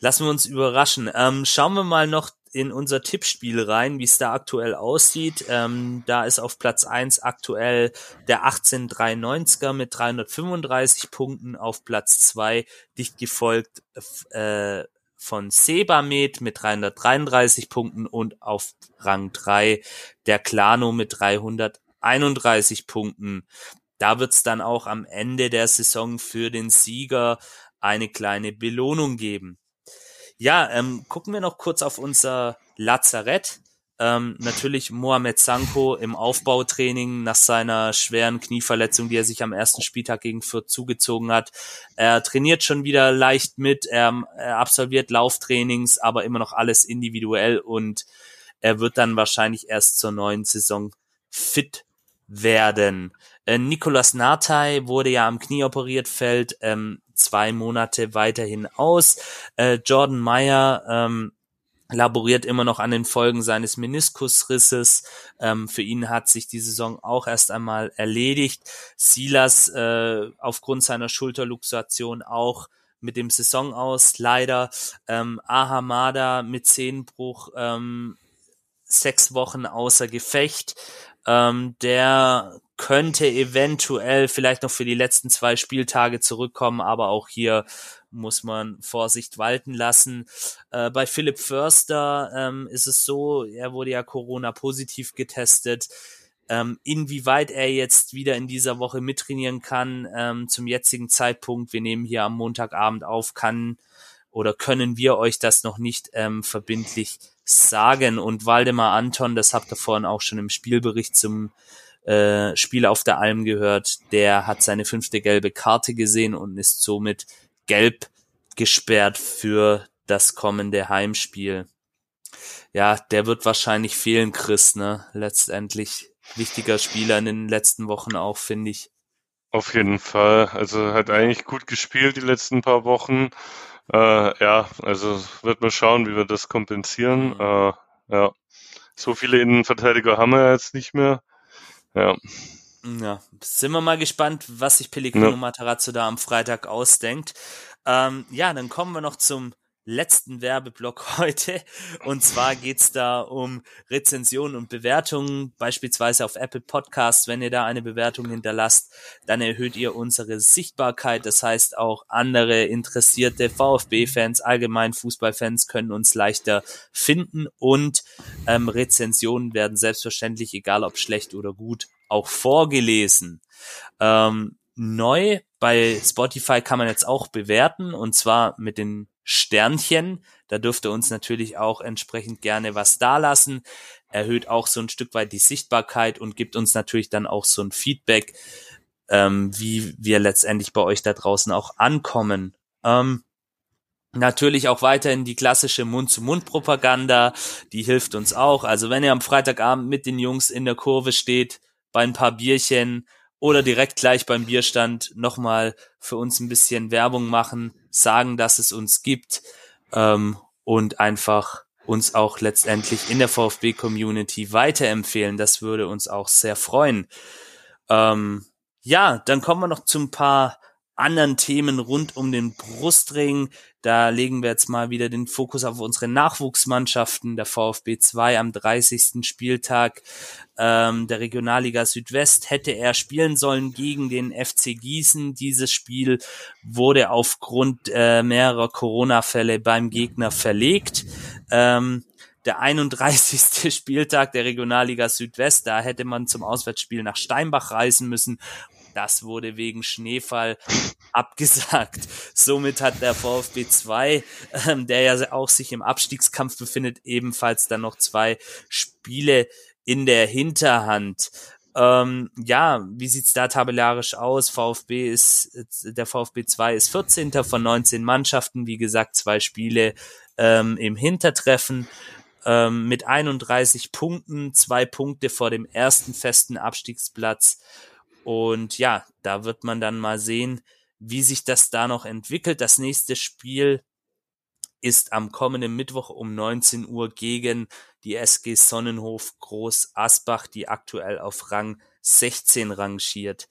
Speaker 1: lassen wir uns überraschen. Ähm, schauen wir mal noch in unser Tippspiel rein, wie es da aktuell aussieht. Ähm, da ist auf Platz eins aktuell der 1893er mit 335 Punkten, auf Platz zwei dicht gefolgt äh, von Sebamed mit 333 Punkten und auf Rang drei der Clano mit 331 Punkten. Da wird's dann auch am Ende der Saison für den Sieger eine kleine Belohnung geben. Ja, ähm, gucken wir noch kurz auf unser Lazarett. Ähm, natürlich Mohamed Sanko im Aufbautraining nach seiner schweren Knieverletzung, die er sich am ersten Spieltag gegen Fürth zugezogen hat. Er trainiert schon wieder leicht mit, er, er absolviert Lauftrainings, aber immer noch alles individuell und er wird dann wahrscheinlich erst zur neuen Saison fit werden. Äh, Nicolas Natai wurde ja am Knie operiert, fällt ähm, zwei Monate weiterhin aus. Äh, Jordan Meyer ähm, laboriert immer noch an den Folgen seines Meniskusrisses. Ähm, für ihn hat sich die Saison auch erst einmal erledigt. Silas äh, aufgrund seiner Schulterluxation auch mit dem Saison aus leider. Ähm, Ahamada mit Zehenbruch ähm, sechs Wochen außer Gefecht. Ähm, der könnte eventuell vielleicht noch für die letzten zwei Spieltage zurückkommen, aber auch hier muss man Vorsicht walten lassen. Äh, bei Philipp Förster ähm, ist es so, er wurde ja Corona positiv getestet. Ähm, inwieweit er jetzt wieder in dieser Woche mittrainieren kann, ähm, zum jetzigen Zeitpunkt, wir nehmen hier am Montagabend auf, kann oder können wir euch das noch nicht ähm, verbindlich sagen. Und Waldemar Anton, das habt ihr vorhin auch schon im Spielbericht zum äh, Spiel auf der Alm gehört, der hat seine fünfte gelbe Karte gesehen und ist somit gelb gesperrt für das kommende Heimspiel. Ja, der wird wahrscheinlich fehlen, Chris, ne? Letztendlich wichtiger Spieler in den letzten Wochen auch, finde ich.
Speaker 4: Auf jeden Fall. Also hat eigentlich gut gespielt die letzten paar Wochen. Äh, ja, also wird man schauen, wie wir das kompensieren. Mhm. Äh, ja, so viele Innenverteidiger haben wir jetzt nicht mehr. Ja.
Speaker 1: Ja, sind wir mal gespannt, was sich Pellegrino ja. Matarazzo da am Freitag ausdenkt. Ähm, ja, dann kommen wir noch zum letzten Werbeblock *laughs* heute. Und zwar geht's da um Rezensionen und Bewertungen, beispielsweise auf Apple Podcasts. Wenn ihr da eine Bewertung hinterlasst, dann erhöht ihr unsere Sichtbarkeit. Das heißt, auch andere interessierte VfB-Fans, allgemein Fußballfans können uns leichter finden und ähm, Rezensionen werden selbstverständlich, egal ob schlecht oder gut, auch vorgelesen. Ähm, neu bei Spotify kann man jetzt auch bewerten und zwar mit den Sternchen. Da dürft ihr uns natürlich auch entsprechend gerne was dalassen. Erhöht auch so ein Stück weit die Sichtbarkeit und gibt uns natürlich dann auch so ein Feedback, ähm, wie wir letztendlich bei euch da draußen auch ankommen. Ähm, Natürlich auch weiterhin die klassische Mund-zu-Mund-Propaganda, die hilft uns auch. Also wenn ihr am Freitagabend mit den Jungs in der Kurve steht, bei ein paar Bierchen oder direkt gleich beim Bierstand nochmal für uns ein bisschen Werbung machen, sagen, dass es uns gibt ähm, und einfach uns auch letztendlich in der VfB-Community weiterempfehlen. Das würde uns auch sehr freuen. Ähm, ja, dann kommen wir noch zu ein paar anderen Themen rund um den Brustring. Da legen wir jetzt mal wieder den Fokus auf unsere Nachwuchsmannschaften. Der VfB 2 am 30. Spieltag ähm, der Regionalliga Südwest hätte er spielen sollen gegen den FC Gießen. Dieses Spiel wurde aufgrund äh, mehrerer Corona-Fälle beim Gegner verlegt. Ähm, der 31. *laughs* Spieltag der Regionalliga Südwest, da hätte man zum Auswärtsspiel nach Steinbach reisen müssen das wurde wegen Schneefall *laughs* abgesagt. Somit hat der VfB 2, ähm, der ja auch sich im Abstiegskampf befindet, ebenfalls dann noch zwei Spiele in der Hinterhand. Ähm, ja, wie sieht's da tabellarisch aus? VfB ist, der VfB 2 ist 14. von 19 Mannschaften. Wie gesagt, zwei Spiele ähm, im Hintertreffen ähm, mit 31 Punkten, zwei Punkte vor dem ersten festen Abstiegsplatz. Und ja, da wird man dann mal sehen, wie sich das da noch entwickelt. Das nächste Spiel ist am kommenden Mittwoch um 19 Uhr gegen die SG Sonnenhof Groß Asbach, die aktuell auf Rang 16 rangiert.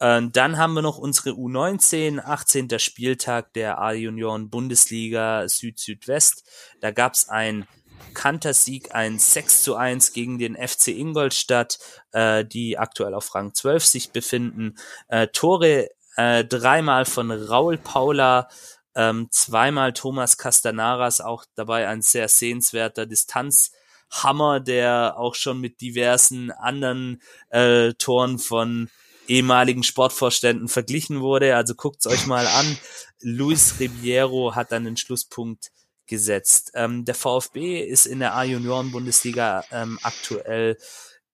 Speaker 1: Ähm, dann haben wir noch unsere U19, 18. Spieltag der A-Junioren Bundesliga Süd-Südwest. Da gab's ein Kantersieg ein 6 zu 1 gegen den FC Ingolstadt, äh, die aktuell auf Rang 12 sich befinden. Äh, Tore äh, dreimal von Raul Paula, ähm, zweimal Thomas Castanaras, auch dabei ein sehr sehenswerter Distanzhammer, der auch schon mit diversen anderen äh, Toren von ehemaligen Sportvorständen verglichen wurde. Also guckt's euch mal an. Luis Ribeiro hat dann den Schlusspunkt gesetzt. Ähm, der VfB ist in der A-Junioren-Bundesliga ähm, aktuell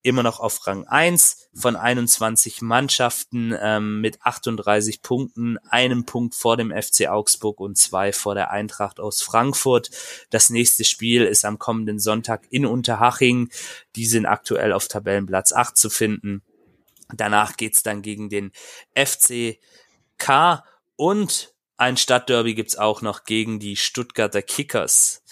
Speaker 1: immer noch auf Rang 1 von 21 Mannschaften ähm, mit 38 Punkten, einem Punkt vor dem FC Augsburg und zwei vor der Eintracht aus Frankfurt. Das nächste Spiel ist am kommenden Sonntag in Unterhaching. Die sind aktuell auf Tabellenplatz 8 zu finden. Danach geht's dann gegen den FCK und ein Stadtderby gibt's auch noch gegen die Stuttgarter Kickers.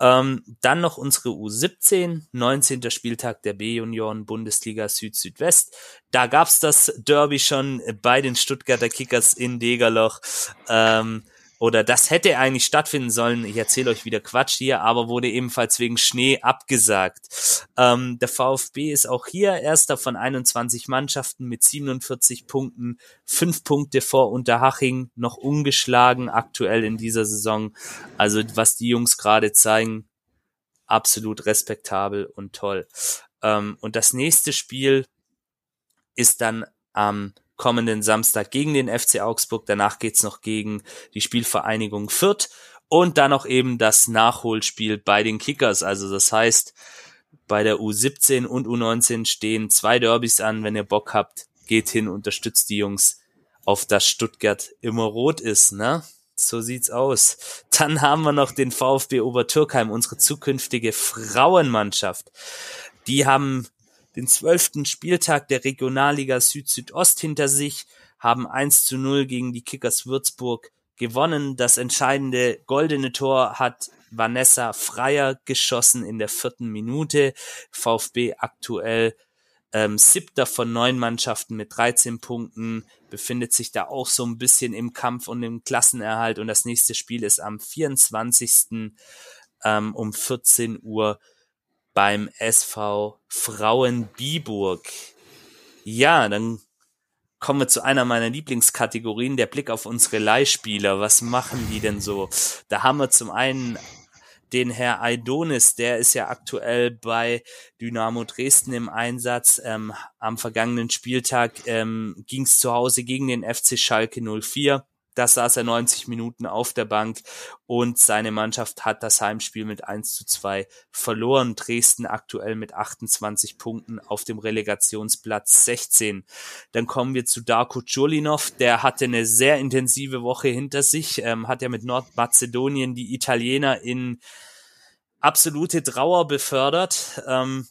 Speaker 1: Ähm, dann noch unsere U17, 19. Spieltag der B-Junioren Bundesliga Süd-Südwest. Da gab's das Derby schon bei den Stuttgarter Kickers in Degerloch. Ähm, oder das hätte eigentlich stattfinden sollen. Ich erzähle euch wieder Quatsch hier, aber wurde ebenfalls wegen Schnee abgesagt. Ähm, der VfB ist auch hier erster von 21 Mannschaften mit 47 Punkten, fünf Punkte vor Unterhaching, noch ungeschlagen aktuell in dieser Saison. Also was die Jungs gerade zeigen, absolut respektabel und toll. Ähm, und das nächste Spiel ist dann am kommenden Samstag gegen den FC Augsburg. Danach geht's noch gegen die Spielvereinigung Fürth und dann noch eben das Nachholspiel bei den Kickers. Also das heißt, bei der U17 und U19 stehen zwei Derbys an. Wenn ihr Bock habt, geht hin, unterstützt die Jungs, auf das Stuttgart immer rot ist, ne? So sieht's aus. Dann haben wir noch den VfB Obertürkheim, unsere zukünftige Frauenmannschaft. Die haben den zwölften Spieltag der Regionalliga Süd-Südost hinter sich, haben 1 zu 0 gegen die Kickers Würzburg gewonnen. Das entscheidende goldene Tor hat Vanessa Freier geschossen in der vierten Minute. VfB aktuell ähm, siebter von neun Mannschaften mit 13 Punkten, befindet sich da auch so ein bisschen im Kampf und im Klassenerhalt. Und das nächste Spiel ist am 24. Ähm, um 14 Uhr beim SV Frauen Biburg. Ja, dann kommen wir zu einer meiner Lieblingskategorien, der Blick auf unsere Leihspieler. Was machen die denn so? Da haben wir zum einen den Herr Aidonis, der ist ja aktuell bei Dynamo Dresden im Einsatz. Ähm, am vergangenen Spieltag ähm, ging es zu Hause gegen den FC Schalke 04. Da saß er 90 Minuten auf der Bank und seine Mannschaft hat das Heimspiel mit 1 zu 2 verloren. Dresden aktuell mit 28 Punkten auf dem Relegationsplatz 16. Dann kommen wir zu Darko Chulinov. Der hatte eine sehr intensive Woche hinter sich, ähm, hat ja mit Nordmazedonien die Italiener in absolute Trauer befördert. Ähm,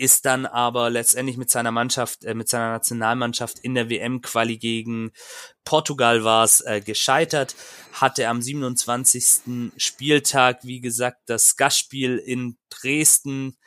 Speaker 1: ist dann aber letztendlich mit seiner Mannschaft, äh, mit seiner Nationalmannschaft in der WM-Quali gegen Portugal war es äh, gescheitert, hatte am 27. Spieltag, wie gesagt, das Gastspiel in Dresden.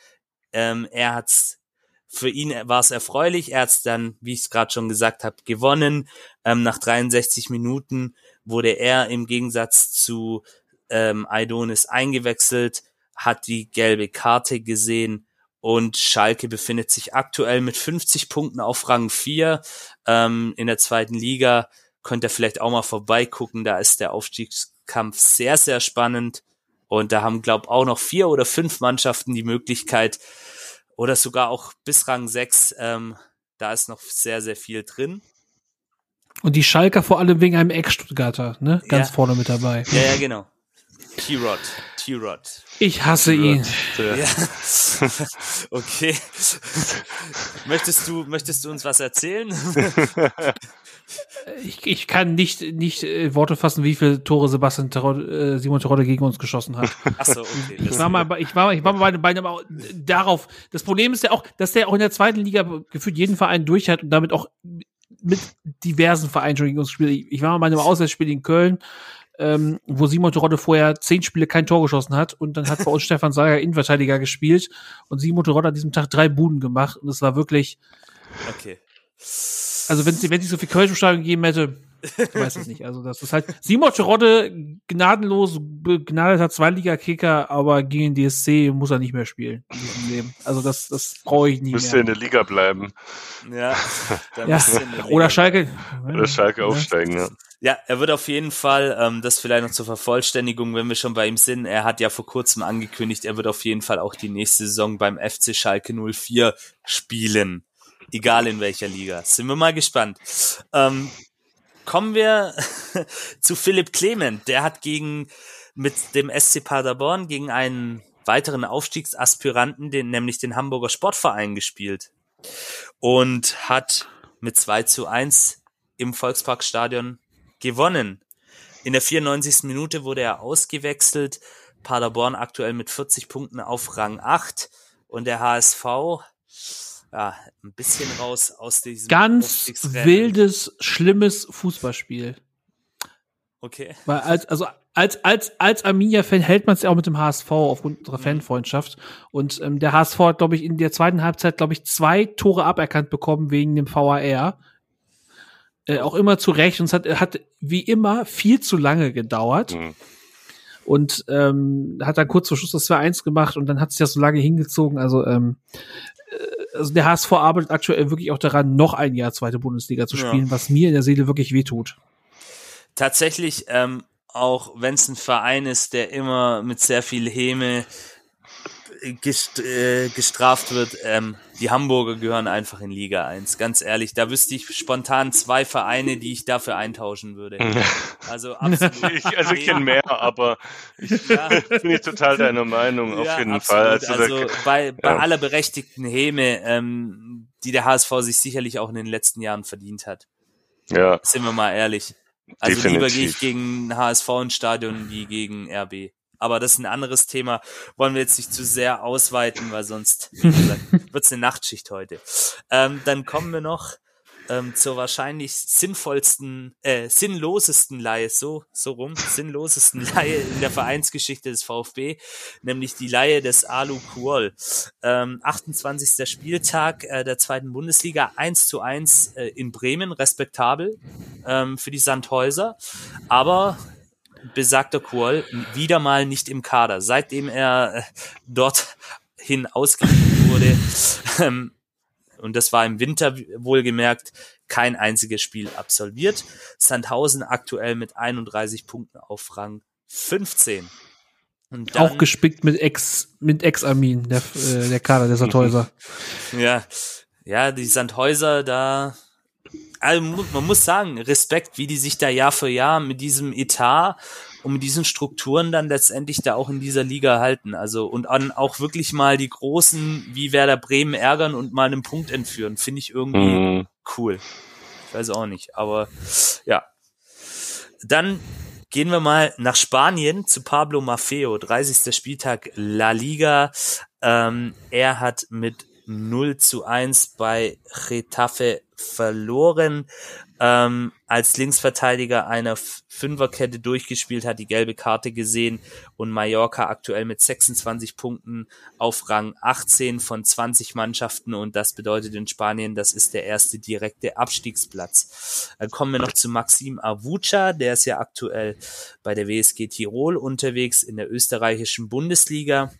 Speaker 1: Ähm, er hat's für ihn war es erfreulich. Er hat's dann, wie ich es gerade schon gesagt habe, gewonnen. Ähm, nach 63 Minuten wurde er im Gegensatz zu ähm, Aidonis eingewechselt, hat die gelbe Karte gesehen und Schalke befindet sich aktuell mit 50 Punkten auf Rang 4 ähm, in der zweiten Liga. Könnt ihr vielleicht auch mal vorbeigucken. Da ist der Aufstiegskampf sehr, sehr spannend. Und da haben, glaub auch noch vier oder fünf Mannschaften die Möglichkeit, oder sogar auch bis Rang 6. Ähm, da ist noch sehr, sehr viel drin.
Speaker 2: Und die Schalker vor allem wegen einem Ex-Stuttgarter, ne? Ganz
Speaker 1: Ja.
Speaker 2: vorne mit dabei.
Speaker 1: Ja, ja, genau. T-Rod. T-Rod.
Speaker 2: Ich hasse ihn.
Speaker 1: Ja. *laughs* okay. möchtest du, möchtest du uns was erzählen? *laughs*
Speaker 2: Ich, ich kann nicht, nicht äh, Worte fassen, wie viele Tore Sebastian Terodde, äh, Simon Terodde gegen uns geschossen hat.
Speaker 1: Achso, okay.
Speaker 2: Ich war mal, bei- ich war, ich war mal bei, einem, darauf. Das Problem ist ja auch, dass der auch in der zweiten Liga gefühlt jeden Verein durch hat und damit auch mit diversen Vereinen schon gegen uns spielt. Ich, ich war mal bei einem Auswärtsspiel in Köln, ähm, wo Simon Terodde vorher zehn Spiele kein Tor geschossen hat und dann hat bei uns *laughs* Stefan Sager Innenverteidiger gespielt und Simon Terodde hat an diesem Tag drei Buden gemacht und es war wirklich,
Speaker 1: Okay.
Speaker 2: also wenn es wenn es so viel Köln im Stadion gegeben hätte, ich weiß es nicht. Also das ist halt *laughs* Simon Terodde gnadenlos begnadeter Zweitliga-Kicker, aber gegen den DSC muss er nicht mehr spielen in diesem Leben. Also das, das brauche ich nie
Speaker 4: Müsste in der Liga bleiben.
Speaker 1: Ja. *laughs* dann
Speaker 2: Ja.
Speaker 1: bist du in der Liga.
Speaker 2: Oder Schalke.
Speaker 4: Oder Schalke
Speaker 2: Ja.
Speaker 4: aufsteigen, ja.
Speaker 1: Ja, er wird auf jeden Fall, ähm, das vielleicht noch zur Vervollständigung, wenn wir schon bei ihm sind, er hat ja vor kurzem angekündigt, er wird auf jeden Fall auch die nächste Saison beim FC Schalke 04 spielen. Egal in welcher Liga. Sind wir mal gespannt. Ähm, kommen wir *laughs* zu Philipp Clement. Der hat gegen, mit dem SC Paderborn gegen einen weiteren Aufstiegsaspiranten, den, nämlich den Hamburger Sportverein gespielt. Und hat mit 2 zu 1 im Volksparkstadion gewonnen. In der 94. Minute wurde er ausgewechselt. Paderborn aktuell mit 40 Punkten auf Rang 8 und der HSV ja, ein bisschen raus aus diesem
Speaker 2: Ganz wildes, schlimmes Fußballspiel.
Speaker 1: Okay.
Speaker 2: Weil als, also als, als, als Arminia-Fan hält man es ja auch mit dem HSV aufgrund unserer Fanfreundschaft. Und ähm, der HSV hat, glaube ich, in der zweiten Halbzeit, glaube ich, zwei Tore aberkannt bekommen wegen dem VAR. Äh, auch immer zu Recht. Und es hat, hat wie immer viel zu lange gedauert.
Speaker 4: Mhm.
Speaker 2: Und ähm, hat dann kurz vor Schluss das 2-1 gemacht und dann hat sich das so lange hingezogen. Also, ähm, äh, also der HSV arbeitet aktuell wirklich auch daran, noch ein Jahr zweite Bundesliga zu
Speaker 1: Ja.
Speaker 2: spielen, was mir in der Seele wirklich wehtut.
Speaker 1: Tatsächlich, ähm, auch wenn es ein Verein ist, der immer mit sehr viel Häme gest äh, gestraft wird, ähm, die Hamburger gehören einfach in Liga 1. Ganz ehrlich, da wüsste ich spontan zwei Vereine, die ich dafür eintauschen würde. *laughs* Also absolut. *laughs*
Speaker 4: Ich, also ich kenne mehr, aber ich *laughs*
Speaker 1: Ja.
Speaker 4: bin ich total deiner Meinung, auf
Speaker 1: Ja,
Speaker 4: jeden
Speaker 1: absolut.
Speaker 4: Fall. Also,
Speaker 1: Also,
Speaker 4: da,
Speaker 1: bei, bei
Speaker 4: ja.
Speaker 1: aller berechtigten Häme, ähm, die der HSV sich sicherlich auch in den letzten Jahren verdient hat.
Speaker 4: ja,
Speaker 1: Sind wir mal ehrlich. Also lieber gehe ich
Speaker 4: Definitiv.
Speaker 1: gegen HSV ins Stadion wie gegen RB. Aber das ist ein anderes Thema. Wollen wir jetzt nicht zu sehr ausweiten, weil sonst, gesagt, *laughs* wird's eine Nachtschicht heute. Ähm, dann kommen wir noch ähm, zur wahrscheinlich sinnvollsten, äh, sinnlosesten Leihe, so, so rum, sinnlosesten Leihe in der Vereinsgeschichte des VfB, nämlich die Leihe des Alu Kuol. Ähm, 28. Spieltag äh, der zweiten Bundesliga, 1 zu 1 äh, in Bremen, respektabel ähm, für die Sandhäuser, aber besagter Kuol wieder mal nicht im Kader. Seitdem er äh, dorthin ausgeliehen wurde, ähm, und das war im Winter wohlgemerkt, kein einziges Spiel absolviert. Sandhausen aktuell mit 31 Punkten auf Rang 15.
Speaker 2: Und dann, auch gespickt mit Ex mit Ex-Armin, der, äh, der Kader der Sandhäuser. *laughs*
Speaker 1: ja, ja, die Sandhäuser da. Also man muss sagen, Respekt, wie die sich da Jahr für Jahr mit diesem Etat und mit diesen Strukturen dann letztendlich da auch in dieser Liga halten. Also und an auch wirklich mal die Großen wie Werder Bremen ärgern und mal einen Punkt entführen, finde ich irgendwie mhm. cool. Ich weiß auch nicht, aber ja. Dann gehen wir mal nach Spanien zu Pablo Maffeo, 30. Spieltag La Liga. Ähm, er hat mit 0 zu 1 bei Getafe verloren ähm, als Linksverteidiger einer Fünferkette durchgespielt hat, die gelbe Karte gesehen und Mallorca aktuell mit 26 Punkten auf Rang 18 von 20 Mannschaften und das bedeutet in Spanien, das ist der erste direkte Abstiegsplatz. Dann kommen wir noch zu Maxim Avucha, der ist ja aktuell bei der WSG Tirol unterwegs in der österreichischen Bundesliga.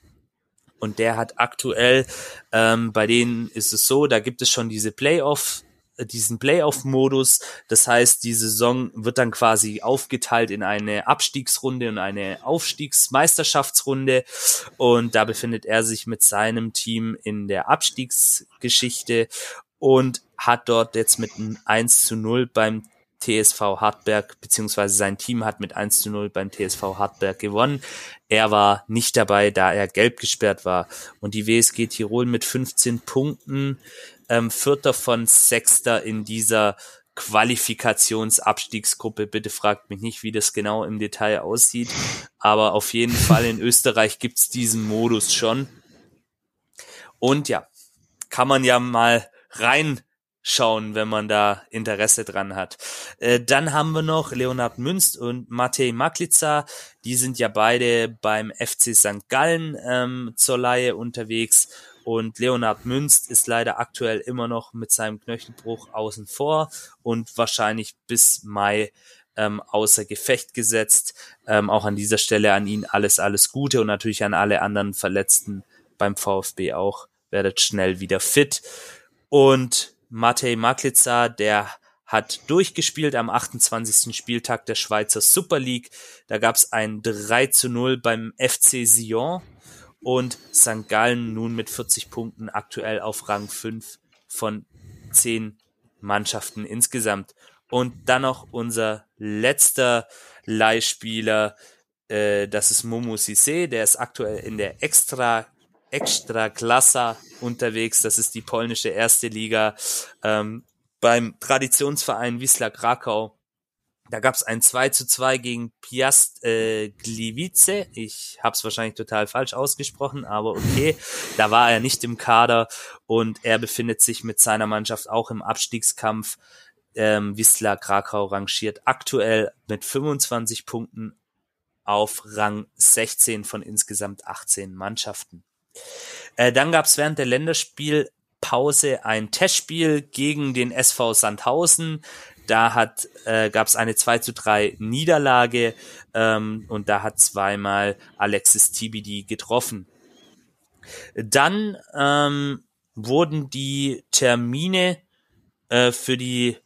Speaker 1: Und der hat aktuell, ähm, bei denen ist es so, da gibt es schon diese Playoff diesen Playoff-Modus. Das heißt, die Saison wird dann quasi aufgeteilt in eine Abstiegsrunde und eine Aufstiegsmeisterschaftsrunde. Und da befindet er sich mit seinem Team in der Abstiegsgeschichte und hat dort jetzt mit einem 1 zu 0 beim TSV Hartberg, beziehungsweise sein Team hat mit 1 zu 0 beim TSV Hartberg gewonnen. Er war nicht dabei, da er gelb gesperrt war. Und die WSG Tirol mit 15 Punkten ähm, Vierter von Sechster in dieser Qualifikationsabstiegsgruppe. Bitte fragt mich nicht, wie das genau im Detail aussieht. Aber auf jeden *laughs* Fall in Österreich gibt's diesen Modus schon. Und ja, kann man ja mal reinschauen, wenn man da Interesse dran hat. Äh, dann haben wir noch Leonhard Münst und Matej Maklica. Die sind ja beide beim FC St. Gallen ähm, zur Laie unterwegs und Leonhard Münst ist leider aktuell immer noch mit seinem Knöchelbruch außen vor und wahrscheinlich bis Mai ähm, außer Gefecht gesetzt. Ähm, auch an dieser Stelle an ihn alles, alles Gute und natürlich an alle anderen Verletzten beim VfB auch. Werdet schnell wieder fit. Und Matej Maklica, der hat durchgespielt am 28. Spieltag der Schweizer Super League. Da gab es ein 3 zu 0 beim FC Sion und St. Gallen nun mit 40 Punkten aktuell auf Rang 5 von 10 Mannschaften insgesamt. Und dann noch unser letzter Leihspieler, äh, das ist Momo Sisse, der ist aktuell in der Extra Extra Klassa unterwegs. Das ist die polnische erste Liga ähm, beim Traditionsverein Wisla Krakau da gab es ein 2 zu 2 gegen Piast äh, Gliwice. Ich habe es wahrscheinlich total falsch ausgesprochen, aber okay. Da war er nicht im Kader und er befindet sich mit seiner Mannschaft auch im Abstiegskampf. Ähm, Wisla Krakau rangiert aktuell mit 25 Punkten auf Rang 16 von insgesamt 18 Mannschaften. Äh, dann gab es während der Länderspielpause ein Testspiel gegen den SV Sandhausen. Da hat äh, gab es eine 2 zu 3 Niederlage ähm, und da hat zweimal Alexis Tibidi getroffen. Dann ähm, wurden die Termine äh, für die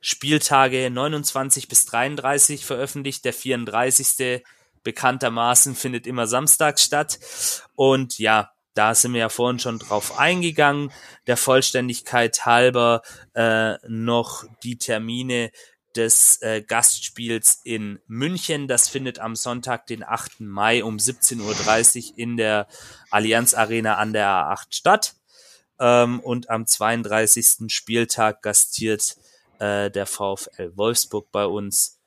Speaker 1: Spieltage 29 bis 33 veröffentlicht. Der 34. bekanntermaßen findet immer samstags statt. Und ja, da sind wir ja vorhin schon drauf eingegangen. Der Vollständigkeit halber äh, noch die Termine des äh, Gastspiels in München. Das findet am Sonntag, den 8. Mai um 17.30 Uhr in der Allianz Arena an der A8 statt. Ähm, und am 32. Spieltag gastiert äh, der VfL Wolfsburg bei uns.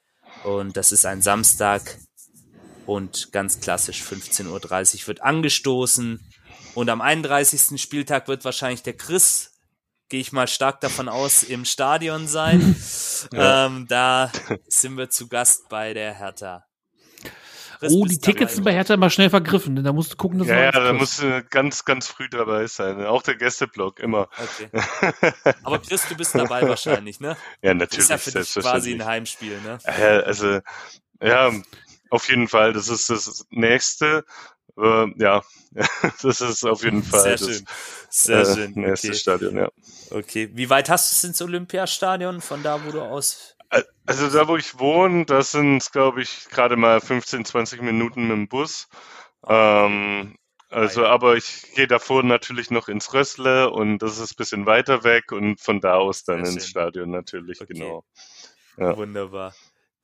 Speaker 1: Und das ist ein Samstag und ganz klassisch 15.30 Uhr wird angestoßen. Und am 31. Spieltag wird wahrscheinlich der Chris gehe ich mal stark davon aus, im Stadion sein. *laughs*
Speaker 4: Ja.
Speaker 1: Ähm, da sind wir zu Gast bei der Hertha. Chris,
Speaker 2: Oh, die Tickets sind bei Hertha immer schnell vergriffen. denn Da musst du gucken, dass
Speaker 4: Ja,
Speaker 2: du
Speaker 4: ja, da musst du ganz, ganz früh dabei sein. Auch der Gästeblock, immer.
Speaker 1: Okay. *laughs* Aber Chris, du bist dabei wahrscheinlich, ne?
Speaker 4: Ja,
Speaker 1: Das
Speaker 4: natürlich.
Speaker 1: ist ja für dich quasi ein Heimspiel, ne?
Speaker 4: Äh, also, ja, auf jeden Fall. Das ist das nächste. Äh, ja, *laughs* das ist auf jeden Fall
Speaker 1: Sehr
Speaker 4: das
Speaker 1: schön. Sehr
Speaker 4: äh,
Speaker 1: schön.
Speaker 4: nächste
Speaker 1: Okay.
Speaker 4: Stadion, ja.
Speaker 1: okay. Wie weit hast du es ins Olympiastadion von da, wo du aus?
Speaker 4: Also da, wo ich wohne, das sind, glaube ich, gerade mal 15, 20 Minuten mit dem Bus. Ähm, also,
Speaker 1: Ah, ja.
Speaker 4: aber ich gehe davor natürlich noch ins Rössle und das ist ein bisschen weiter weg und von da aus dann
Speaker 1: Sehr
Speaker 4: ins
Speaker 1: schön.
Speaker 4: Stadion natürlich,
Speaker 1: Okay.
Speaker 4: genau. Ja.
Speaker 1: Wunderbar.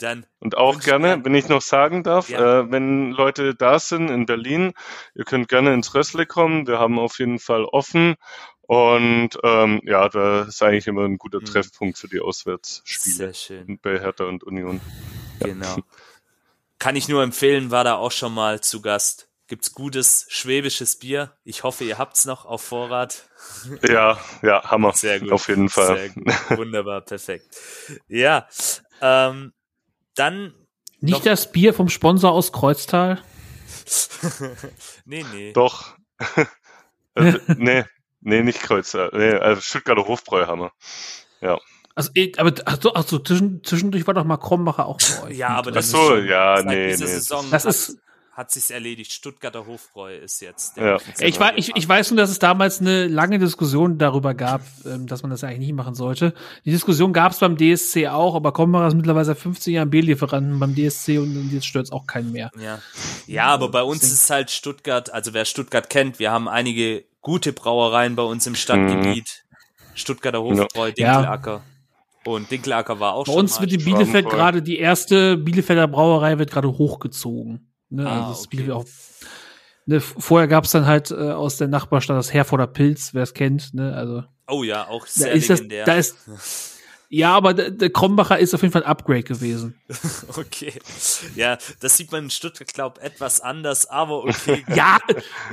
Speaker 1: Dann
Speaker 4: Und auch gerne, wenn ich noch sagen darf,
Speaker 1: Ja.
Speaker 4: äh, wenn Leute da sind in Berlin, ihr könnt gerne ins Rössle kommen. Wir haben auf jeden Fall offen. Und ähm, ja, da ist eigentlich immer ein guter
Speaker 1: Mhm.
Speaker 4: Treffpunkt für die Auswärtsspiele
Speaker 1: sehr schön.
Speaker 4: bei Hertha und Union.
Speaker 1: Genau. Kann ich nur empfehlen, war da auch schon mal zu Gast. Gibt's gutes schwäbisches Bier. Ich hoffe, ihr habt's noch auf Vorrat.
Speaker 4: Ja, ja, Hammer.
Speaker 1: Sehr gut.
Speaker 4: Auf jeden Fall.
Speaker 1: Wunderbar, perfekt. Ja, ähm, dann,
Speaker 2: Nicht
Speaker 1: Doch.
Speaker 2: das Bier vom Sponsor aus Kreuztal. *laughs*
Speaker 1: nee, nee.
Speaker 4: Doch. *laughs* also, nee, nee, nicht Kreuzer. Nee, also Stuttgarter Hofbräu haben wir. Ja.
Speaker 2: Also, eh, aber ach so, ach so zwischen, zwischendurch war doch mal Krombacher auch bei euch.
Speaker 1: Ja, aber das ist
Speaker 4: so,
Speaker 1: schon,
Speaker 4: ja, nee, nee.
Speaker 1: Saison
Speaker 2: Das ist-
Speaker 1: hat sich's erledigt. Stuttgarter Hofbräu ist jetzt.
Speaker 4: Ja.
Speaker 2: Ich, war, ich, ich weiß nur, dass es damals eine lange Diskussion darüber gab, ähm, dass man das eigentlich nicht machen sollte. Die Diskussion gab es beim DSC auch, aber Krombacher ist mittlerweile seit 15 Jahren B-Lieferanten beim DSC und jetzt stört es auch keinen mehr.
Speaker 1: Ja. ja, aber bei uns ist halt Stuttgart, also wer Stuttgart kennt, wir haben einige gute Brauereien bei uns im Stadtgebiet. Stuttgarter Hofbräu,
Speaker 2: Mhm. Ja.
Speaker 1: Dinkelacker. Und Dinkelacker war auch
Speaker 2: Bei
Speaker 1: schon
Speaker 2: uns
Speaker 1: mal.
Speaker 2: wird in Bielefeld gerade die erste Bielefelder Brauerei wird gerade hochgezogen. Ne?
Speaker 1: Ah,
Speaker 2: also ist
Speaker 1: okay.
Speaker 2: Auch, ne, vorher gab es dann halt äh, aus der Nachbarstadt das Herforder Pilz, wer es kennt. Ne? Also
Speaker 1: Oh ja, auch
Speaker 2: da
Speaker 1: sehr
Speaker 2: ist das,
Speaker 1: legendär.
Speaker 2: da ist ja, aber der, der Krombacher ist auf jeden Fall ein Upgrade gewesen. *laughs*
Speaker 1: okay. Ja, das sieht man in Stuttgart, glaub etwas anders, aber okay. *laughs*
Speaker 2: Ja,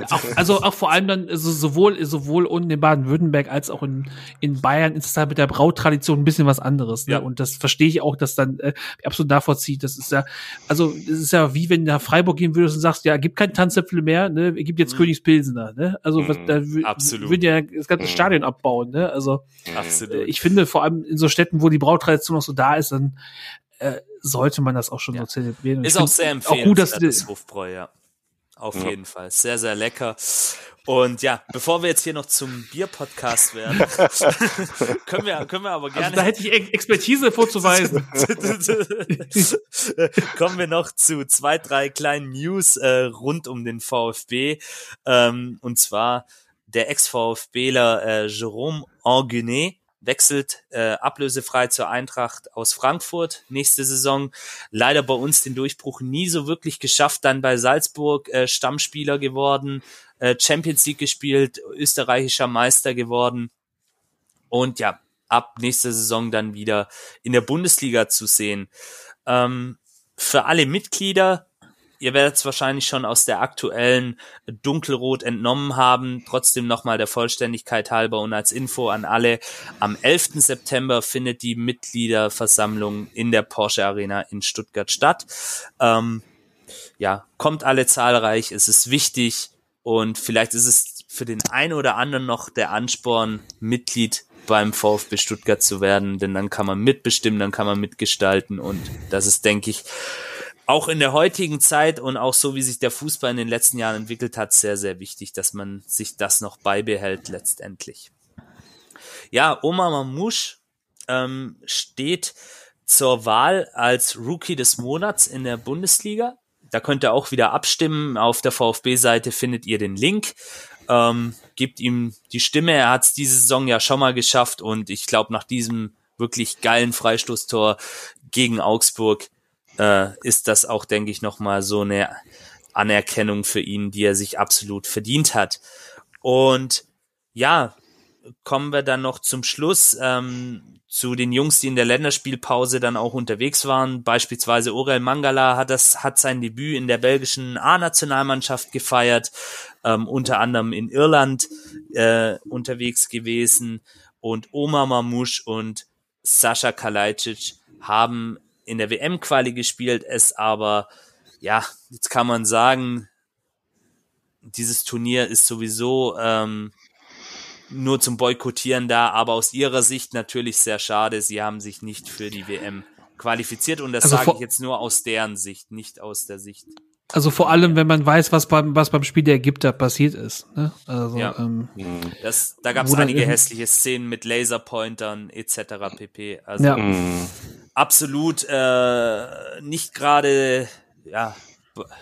Speaker 2: auch, also auch vor allem dann also sowohl sowohl unten in Baden-Württemberg als auch in, in Bayern ist es halt mit der Brautradition ein bisschen was anderes. Ne?
Speaker 1: Ja.
Speaker 2: Und das verstehe ich auch, dass dann äh, absolut nachvollzieht. Das ist ja, also es ist ja wie wenn du nach Freiburg gehen würdest und sagst, ja, gibt keinen Tanzäpfel mehr, ne? Gibt jetzt
Speaker 1: Mhm.
Speaker 2: Königspilsener, ne? Also was,
Speaker 4: Mhm,
Speaker 2: da würden ja das ganze
Speaker 4: Mhm.
Speaker 2: Stadion abbauen, ne? Also
Speaker 1: Absolut.
Speaker 2: äh, ich finde vor allem in so Städten, wo die Brautradition noch so da ist, dann äh, sollte man das auch schon
Speaker 1: Ja.
Speaker 2: so zelebrieren.
Speaker 1: Ist
Speaker 2: ich
Speaker 1: auch sehr
Speaker 2: Auch
Speaker 1: empfehlenswert,
Speaker 2: gut, dass
Speaker 1: das Hofbräu, ja. Auf
Speaker 4: Ja.
Speaker 1: jeden Fall. Sehr, sehr lecker. Und ja, bevor wir jetzt hier noch zum Bier-Podcast werden, *laughs* können wir, können wir aber
Speaker 2: also
Speaker 1: gerne.
Speaker 2: da hätte ich Ex- Expertise vorzuweisen. *laughs*
Speaker 1: Kommen wir noch zu zwei, drei kleinen News äh, rund um den VfB. Ähm, und zwar der Ex-VfBler äh, Jérôme Anguinet wechselt äh, ablösefrei zur Eintracht aus Frankfurt nächste Saison. Leider bei uns den Durchbruch nie so wirklich geschafft, dann bei Salzburg äh, Stammspieler geworden, äh, Champions League gespielt, österreichischer Meister geworden. Und ja, ab nächster Saison dann wieder in der Bundesliga zu sehen. Ähm, für alle Mitglieder, ihr werdet es wahrscheinlich schon aus der aktuellen Dunkelrot entnommen haben. Trotzdem nochmal der Vollständigkeit halber und als Info an alle. Am 11. September findet die Mitgliederversammlung in der Porsche Arena in Stuttgart statt. Ähm, ja, kommt alle zahlreich. Es ist wichtig und vielleicht ist es für den einen oder anderen noch der Ansporn, Mitglied beim VfB Stuttgart zu werden, denn dann kann man mitbestimmen, dann kann man mitgestalten und das ist, denke ich, auch in der heutigen Zeit und auch so, wie sich der Fußball in den letzten Jahren entwickelt hat, sehr, sehr wichtig, dass man sich das noch beibehält letztendlich. Ja, Omar Mamouche ähm, steht zur Wahl als Rookie des Monats in der Bundesliga. Da könnt ihr auch wieder abstimmen. Auf der VfB-Seite findet ihr den Link. Ähm, gebt ihm die Stimme. Er hat es diese Saison ja schon mal geschafft und ich glaube, nach diesem wirklich geilen Freistoßtor gegen Augsburg äh, ist das auch, denke ich, nochmal so eine Anerkennung für ihn, die er sich absolut verdient hat. Und ja, kommen wir dann noch zum Schluss ähm, zu den Jungs, die in der Länderspielpause dann auch unterwegs waren. Beispielsweise Orel Mangala hat das hat sein Debüt in der belgischen A-Nationalmannschaft gefeiert, ähm, unter anderem in Irland äh, unterwegs gewesen. und Oma Mamouche und Sascha Kalajdzic haben in der WM-Quali gespielt, es aber, ja, jetzt kann man sagen, dieses Turnier ist sowieso ähm, nur zum Boykottieren da, aber aus ihrer Sicht natürlich sehr schade. Sie haben sich nicht für die WM qualifiziert und das
Speaker 2: Also
Speaker 1: sage ich jetzt nur aus deren Sicht, nicht aus der Sicht.
Speaker 2: Also vor allem, wenn man weiß, was beim, was beim Spiel der Ägypter passiert ist. Ne? Also,
Speaker 1: Ja.
Speaker 2: ähm,
Speaker 4: Mhm.
Speaker 1: Das, da gab es einige hässliche Szenen mit Laserpointern etc. pp. Also
Speaker 2: Ja.
Speaker 1: Absolut äh, nicht gerade ja,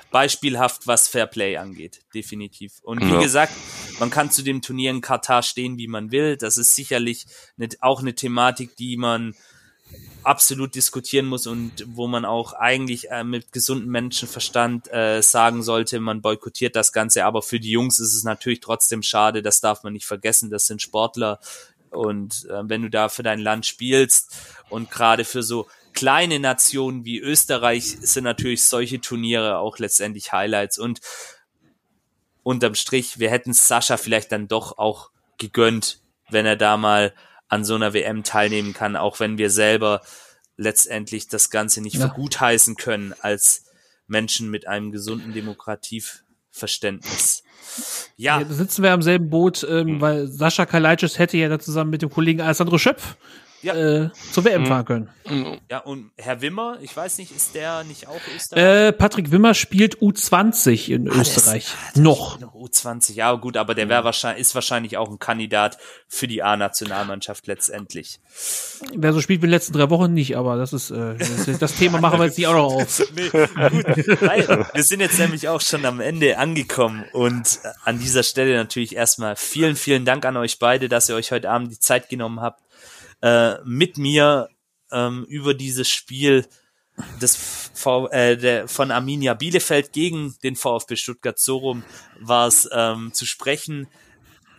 Speaker 1: beispielhaft, was Fairplay angeht, definitiv. Und wie
Speaker 4: Ja.
Speaker 1: gesagt, man kann zu dem Turnier in Katar stehen, wie man will. Das ist sicherlich ne, auch eine Thematik, die man absolut diskutieren muss und wo man auch eigentlich äh, mit gesundem Menschenverstand äh, sagen sollte, man boykottiert das Ganze. Aber für die Jungs ist es natürlich trotzdem schade, das darf man nicht vergessen. Das sind Sportler und äh, wenn du da für dein Land spielst und gerade für so kleine Nationen wie Österreich sind natürlich solche Turniere auch letztendlich Highlights und unterm Strich, wir hätten Sascha vielleicht dann doch auch gegönnt, wenn er da mal an so einer WM teilnehmen kann, auch wenn wir selber letztendlich das Ganze nicht
Speaker 2: Ja.
Speaker 1: für gut heißen können als Menschen mit einem gesunden Demokratieverständnis. Ja,
Speaker 2: Ja, da sitzen wir am selben Boot, ähm, weil Sascha Kalajdzic hätte ja da zusammen mit dem Kollegen Alessandro Schöpf
Speaker 1: Ja.
Speaker 2: äh, zur WM fahren können.
Speaker 1: ja, und Herr Wimmer, ich weiß nicht, ist der nicht auch Österreich?
Speaker 2: Äh, Patrick Wimmer spielt U20 in
Speaker 1: Ah,
Speaker 2: Österreich.
Speaker 1: ah, der
Speaker 2: Noch.
Speaker 1: spielt noch U20, ja gut, aber der wäre wahrscheinlich, ist wahrscheinlich auch ein Kandidat für die A-Nationalmannschaft letztendlich.
Speaker 2: Wer so spielt wie in den letzten drei Wochen nicht, aber das ist, äh, das, das Thema machen wir jetzt nicht auch noch auf. *laughs*
Speaker 1: Nee, gut, weil wir sind jetzt nämlich auch schon am Ende angekommen und an dieser Stelle natürlich erstmal vielen, vielen Dank an euch beide, dass ihr euch heute Abend die Zeit genommen habt, äh, mit mir ähm, über dieses Spiel des v äh, der, von Arminia Bielefeld gegen den VfB Stuttgart so rum war es ähm, zu sprechen.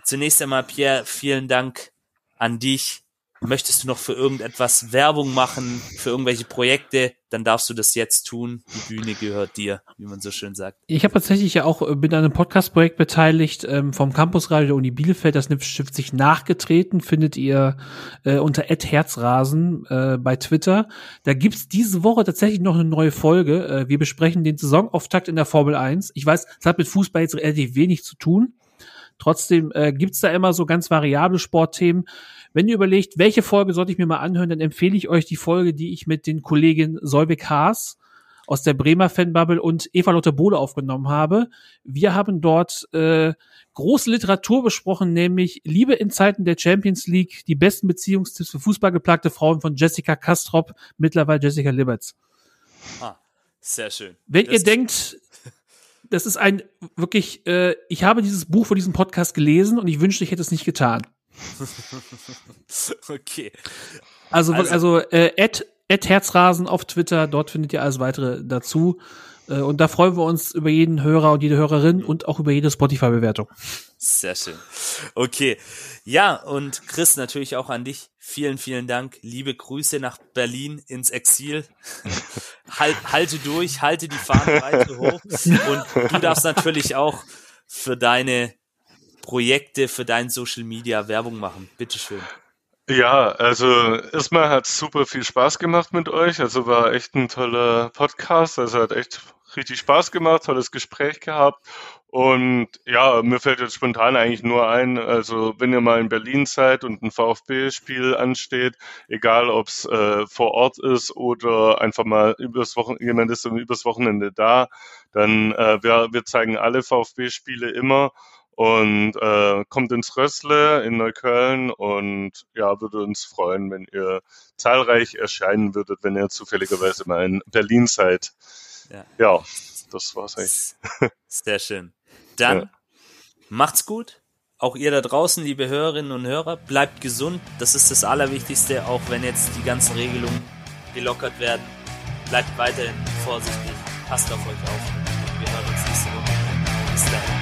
Speaker 1: Zunächst einmal, Pierre, vielen Dank an dich. Möchtest du noch für irgendetwas Werbung machen, für irgendwelche Projekte, dann darfst du das jetzt tun. Die Bühne gehört dir, wie man so schön sagt.
Speaker 2: Ich habe tatsächlich ja auch äh, bin an einem Podcast-Projekt beteiligt ähm, vom Campusradio der Uni Bielefeld. Das stiftet sich nachgetreten, findet ihr äh, unter @herzrasen äh, bei Twitter. Da gibt's diese Woche tatsächlich noch eine neue Folge. Äh, wir besprechen den Saisonauftakt in der Formel 1. Ich weiß, es hat mit Fußball jetzt relativ wenig zu tun. Trotzdem äh, gibt's da immer so ganz variable Sportthemen. Wenn ihr überlegt, welche Folge sollte ich mir mal anhören, dann empfehle ich euch die Folge, die ich mit den Kolleginnen Solveig Haas aus der Bremer Fanbubble und Eva Lotte Bohle aufgenommen habe. Wir haben dort äh, große Literatur besprochen, nämlich Liebe in Zeiten der Champions League, die besten Beziehungstipps für fußballgeplagte Frauen von Jessica Kastrop, mittlerweile Jessica Liberts.
Speaker 1: Ah, sehr schön.
Speaker 2: Wenn
Speaker 1: Das-
Speaker 2: ihr denkt, das ist ein wirklich, äh, ich habe dieses Buch vor diesem Podcast gelesen und ich wünschte, ich hätte es nicht getan. *laughs*
Speaker 1: Okay.
Speaker 2: Also,
Speaker 1: Also-
Speaker 2: also, äh, at, at Herzrasen auf Twitter, dort findet ihr alles weitere dazu. Äh, und da freuen wir uns über jeden Hörer und jede Hörerin und auch über jede Spotify-Bewertung.
Speaker 1: Sehr schön. Okay. Ja, und Chris, natürlich auch an dich. Vielen, vielen Dank. Liebe Grüße nach Berlin ins Exil. *laughs* halt, halte durch, halte die Fahne weiter hoch. Und du darfst natürlich auch für deine Projekte, für dein Social Media Werbung machen. Bitteschön.
Speaker 4: Ja, also erstmal hat super viel Spaß gemacht mit euch. Also war echt ein toller Podcast. Also hat echt richtig Spaß gemacht, tolles Gespräch gehabt. Und ja, mir fällt jetzt spontan eigentlich nur ein, also wenn ihr mal in Berlin seid und ein VfB-Spiel ansteht, egal ob es äh, vor Ort ist oder einfach mal übers Wochenende, jemand ist übers Wochenende da, dann äh, wir, wir zeigen alle VfB-Spiele immer und äh, kommt ins Rössle in Neukölln und ja, würde uns freuen, wenn ihr zahlreich erscheinen würdet, wenn ihr zufälligerweise mal in Berlin seid.
Speaker 1: Ja.
Speaker 4: Ja, das war's eigentlich.
Speaker 1: Sehr schön. *laughs* Dann
Speaker 4: Ja.
Speaker 1: macht's gut. Auch ihr da draußen, liebe Hörerinnen und Hörer, bleibt gesund. Das ist das Allerwichtigste, auch wenn jetzt die ganzen Regelungen gelockert werden. Bleibt weiterhin vorsichtig. Passt auf euch auf. Wir hören uns nächste Woche. Bis dahin.